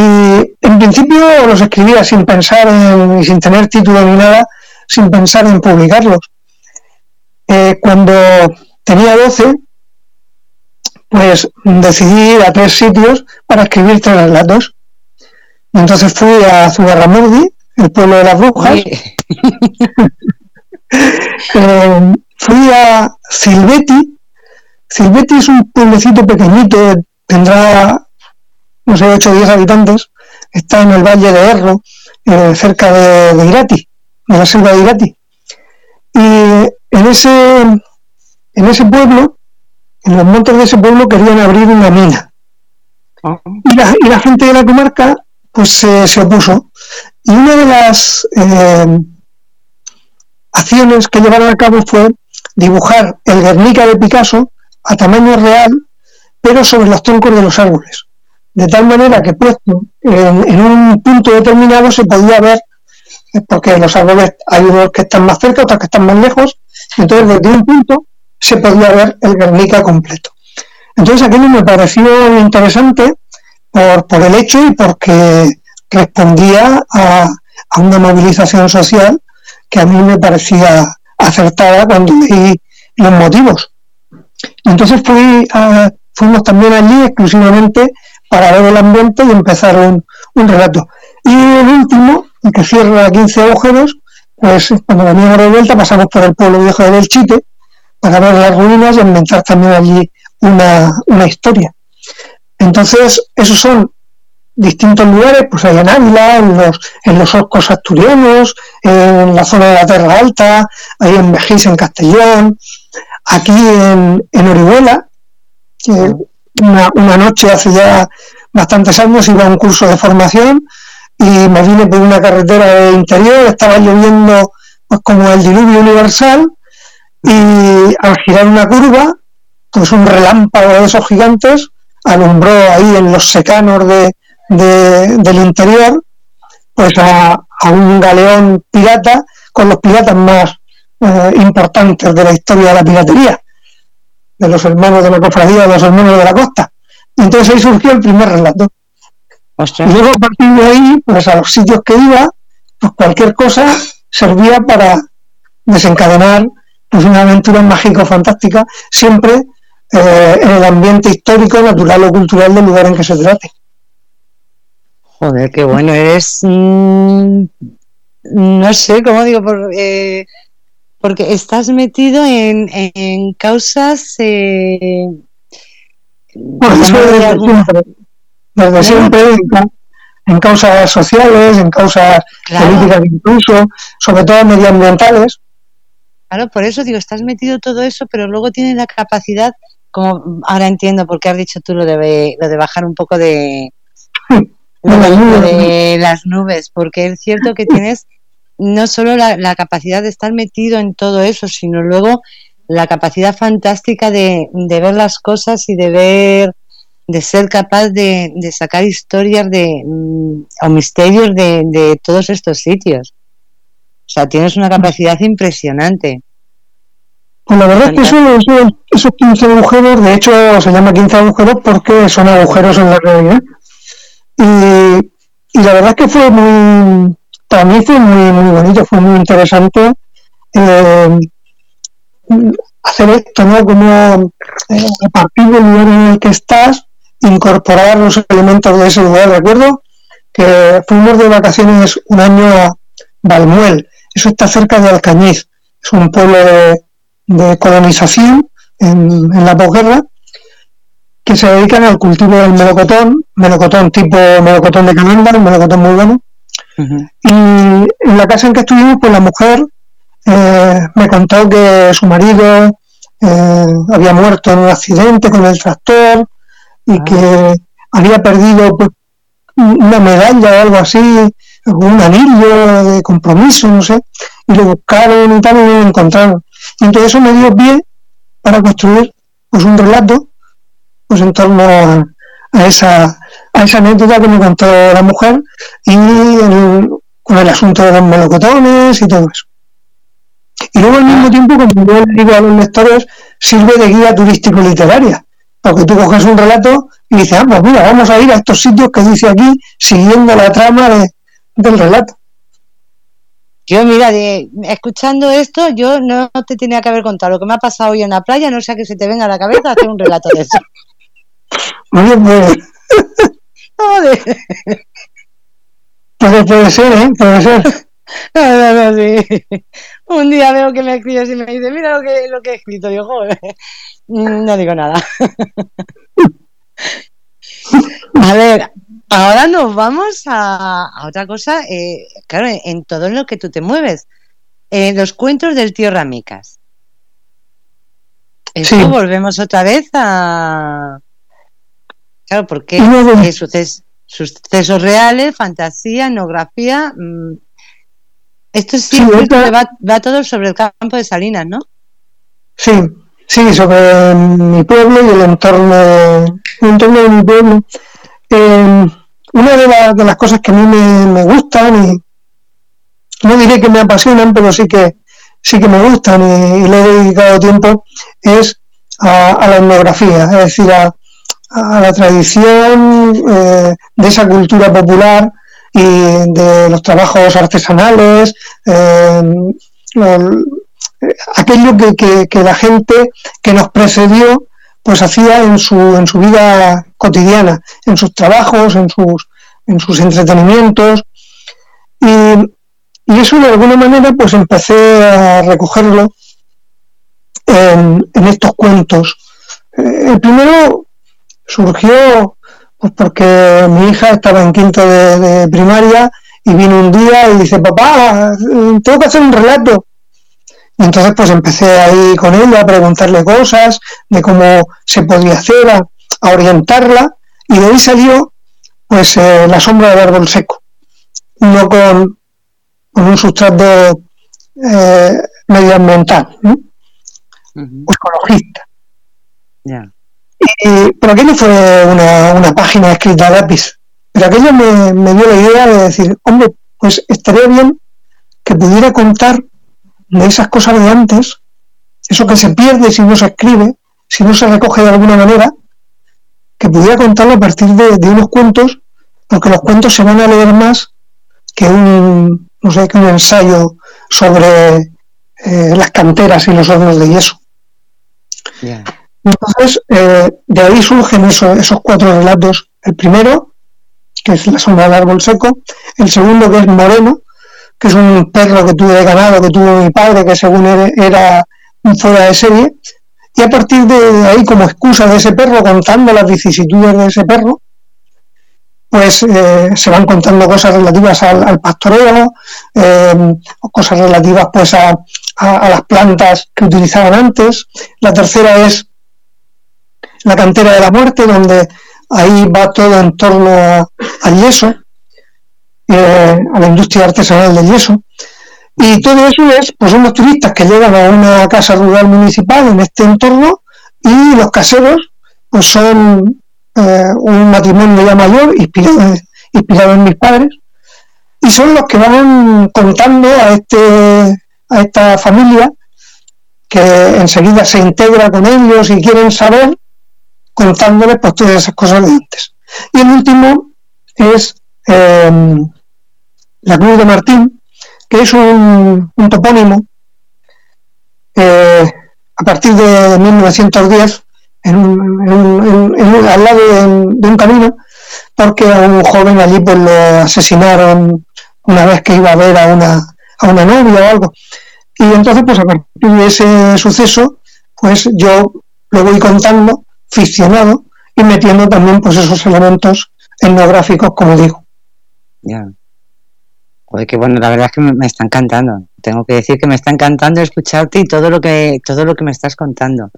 en principio los escribía sin pensar en, sin tener título ni nada sin pensar en publicarlos. Eh, cuando tenía 12 pues decidí ir a tres sitios para escribir tres relatos. Entonces fui a Zugarramurdi, el pueblo de las brujas, <laughs> eh, fui a Silveti. Silveti es un pueblecito pequeñito, tendrá, no sé, 8 o 10 habitantes, está en el valle de Erro, eh, cerca de, de Irati, de la selva de Irati. Y en ese, en ese pueblo, en los montes de ese pueblo querían abrir una mina. y la, y la gente de la comarca pues se, se opuso. Y una de las eh, acciones que llevaron a cabo fue dibujar el Guernica de Picasso a tamaño real, pero sobre los troncos de los árboles. De tal manera que puesto en, en un punto determinado se podía ver, eh, porque los árboles hay unos que están más cerca, otros que están más lejos, entonces desde un punto se podía ver el Guernica completo. Entonces aquello me pareció interesante por, por el hecho y porque respondía a, a una movilización social que a mí me parecía acertada cuando leí los motivos. Entonces fui a- fuimos también allí exclusivamente para ver el ambiente y empezar un, un relato. Y el último, el que cierra 15 agujeros, pues cuando veníamos de vuelta pasamos por el pueblo viejo de Belchite para ver las ruinas y inventar también allí una, una historia. Entonces, esos son distintos lugares, pues hay en Ávila, en los, en los Orcos asturianos, en la zona de la Terra Alta, hay en Mejís, en Castellón, aquí en, en Orihuela, que una, una noche hace ya bastantes años iba a un curso de formación y me vine por una carretera de interior, estaba lloviendo pues como el diluvio universal y al girar una curva, pues un relámpago de esos gigantes alumbró ahí en los secanos de, del interior pues a, un galeón pirata con los piratas más eh, importantes de la historia de la piratería, de los hermanos de la cofradía, de los hermanos de la costa. Entonces ahí surgió el primer relato. Y luego a partir de ahí, pues a los sitios que iba, pues cualquier cosa servía para desencadenar pues una aventura mágico-fantástica, siempre eh, en el ambiente histórico, natural o cultural del lugar en que se trate. Joder, qué bueno eres. Mm, no sé cómo digo, por, eh, porque estás metido en, en causas. Eh, desde siempre, en, causas sociales, en causas políticas incluso, sobre todo medioambientales. Claro, por eso digo, estás metido todo eso, pero luego tienes la capacidad, como ahora entiendo por qué has dicho tú lo de, lo de bajar un poco de, de las nubes, porque es cierto que tienes no solo la, capacidad de estar metido en todo eso, sino luego la capacidad fantástica de, ver las cosas y de ver, de ser capaz de, sacar historias de, mm, o misterios de, todos estos sitios. O sea, tienes una capacidad impresionante. Pues la verdad es que esos, esos 15 agujeros, de hecho se llama 15 agujeros porque son agujeros en la realidad. Y, la verdad es que fue muy, para mí fue muy, muy bonito, fue muy interesante eh, hacer esto, ¿no? Como eh, a partir del lugar en el que estás, incorporar los elementos de ese lugar. Recuerdo que fuimos de vacaciones un año a Balmuel, eso está cerca de Alcañiz, es un pueblo de, colonización en, en la posguerra que se dedican al cultivo del melocotón, melocotón tipo melocotón de Cananda, un melocotón muy bueno. Y en la casa en que estuvimos, pues la mujer eh, me contó que su marido eh, había muerto en un accidente con el tractor y ah. que había perdido pues, una medalla o algo así, un anillo de compromiso, no sé, y lo buscaron y tal y lo encontraron. Y entonces eso me dio pie para construir pues un relato pues en torno a, esa a esa anécdota que me contó la mujer y con el asunto de los melocotones y todo eso. Y luego al mismo tiempo, como yo le digo a los lectores, sirve de guía turístico literaria, porque tú coges un relato y dices, ah, pues mira, vamos a ir a estos sitios que dice aquí, siguiendo la trama del relato. Yo, mira, de, escuchando esto, yo no te tenía que haber contado lo que me ha pasado hoy en la playa, no sea que se te venga a la cabeza hacer un relato de eso. <laughs> Oye, pues. <laughs> Joder. Puede, puede ser, ¿eh? Puede ser. <laughs> No, no, no, sí. Un día veo que me escribes y me dice, mira lo que, lo que he escrito. Yo, joder, no digo nada. A ver, ahora nos vamos a, otra cosa. Eh, claro, en todo lo que tú te mueves. Eh, los cuentos del tío Ramicas. Eso volvemos otra vez a, Claro, porque eh, sucesos, reales, fantasía, etnografía. Mm, esto sí, va, todo sobre el campo de Salinas, ¿no? Sí, sí, sobre mi pueblo y el entorno, el entorno de mi pueblo. Em, una de, las cosas que a mí me, gustan y no diré que me apasionan, pero sí que sí que me gustan y, le he dedicado tiempo es a, la etnografía, es decir, a, a la tradición eh, de esa cultura popular y de los trabajos artesanales, eh, aquello que, que, la gente que nos precedió pues hacía en su, en su vida cotidiana, en sus trabajos, en sus, en sus entretenimientos. Y, y eso de alguna manera pues empecé a recogerlo en, estos cuentos. Eh, el primero surgió pues porque mi hija estaba en quinto de, primaria y vino un día y dice, papá, tengo que hacer un relato. Y entonces pues empecé ahí con ella a preguntarle cosas de cómo se podía hacer, a, orientarla, y de ahí salió pues eh, la sombra del árbol seco. uno con, un sustrato eh, medioambiental, ¿no? ecologista. Y, pero aquello fue una, una, página escrita a lápiz. Pero aquello me, me dio la idea de decir, hombre, pues estaría bien que pudiera contar de esas cosas de antes, eso que se pierde si no se escribe, si no se recoge de alguna manera, que pudiera contarlo a partir de, unos cuentos, porque los cuentos se van a leer más que un, no sé, que un ensayo sobre eh, las canteras y los hornos de yeso. Entonces, eh, de ahí surgen esos cuatro relatos. El primero, que es La sombra del árbol seco. El segundo, que es Moreno, que es un perro que tuve de ganado, que tuvo mi padre, que según era un fuera de serie. Y a partir de ahí, como excusa de ese perro, contando las vicisitudes de ese perro, pues eh, se van contando cosas relativas al, pastoreo, eh, cosas relativas pues a, las plantas que utilizaban antes. La tercera es la cantera de la muerte, donde ahí va todo en torno al yeso, eh, a la industria artesanal del yeso. Y todo eso es, pues son los turistas que llegan a una casa rural municipal en este entorno y los caseros, pues son eh, un matrimonio ya mayor, inspirado, inspirado en mis padres, y son los que van contando a, este, a esta familia que enseguida se integra con ellos y quieren saber, contándoles pues todas esas cosas de antes. Y el último es eh, la Cruz de Martín, que es un, topónimo eh, a partir de 1910 en al lado de, un camino porque a un joven allí pues lo asesinaron una vez que iba a ver a una, a una novia o algo. Y entonces pues a partir de ese suceso pues yo lo voy contando ficcionado y metiendo también pues esos elementos etnográficos como digo. Ya. Joder, que bueno, la verdad es que me, está encantando. Tengo que decir que me está encantando escucharte y todo lo que todo lo que me estás contando.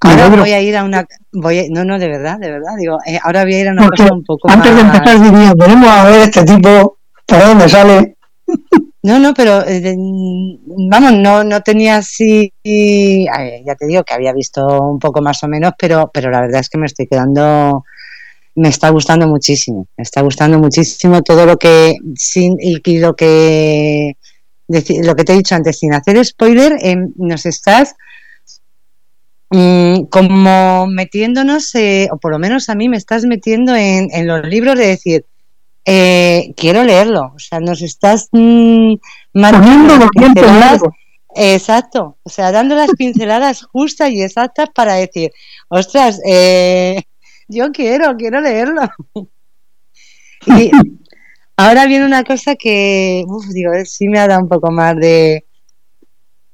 Ahora voy a ir a una voy no no de verdad, de verdad, digo, eh, ahora voy a ir a una cosa un poco antes de empezar diría, venimos a ver este tipo por dónde sale. No, no, pero eh, vamos, no no tenía así ya te digo que había visto un poco más o menos, pero pero la verdad es que me estoy quedando me está gustando muchísimo, me está gustando muchísimo todo lo que sin y lo que lo que te he dicho antes sin hacer spoiler em, nos estás mm, como metiéndonos eh, o por lo menos a mí me estás metiendo en, los libros de decir eh, quiero leerlo. O sea nos estás mm, exacto. O sea dando las pinceladas <laughs> justas y exactas para decir ostras eh, yo quiero, quiero leerlo. <laughs> y ahora viene una cosa que, uf, digo, sí me ha dado un poco más de...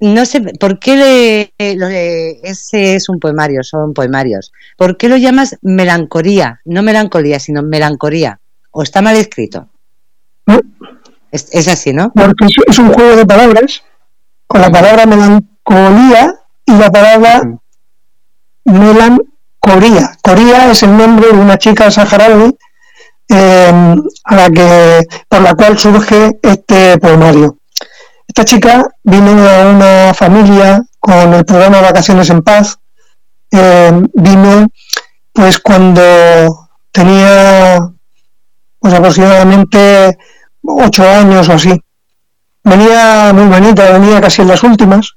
No sé, ¿por qué le, ese es un poemario, son poemarios? ¿Por qué lo llamas melancolía? No melancolía, sino melancolía. ¿O está mal escrito? Es, así, ¿no? Porque es un juego de palabras con la palabra melancolía y la palabra melan Coría. Es el nombre de una chica saharaui eh, a la que, por la cual surge este poemario. Esta chica vino de una familia con el programa Vacaciones en Paz. Eh, vino pues cuando tenía pues aproximadamente ocho años o así. Venía muy bonita, venía casi en las últimas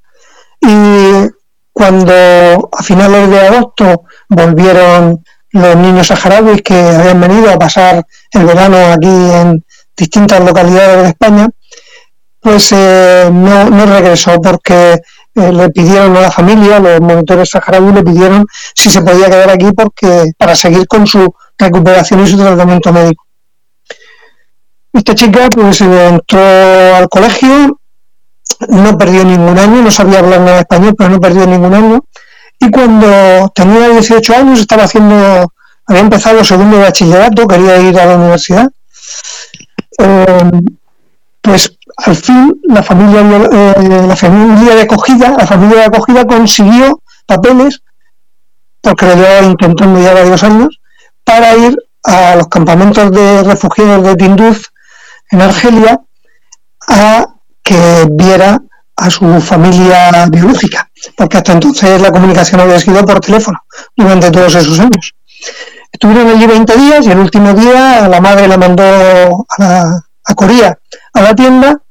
y cuando a finales de agosto volvieron los niños saharauis que habían venido a pasar el verano aquí en distintas localidades de España, pues eh, no, regresó porque eh, le pidieron a la familia, los monitores saharauis le pidieron si se podía quedar aquí porque para seguir con su recuperación y su tratamiento médico. Esta chica pues entró al colegio, no perdió ningún año, no sabía hablar nada español, pero no perdió ningún año. Y cuando tenía 18 años, estaba haciendo, había empezado segundo bachillerato, quería ir a la universidad. Eh, pues al fin la familia, eh, la familia de acogida, la familia de acogida consiguió papeles, porque lo llevaba intentando ya varios años, para ir a los campamentos de refugiados de Tinduf en Argelia a que viera a su familia biológica, porque hasta entonces la comunicación había sido por teléfono durante todos esos años. Estuvieron allí 20 días y el último día la madre la mandó a, a Corea a la tienda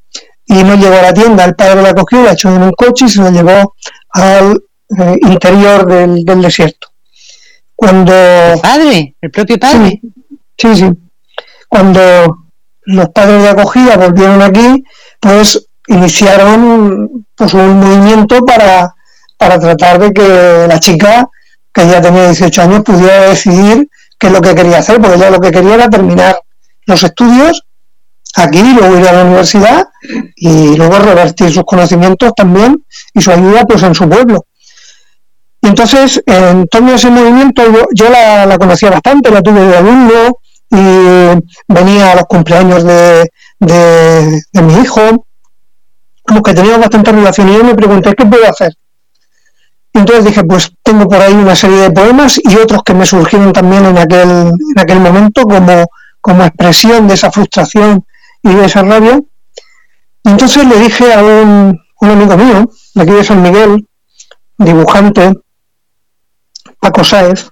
y no llegó a la tienda. El padre la cogió, la echó en un coche y se la llevó al eh, interior del, desierto. Cuando... ¿El padre? ¿El propio padre? Sí, sí, Cuando los padres de acogida volvieron aquí, pues iniciaron pues, un movimiento para, para tratar de que la chica, que ya tenía 18 años, pudiera decidir qué es lo que quería hacer, porque ella lo que quería era terminar los estudios aquí, luego ir a la universidad y luego revertir sus conocimientos también y su ayuda pues en su pueblo. Y entonces, en torno a ese movimiento, yo, la, conocía bastante, la tuve de alumno y venía a los cumpleaños de, de, mi hijo, como que teníamos bastante relación y yo me pregunté, ¿qué puedo hacer? Entonces dije, pues tengo por ahí una serie de poemas y otros que me surgieron también en aquel, en aquel momento como, como expresión de esa frustración y de esa rabia. Entonces le dije a un, un amigo mío, de aquí de San Miguel, dibujante, Paco Sáez.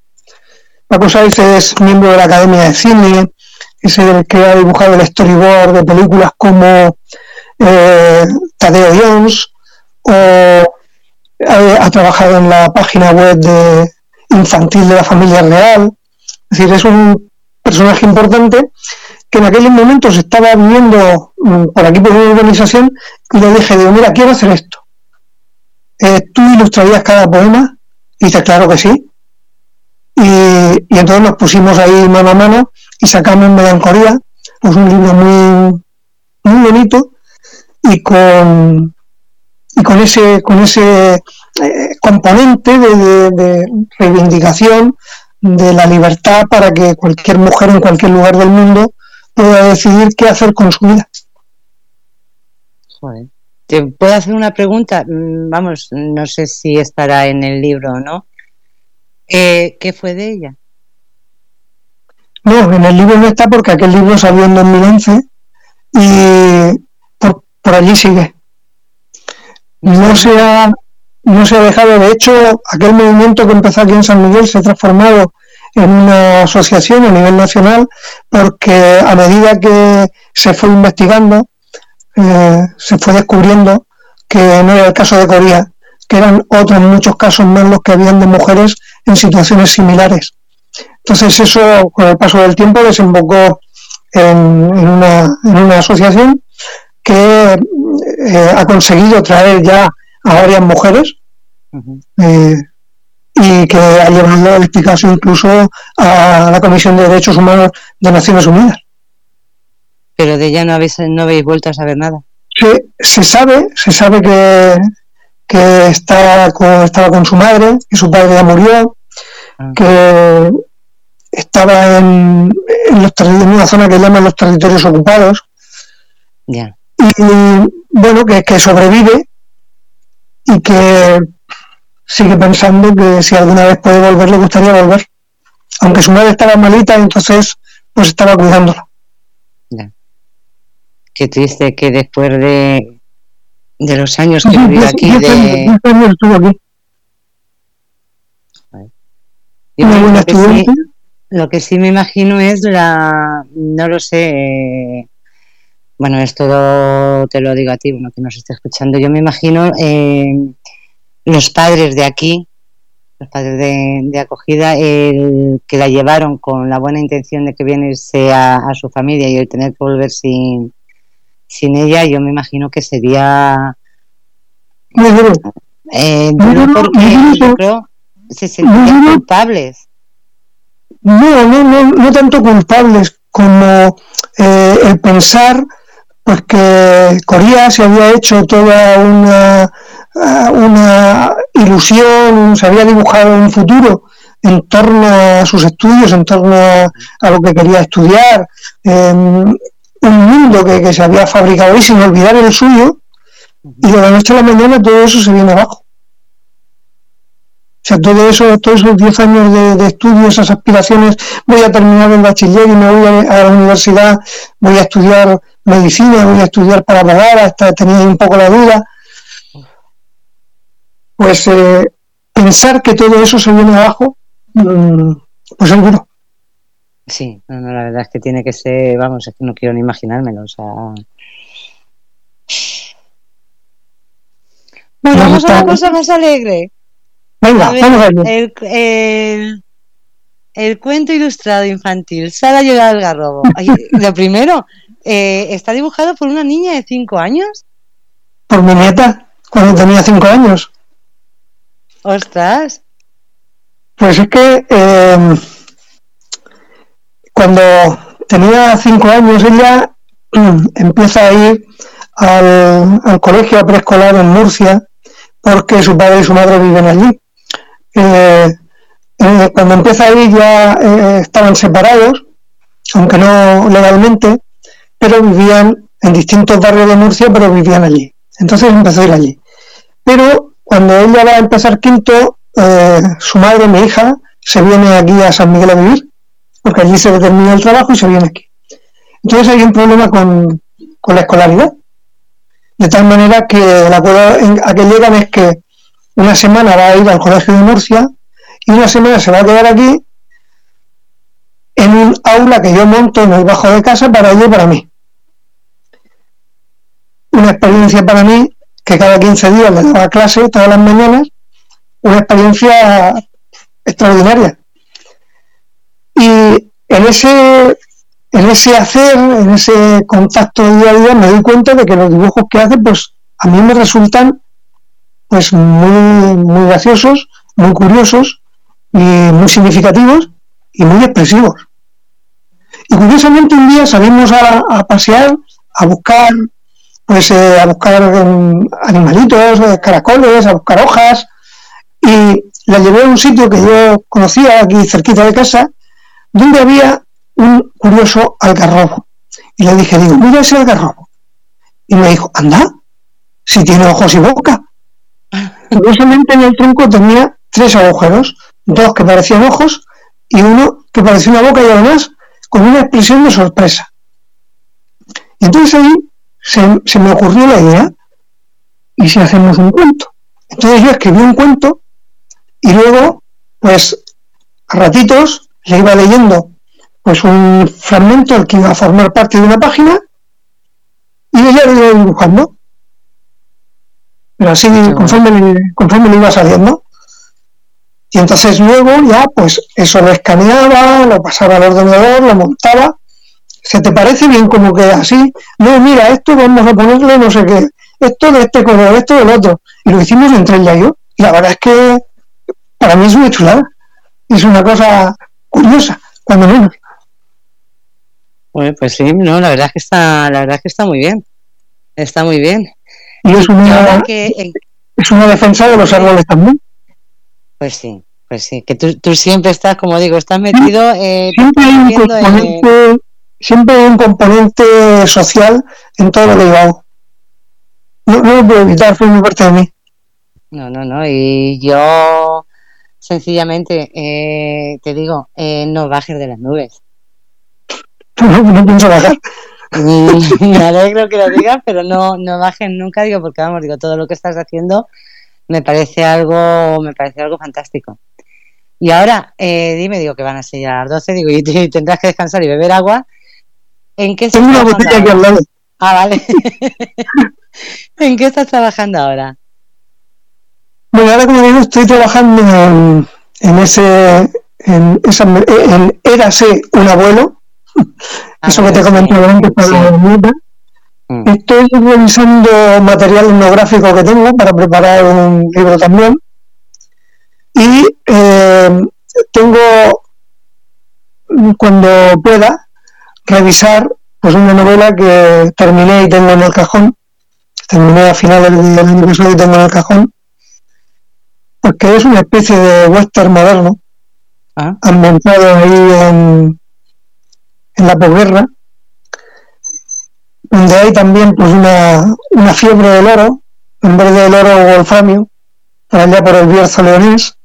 Paco Sáez es miembro de la Academia de Cine, es el que ha dibujado el storyboard de películas como eh, Tadeo Jones o ha, trabajado en la página web de infantil de la familia real. Es decir, es un personaje importante que en aquel momento se estaba viendo mm, por aquí por una organización y le dije, digo, mira, quiero hacer esto. Eh, ¿Tú ilustrarías cada poema? Y dice, claro que sí. Y, entonces nos pusimos ahí mano a mano y sacamos Melancolía, pues un libro muy, muy bonito y con, y con ese, con ese eh, componente de, reivindicación de la libertad para que cualquier mujer en cualquier lugar del mundo pueda decidir qué hacer con su vida. ¿Te puedo hacer una pregunta? Mm, vamos, no sé si estará en el libro o no. Eh, ¿Qué fue de ella? No, en el libro no está porque aquel libro salió en 2011 y por, allí sigue. No se, ha, no se ha dejado, de hecho, aquel movimiento que empezó aquí en San Miguel se ha transformado en una asociación a nivel nacional porque a medida que se fue investigando, eh, se fue descubriendo que no era el caso de Corea, que eran otros muchos casos más los que habían de mujeres en situaciones similares. Entonces eso, con el paso del tiempo, desembocó en, una, asociación que eh, ha conseguido traer ya a varias mujeres eh, y que ha llevado este caso incluso a la Comisión de Derechos Humanos de Naciones Unidas. Pero de ella no habéis, no habéis vuelto a saber nada. Se, se sabe, se sabe que, que estaba con, estaba con su madre, que su padre ya murió, ah. que estaba en, en, una zona que llaman los territorios ocupados. Y bueno, que, que sobrevive y que sigue pensando que si alguna vez puede volver, le gustaría volver. Aunque su madre estaba malita, entonces pues estaba cuidándola. Qué triste que después de, de los años que viví aquí. De... lo, que sí, lo que sí me imagino es la, no lo sé, bueno, es todo, te lo digo a ti, uno que nos esté escuchando, yo me imagino eh, los padres de aquí, los padres de, acogida, el que la llevaron con la buena intención de que viene a, a su familia y el tener que volver sin, sin ella yo me imagino que sería muy duro. Eh, porque yo creo se sentían culpables. No, no, no, no tanto culpables como eh, el pensar pues que Corea se había hecho toda una, una ilusión, se había dibujado un futuro en torno a sus estudios, en torno a, lo que quería estudiar, un mundo que, se había fabricado ahí sin olvidar el suyo y de la noche a la mañana todo eso se viene abajo. O sea, todo eso, todos esos 10 años de, de, estudio, esas aspiraciones, voy a terminar el bachiller y me voy a, a, la universidad, voy a estudiar medicina, voy a estudiar para pagar, hasta tenía un poco la duda. Pues eh, pensar que todo eso se viene abajo, mmm, pues es duro. Sí, no, no, la verdad es que tiene que ser, vamos, es que no quiero ni imaginármelo, o sea... Bueno, vamos a una cosa más alegre. Venga, A ver, vamos a ver. el, el, el cuento ilustrado infantil, Sara llega al garrobo. Ay, <laughs> lo primero, eh, está dibujado por una niña de 5 años. Por mi nieta, cuando tenía 5 años. Ostras, Pues es que eh, cuando tenía 5 años ella <clears throat> empieza a ir al, al colegio preescolar en Murcia porque su padre y su madre viven allí. Eh, eh, cuando empieza ir ya eh, estaban separados, aunque no legalmente, pero vivían en distintos barrios de Murcia, pero vivían allí. Entonces empezó a ir allí. Pero cuando ella va a empezar quinto, su madre, mi hija, se viene aquí a San Miguel a vivir, porque allí se determina el trabajo y se viene aquí. Entonces hay un problema con, con la escolaridad. De tal manera que el acuerdo a que llegan es que una semana va a ir al colegio de Murcia y una semana se va a quedar aquí en un aula que yo monto en el bajo de casa para ella para mí. Una experiencia para mí que cada 15 días le daba clase todas las mañanas, una experiencia extraordinaria. Y en ese, en ese hacer, en ese contacto día a día, me doy cuenta de que los dibujos que hace, pues a mí me resultan pues muy, muy graciosos, muy curiosos y muy significativos y muy expresivos. Y curiosamente un día salimos a, pasear, a buscar, pues eh, a buscar em, animalitos, eh, caracoles, a buscar hojas, y la llevé a un sitio que yo conocía aquí cerquita de casa, donde había un curioso algarrobo. Y le dije, digo, mira ese algarrobo. Y me dijo, anda, si tiene ojos y boca. Curiosamente en el tronco tenía tres agujeros, dos que parecían ojos y uno que parecía una boca y además con una expresión de sorpresa. Entonces ahí se, me ocurrió la idea, ¿y si hacemos un cuento? Entonces yo escribí un cuento y luego, pues, a ratitos le iba leyendo pues un fragmento que iba a formar parte de una página y ella lo iba dibujando. Pero así conforme, conforme le iba saliendo. Y entonces luego ya, pues eso lo escaneaba, lo pasaba al ordenador, lo montaba. ¿Se te parece bien como que así? No, mira, esto vamos a ponerle no sé qué, esto de este color, esto del otro. Y lo hicimos entre ella y yo. Y la verdad es que para mí es una chulada. Es una cosa curiosa, cuando menos. Bueno, pues sí, no, la verdad es que está, la verdad es que está muy bien. Está muy bien. Y es una, que, en- es una defensa de los árboles también. pues sí, pues sí, que tú, tú siempre estás, como digo, estás metido eh, Siempre hay un en- componente, siempre hay un componente social en todo lo que hago. No, no lo puedo evitar, forma parte de mí. No, no, no. Y yo, sencillamente, eh, te digo, eh, no bajes de las nubes. <laughs> No, no pienso bajar. <laughs> Me alegro que lo digas, pero no, no bajes nunca, digo, porque vamos, digo, todo lo que estás haciendo me parece algo, me parece algo fantástico. Y ahora, eh, dime, digo, que van a ser ya las 12, digo, y te- tendrás que descansar y beber agua. ¿En qué Tengo una trabajando botella aquí al lado. Ah, vale. <laughs> ¿En qué estás trabajando ahora? Bueno, ahora como digo, estoy trabajando en, en ese, en esa, en Érase un abuelo, Ah, eso que te sí, comentaba antes para sí. la nieta. Mm. Estoy revisando material etnográfico que tengo para preparar un libro también. Y eh, tengo, cuando pueda, revisar pues una novela que terminé y tengo en el cajón. Terminé a finales del año pasado y tengo en el cajón. Porque es una especie de western moderno, Ah, ambientado ahí en, en la posguerra, donde hay también pues una, una fiebre del oro, en vez del oro wolframio, allá por el Bierzo leonés,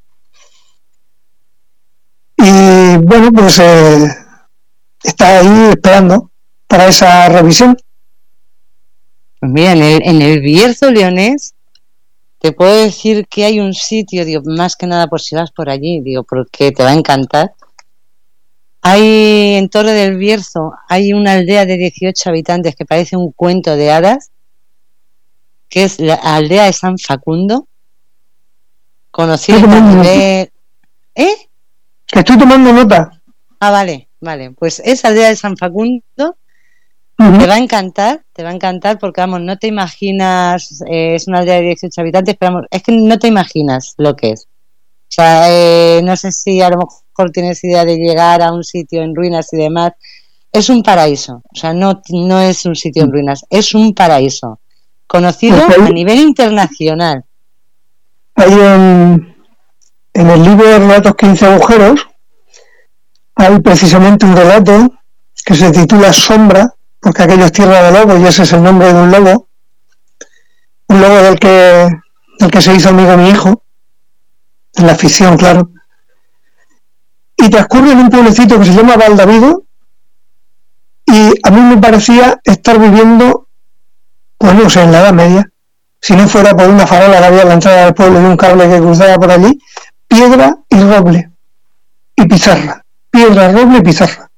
y bueno, pues eh, está ahí esperando para esa revisión. Pues mira, en el, en el Bierzo Leonés te puedo decir que hay un sitio, más que nada por si vas por allí, digo, porque te va a encantar. Hay en Torre del Bierzo, hay una aldea de 18 habitantes que parece un cuento de hadas, que es la aldea de San Facundo, conocida nivel... ¿Eh? Que estoy tomando nota. Ah, vale, vale. Pues esa aldea de San Facundo Ujú. te va a encantar, te va a encantar porque, vamos, no te imaginas, eh, es una aldea de 18 habitantes, pero vamos, es que no te imaginas lo que es. O sea, eh, no sé si a lo mejor tienes idea de llegar a un sitio en ruinas y demás. Es un paraíso, o sea, no, no es un sitio en ruinas, es un paraíso. Conocido a nivel internacional. Ahí en, en el libro de relatos 15 agujeros hay precisamente un relato que se titula Sombra, porque aquello es tierra de lobo y ese es el nombre de un lobo. Un lobo del que, del que se hizo amigo mi hijo, en la ficción, claro. Y transcurre en un pueblecito que se llama Valdavido y a mí me parecía estar viviendo, bueno, o sea, en la Edad Media si no fuera por una farola que había a la entrada del pueblo y un cable que cruzaba por allí, piedra y roble y pizarra, piedra, roble y pizarra.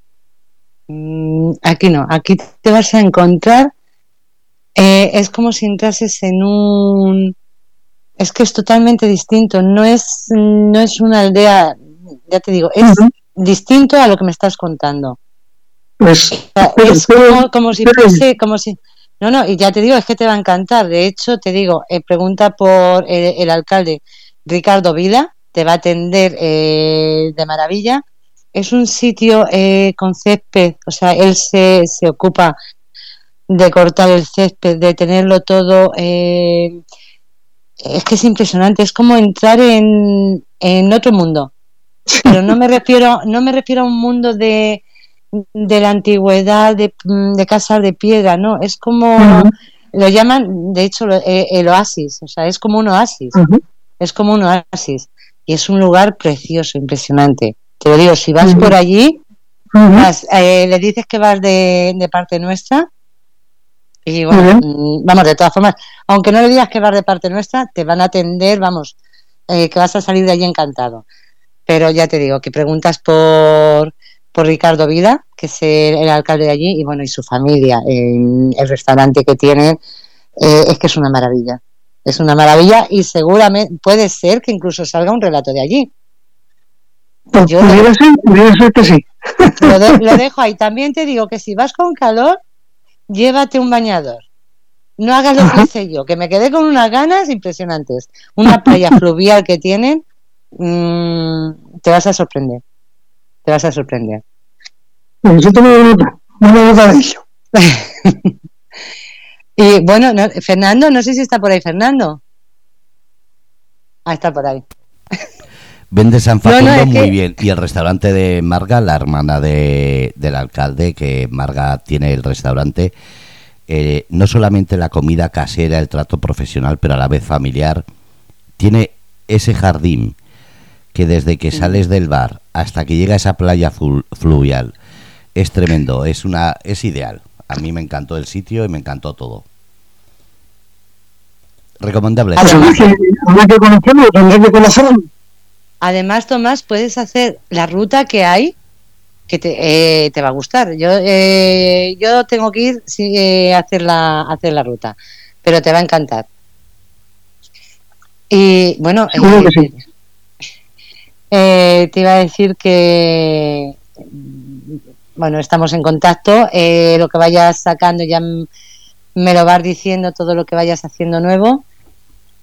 Mm, Aquí no, aquí te vas a encontrar, eh, es como si entrases en un... Es que es totalmente distinto, no es, no es una aldea, ya te digo, es distinto a lo que me estás contando. Pues O sea, pero- es como, como si fuese, como si... No, no, y ya te digo, es que te va a encantar. De hecho, te digo, eh, pregunta por el, el alcalde Ricardo Vila, te va a atender eh, de maravilla. Es un sitio eh, con césped, o sea, él se, se ocupa de cortar el césped, de tenerlo todo. eh, es que es impresionante, es como entrar en, en otro mundo. Pero no me refiero, no me refiero a un mundo de, de la antigüedad, de, de casas de piedra, no, es como, lo llaman, de hecho, lo- eh, el oasis, o sea, es como un oasis, es como un oasis, y es un lugar precioso, impresionante. Te lo digo, si vas por allí, vas, eh, le dices que vas de, de parte nuestra, y bueno, mm, vamos, de todas formas, aunque no le digas que vas de parte nuestra, te van a atender, vamos, eh, que vas a salir de allí encantado. Pero ya te digo, que preguntas por, por Ricardo Vida, que es el, el alcalde de allí, y bueno, y su familia, en el restaurante que tienen, eh, es que es una maravilla. Es una maravilla y seguramente puede ser que incluso salga un relato de allí. Pues Yo- pudiera ser, pudiera ser que sí. Lo, de- lo <laughs> dejo ahí. También te digo que si vas con calor, llévate un bañador. No hagas lo que hice yo, que me quedé con unas ganas impresionantes. Una playa fluvial que tienen, mm, te vas a sorprender. Te vas a sorprender. Pues yo tomo nota, una nota de ello. <laughs> Y bueno, no- Fernando, no sé si está por ahí Fernando. Ah, está por ahí. Vende San No, <laughs> no, Facundo muy que- bien. Y el restaurante de Marga, la hermana de, del alcalde, que Marga tiene el restaurante, eh, no solamente la comida casera, el trato profesional, pero a la vez familiar, tiene ese jardín que desde que sales del bar hasta que llega a esa playa flu- fluvial es tremendo, es una es ideal. A mí me encantó el sitio y me encantó todo. Recomendable. Conocerlo. Además, Tomás, puedes hacer la ruta que hay que te, eh, te va a gustar. Yo eh, yo tengo que ir sí, eh, a hacer la, a hacer la ruta, pero te va a encantar. Y bueno, eh, te iba a decir que mm, bueno, estamos en contacto. eh, lo que vayas sacando ya me lo vas diciendo todo lo que vayas haciendo nuevo.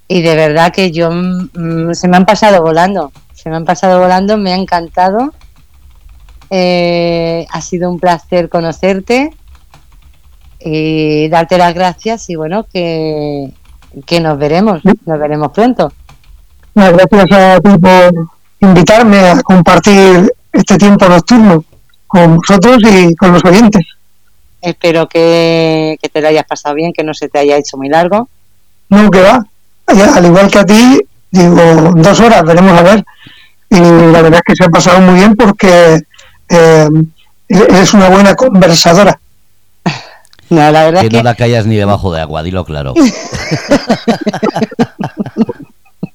Y de verdad que yo mm, se me han pasado volando, se me han pasado volando, me ha encantado. Eh, ha sido un placer conocerte y darte las gracias y bueno, que, que nos veremos, nos veremos pronto. Gracias a ti por invitarme a compartir este tiempo nocturno con vosotros y con los oyentes. Espero que, que te lo hayas pasado bien, que no se te haya hecho muy largo. No, que va. Al igual que a ti, digo, dos horas, veremos a ver. y la verdad es que se ha pasado muy bien porque eh, es una buena conversadora. <laughs> No, la verdad que, que no la callas ni debajo de agua, dilo claro. <laughs>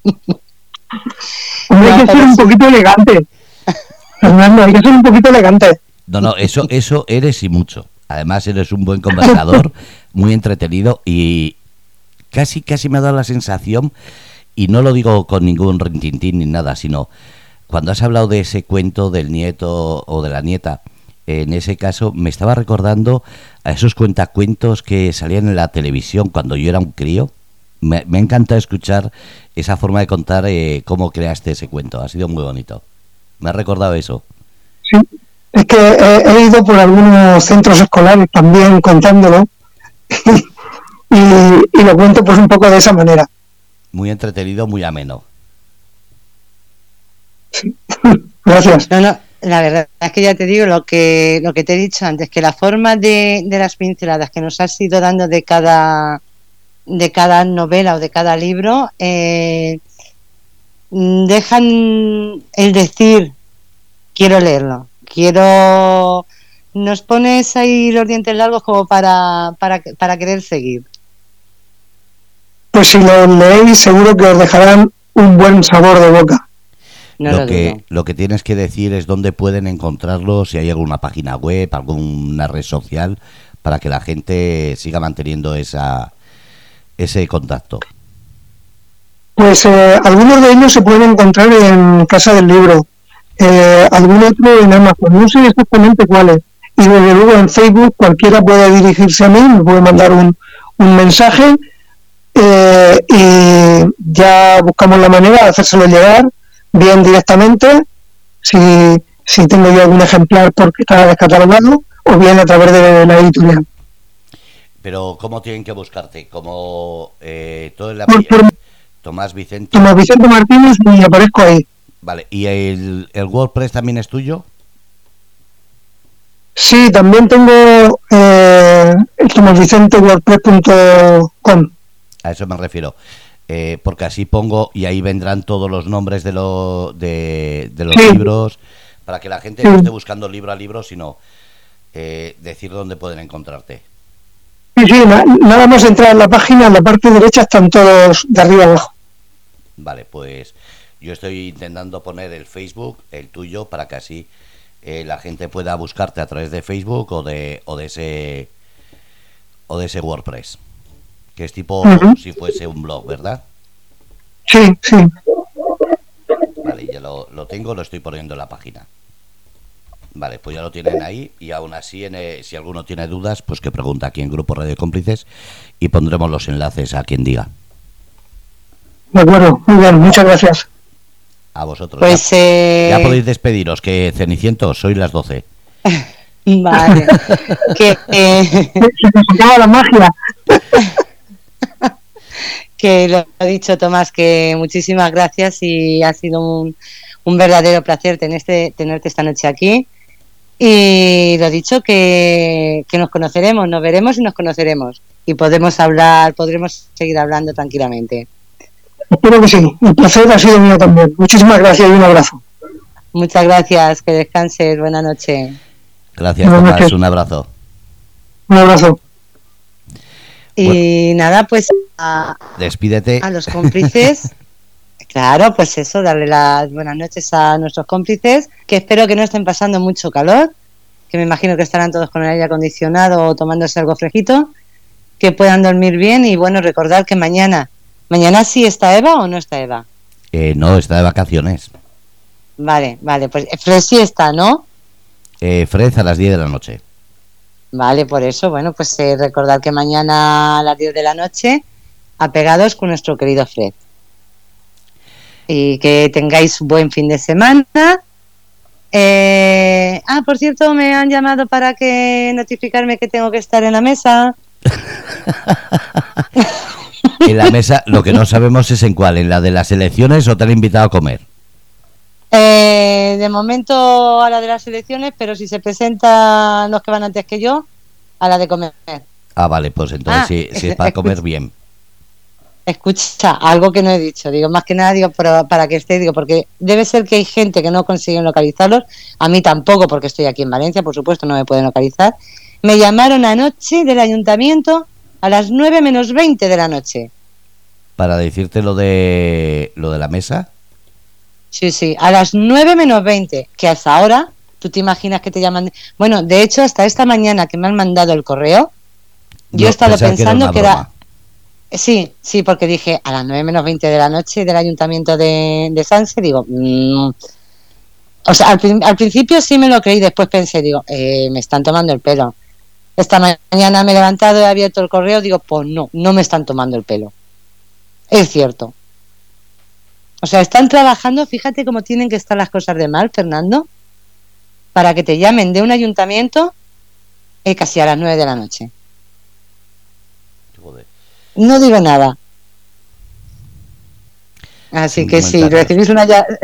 <laughs> hay que ser un poquito elegante. <laughs> Fernando, hay que ser un poquito elegante. No, no, eso, eso eres y mucho. Además, eres un buen conversador, <laughs> muy entretenido y casi, casi me ha dado la sensación, y no lo digo con ningún rintintín ni nada, sino cuando has hablado de ese cuento del nieto o de la nieta, en ese caso me estaba recordando a esos cuentacuentos que salían en la televisión cuando yo era un crío. Me, me encanta escuchar esa forma de contar eh, cómo creaste ese cuento. Ha sido muy bonito. Me ha recordado eso. Sí, es que he, ido por algunos centros escolares también contándolo <laughs> y, lo cuento pues un poco de esa manera. Muy entretenido, muy ameno. <laughs> Gracias. No, no, la verdad es que ya te digo lo que, lo que te he dicho antes, que la forma de, de las pinceladas que nos has ido dando de cada, de cada novela o de cada libro eh, dejan el decir quiero leerlo, quiero nos pones ahí los dientes largos como para, para, para querer seguir. Pues si lo leéis seguro que os dejarán un buen sabor de boca. lo, que, lo que tienes que decir es dónde pueden encontrarlo, si hay alguna página web, alguna red social, para que la gente siga manteniendo esa, ese contacto. Pues eh, algunos de ellos se pueden encontrar en Casa del Libro, eh, algún otro en Amazon, no sé exactamente cuáles. Y desde luego en Facebook cualquiera puede dirigirse a mí, me puede mandar un, un mensaje eh, y ya buscamos la manera de hacérselo llegar bien directamente, si, si tengo yo algún ejemplar porque está descatalogado, o bien a través de la editorial. Pero ¿cómo tienen que buscarte? Como eh, todo el Tomás Vicente. Tomás Vicente Martínez y aparezco ahí. Vale, ¿y el, el WordPress también es tuyo? Sí, también tengo eh, tomasvicentewordpress.com. A eso me refiero. Eh, porque así pongo y ahí vendrán todos los nombres de, lo, de, los libros para que la gente no esté buscando libro a libro, sino eh, decir dónde pueden encontrarte. Sí, sí, nada más entrar en la página, en la parte derecha están todos de arriba abajo. Vale, pues yo estoy intentando poner el Facebook, el tuyo, para que así eh, la gente pueda buscarte a través de Facebook o de, o de ese o de ese WordPress, que es tipo si fuese un blog, ¿verdad? Sí, sí. Vale, ya lo, lo tengo, lo estoy poniendo en la página. Vale, pues ya lo tienen ahí y aún así, en, eh, si alguno tiene dudas, pues que pregunta aquí en Grupo Radio Cómplices y pondremos los enlaces a quien diga. De acuerdo, muy bien, muchas gracias. A vosotros. Pues, ya, eh... ya podéis despediros, que Cenicientos, soy las 12. <laughs> vale. <laughs> que, eh... Se la magia. <laughs> que lo ha dicho Tomás, que muchísimas gracias y ha sido un, un verdadero placer tenerte, tenerte esta noche aquí. Y lo dicho, que, que nos conoceremos, nos veremos y nos conoceremos. Y podemos hablar, podremos seguir hablando tranquilamente. Espero que sí. El placer ha sido mío también. Muchísimas gracias y un abrazo. Muchas gracias. Que descanses. Buenas noches. Gracias, Buenas Tomás. Noches. Un abrazo. Un abrazo. Y bueno, nada, pues a, despídete. A los cómplices. <laughs> claro, pues eso, darle las buenas noches a nuestros cómplices, que espero que no estén pasando mucho calor, que me imagino que estarán todos con el aire acondicionado o tomándose algo fresquito, que puedan dormir bien y bueno, recordar que mañana ¿Mañana sí está Eva o no está Eva? Eh, no, está de vacaciones. Vale, vale, pues Fred sí está, ¿no? Eh, Fred a las 10 de la noche. Vale, por eso, bueno, pues eh, recordad que mañana a las 10 de la noche, apegados con nuestro querido Fred. Y que tengáis buen fin de semana. Eh, ah, por cierto, me han llamado para que notificarme que tengo que estar en la mesa. <laughs> en la mesa, lo que no sabemos es en cuál, en la de las elecciones o te han invitado a comer. Eh, de momento a la de las elecciones, pero si se presentan los que van antes que yo, a la de comer. Ah, vale, pues entonces ah, si, si, es para comer bien. <laughs> Escucha, algo que no he dicho, digo, más que nada digo para, para que esté, digo, porque debe ser que hay gente que no consiguen localizarlos, a mí tampoco, porque estoy aquí en Valencia, por supuesto, no me pueden localizar. Me llamaron anoche del ayuntamiento a las 9 menos 20 de la noche. Para decirte lo de lo de la mesa. Sí, sí, a las 9 menos 20, que hasta ahora, tú te imaginas que te llaman. Bueno, de hecho, hasta esta mañana que me han mandado el correo, yo No, he estado pensando que era. Sí, sí, porque dije a las 9 menos 20 de la noche del ayuntamiento de, de Sanse, digo. mm, o sea, al, al principio sí me lo creí, después pensé, digo, eh, me están tomando el pelo. Esta mañana me he levantado, he abierto el correo, digo, pues no, no me están tomando el pelo. Es cierto. O sea, están trabajando, fíjate cómo tienen que estar las cosas de mal, Fernando, para que te llamen de un ayuntamiento eh, casi a las 9 de la noche. No digo nada. Así que si recibís una ya... <laughs>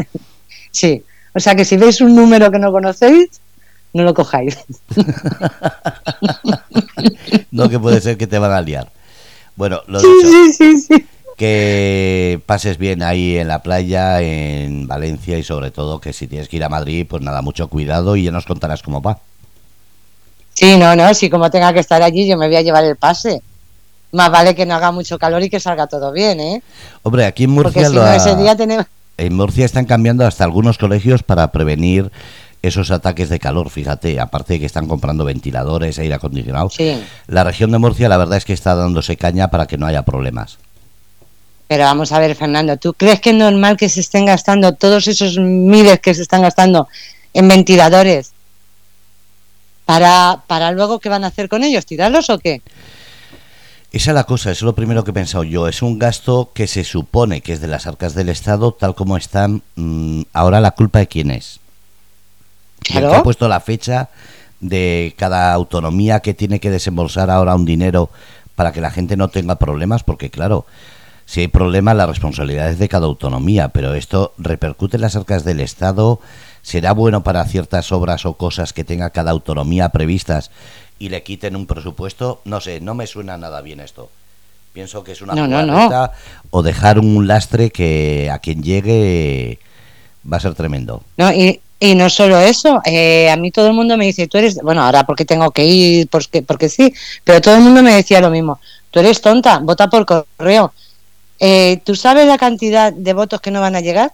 Sí, o sea que si veis un número que no conocéis, no lo cojáis. <laughs> No que puede ser que te van a liar. Bueno, lo Sí, dicho. sí, sí, sí. Que pases bien ahí en la playa, en Valencia y sobre todo que si tienes que ir a Madrid, pues nada, mucho cuidado y ya nos contarás cómo va. Sí, no, no, si como tenga que estar allí yo me voy a llevar el pase. Más vale que no haga mucho calor y que salga todo bien, ¿eh? Hombre, aquí en Porque Murcia, si lo no ese día tenemos... en Murcia están cambiando hasta algunos colegios para prevenir esos ataques de calor, fíjate, aparte de que están comprando ventiladores, aire acondicionado. Sí, La región de Murcia la verdad es que está dándose caña para que no haya problemas. pero vamos a ver, Fernando, ¿tú crees que es normal que se estén gastando todos esos miles que se están gastando en ventiladores? Para, para luego, ¿qué van a hacer con ellos? ¿Tirarlos o qué? Esa es la cosa, eso es lo primero que he pensado yo. Es un gasto que se supone que es de las arcas del Estado, tal como están. mm, ahora la culpa de quién es. Claro. que ha puesto la fecha de cada autonomía que tiene que desembolsar ahora un dinero para que la gente no tenga problemas, porque claro, si hay problemas la responsabilidad es de cada autonomía, pero esto repercute en las arcas del Estado, será bueno para ciertas obras o cosas que tenga cada autonomía previstas y le quiten un presupuesto, no sé, no me suena nada bien esto. Pienso que es una No, no, jugarreta o dejar un lastre que a quien llegue va a ser tremendo. No, y, y no solo eso, eh, a mí todo el mundo me dice, tú eres, bueno, ahora porque tengo que ir, porque, porque sí, pero todo el mundo me decía lo mismo, tú eres tonta, vota por correo. Eh, ¿Tú sabes la cantidad de votos que no van a llegar?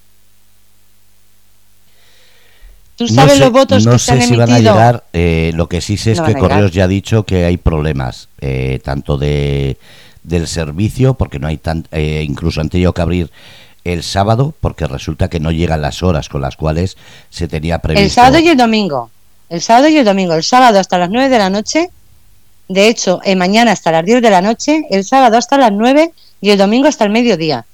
¿Tú No sabes sé, los votos no que se sé han si van a llegar. eh, lo que sí sé es No que. Correos ya ha dicho que hay problemas, eh, tanto de del servicio, porque no hay tan, eh, incluso han tenido que abrir el sábado, porque resulta que no llegan las horas con las cuales se tenía previsto. El sábado y el domingo. El sábado y el domingo. El sábado hasta las 9 de la noche. De hecho, eh, mañana hasta las 10 de la noche. El sábado hasta las 9 y el domingo hasta el mediodía.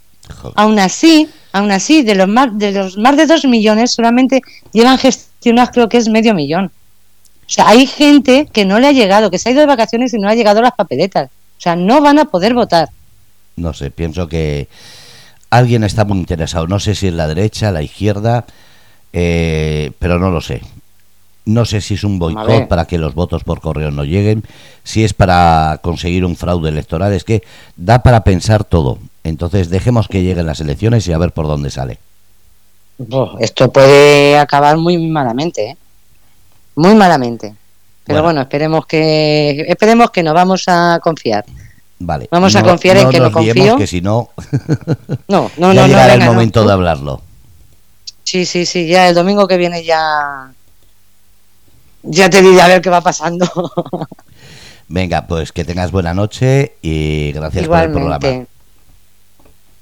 Joder. Aún así, aún así, de los más de los más de dos millones solamente llevan gestionados creo que es medio millón. O sea, hay gente que no le ha llegado, que se ha ido de vacaciones y no ha llegado las papeletas. O sea, no van a poder votar. No sé, pienso que alguien está muy interesado. No sé si es la derecha, la izquierda, eh, pero no lo sé. No sé si es un boicot para que los votos por correo no lleguen, si es para conseguir un fraude electoral. Es que da para pensar todo. Entonces dejemos que lleguen las elecciones y a ver por dónde sale. Esto puede acabar muy malamente, ¿eh? Muy malamente. Pero Bueno. bueno, esperemos que esperemos que no vamos a confiar. Vale. Vamos a confiar en que nos lo confío. que si no, <laughs> No, no, <laughs> ya no, llegará el venga, momento de hablarlo. Sí, sí, sí, ya el domingo que viene ya ya te diré a ver qué va pasando. <laughs> Venga, pues que tengas buena noche y gracias por el programa.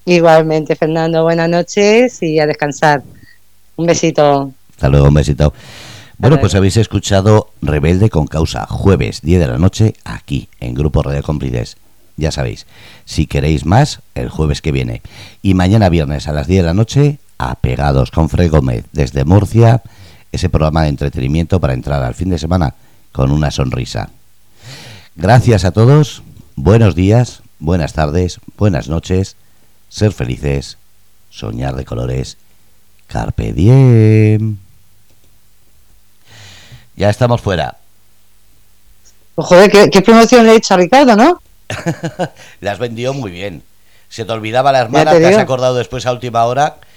Igualmente. Fernando, buenas noches y a descansar. Un besito. Hasta luego, un besito. Bueno, pues habéis escuchado Rebelde con Causa, jueves 10 de la noche, aquí, en Grupo Radio Cómplices. Ya sabéis, si queréis más, el jueves que viene. Y mañana viernes a las 10 de la noche, Apegados con Fred Gómez, desde Murcia, ese programa de entretenimiento para entrar al fin de semana con una sonrisa. Gracias a todos, buenos días, buenas tardes, buenas noches, ser felices, soñar de colores, carpe diem. Ya estamos fuera. Pues, joder, ¿qué, qué promoción le he hecho a Ricardo, ¿no? <laughs> Le has vendido muy bien. Se te olvidaba la hermana, te te, has acordado después a última hora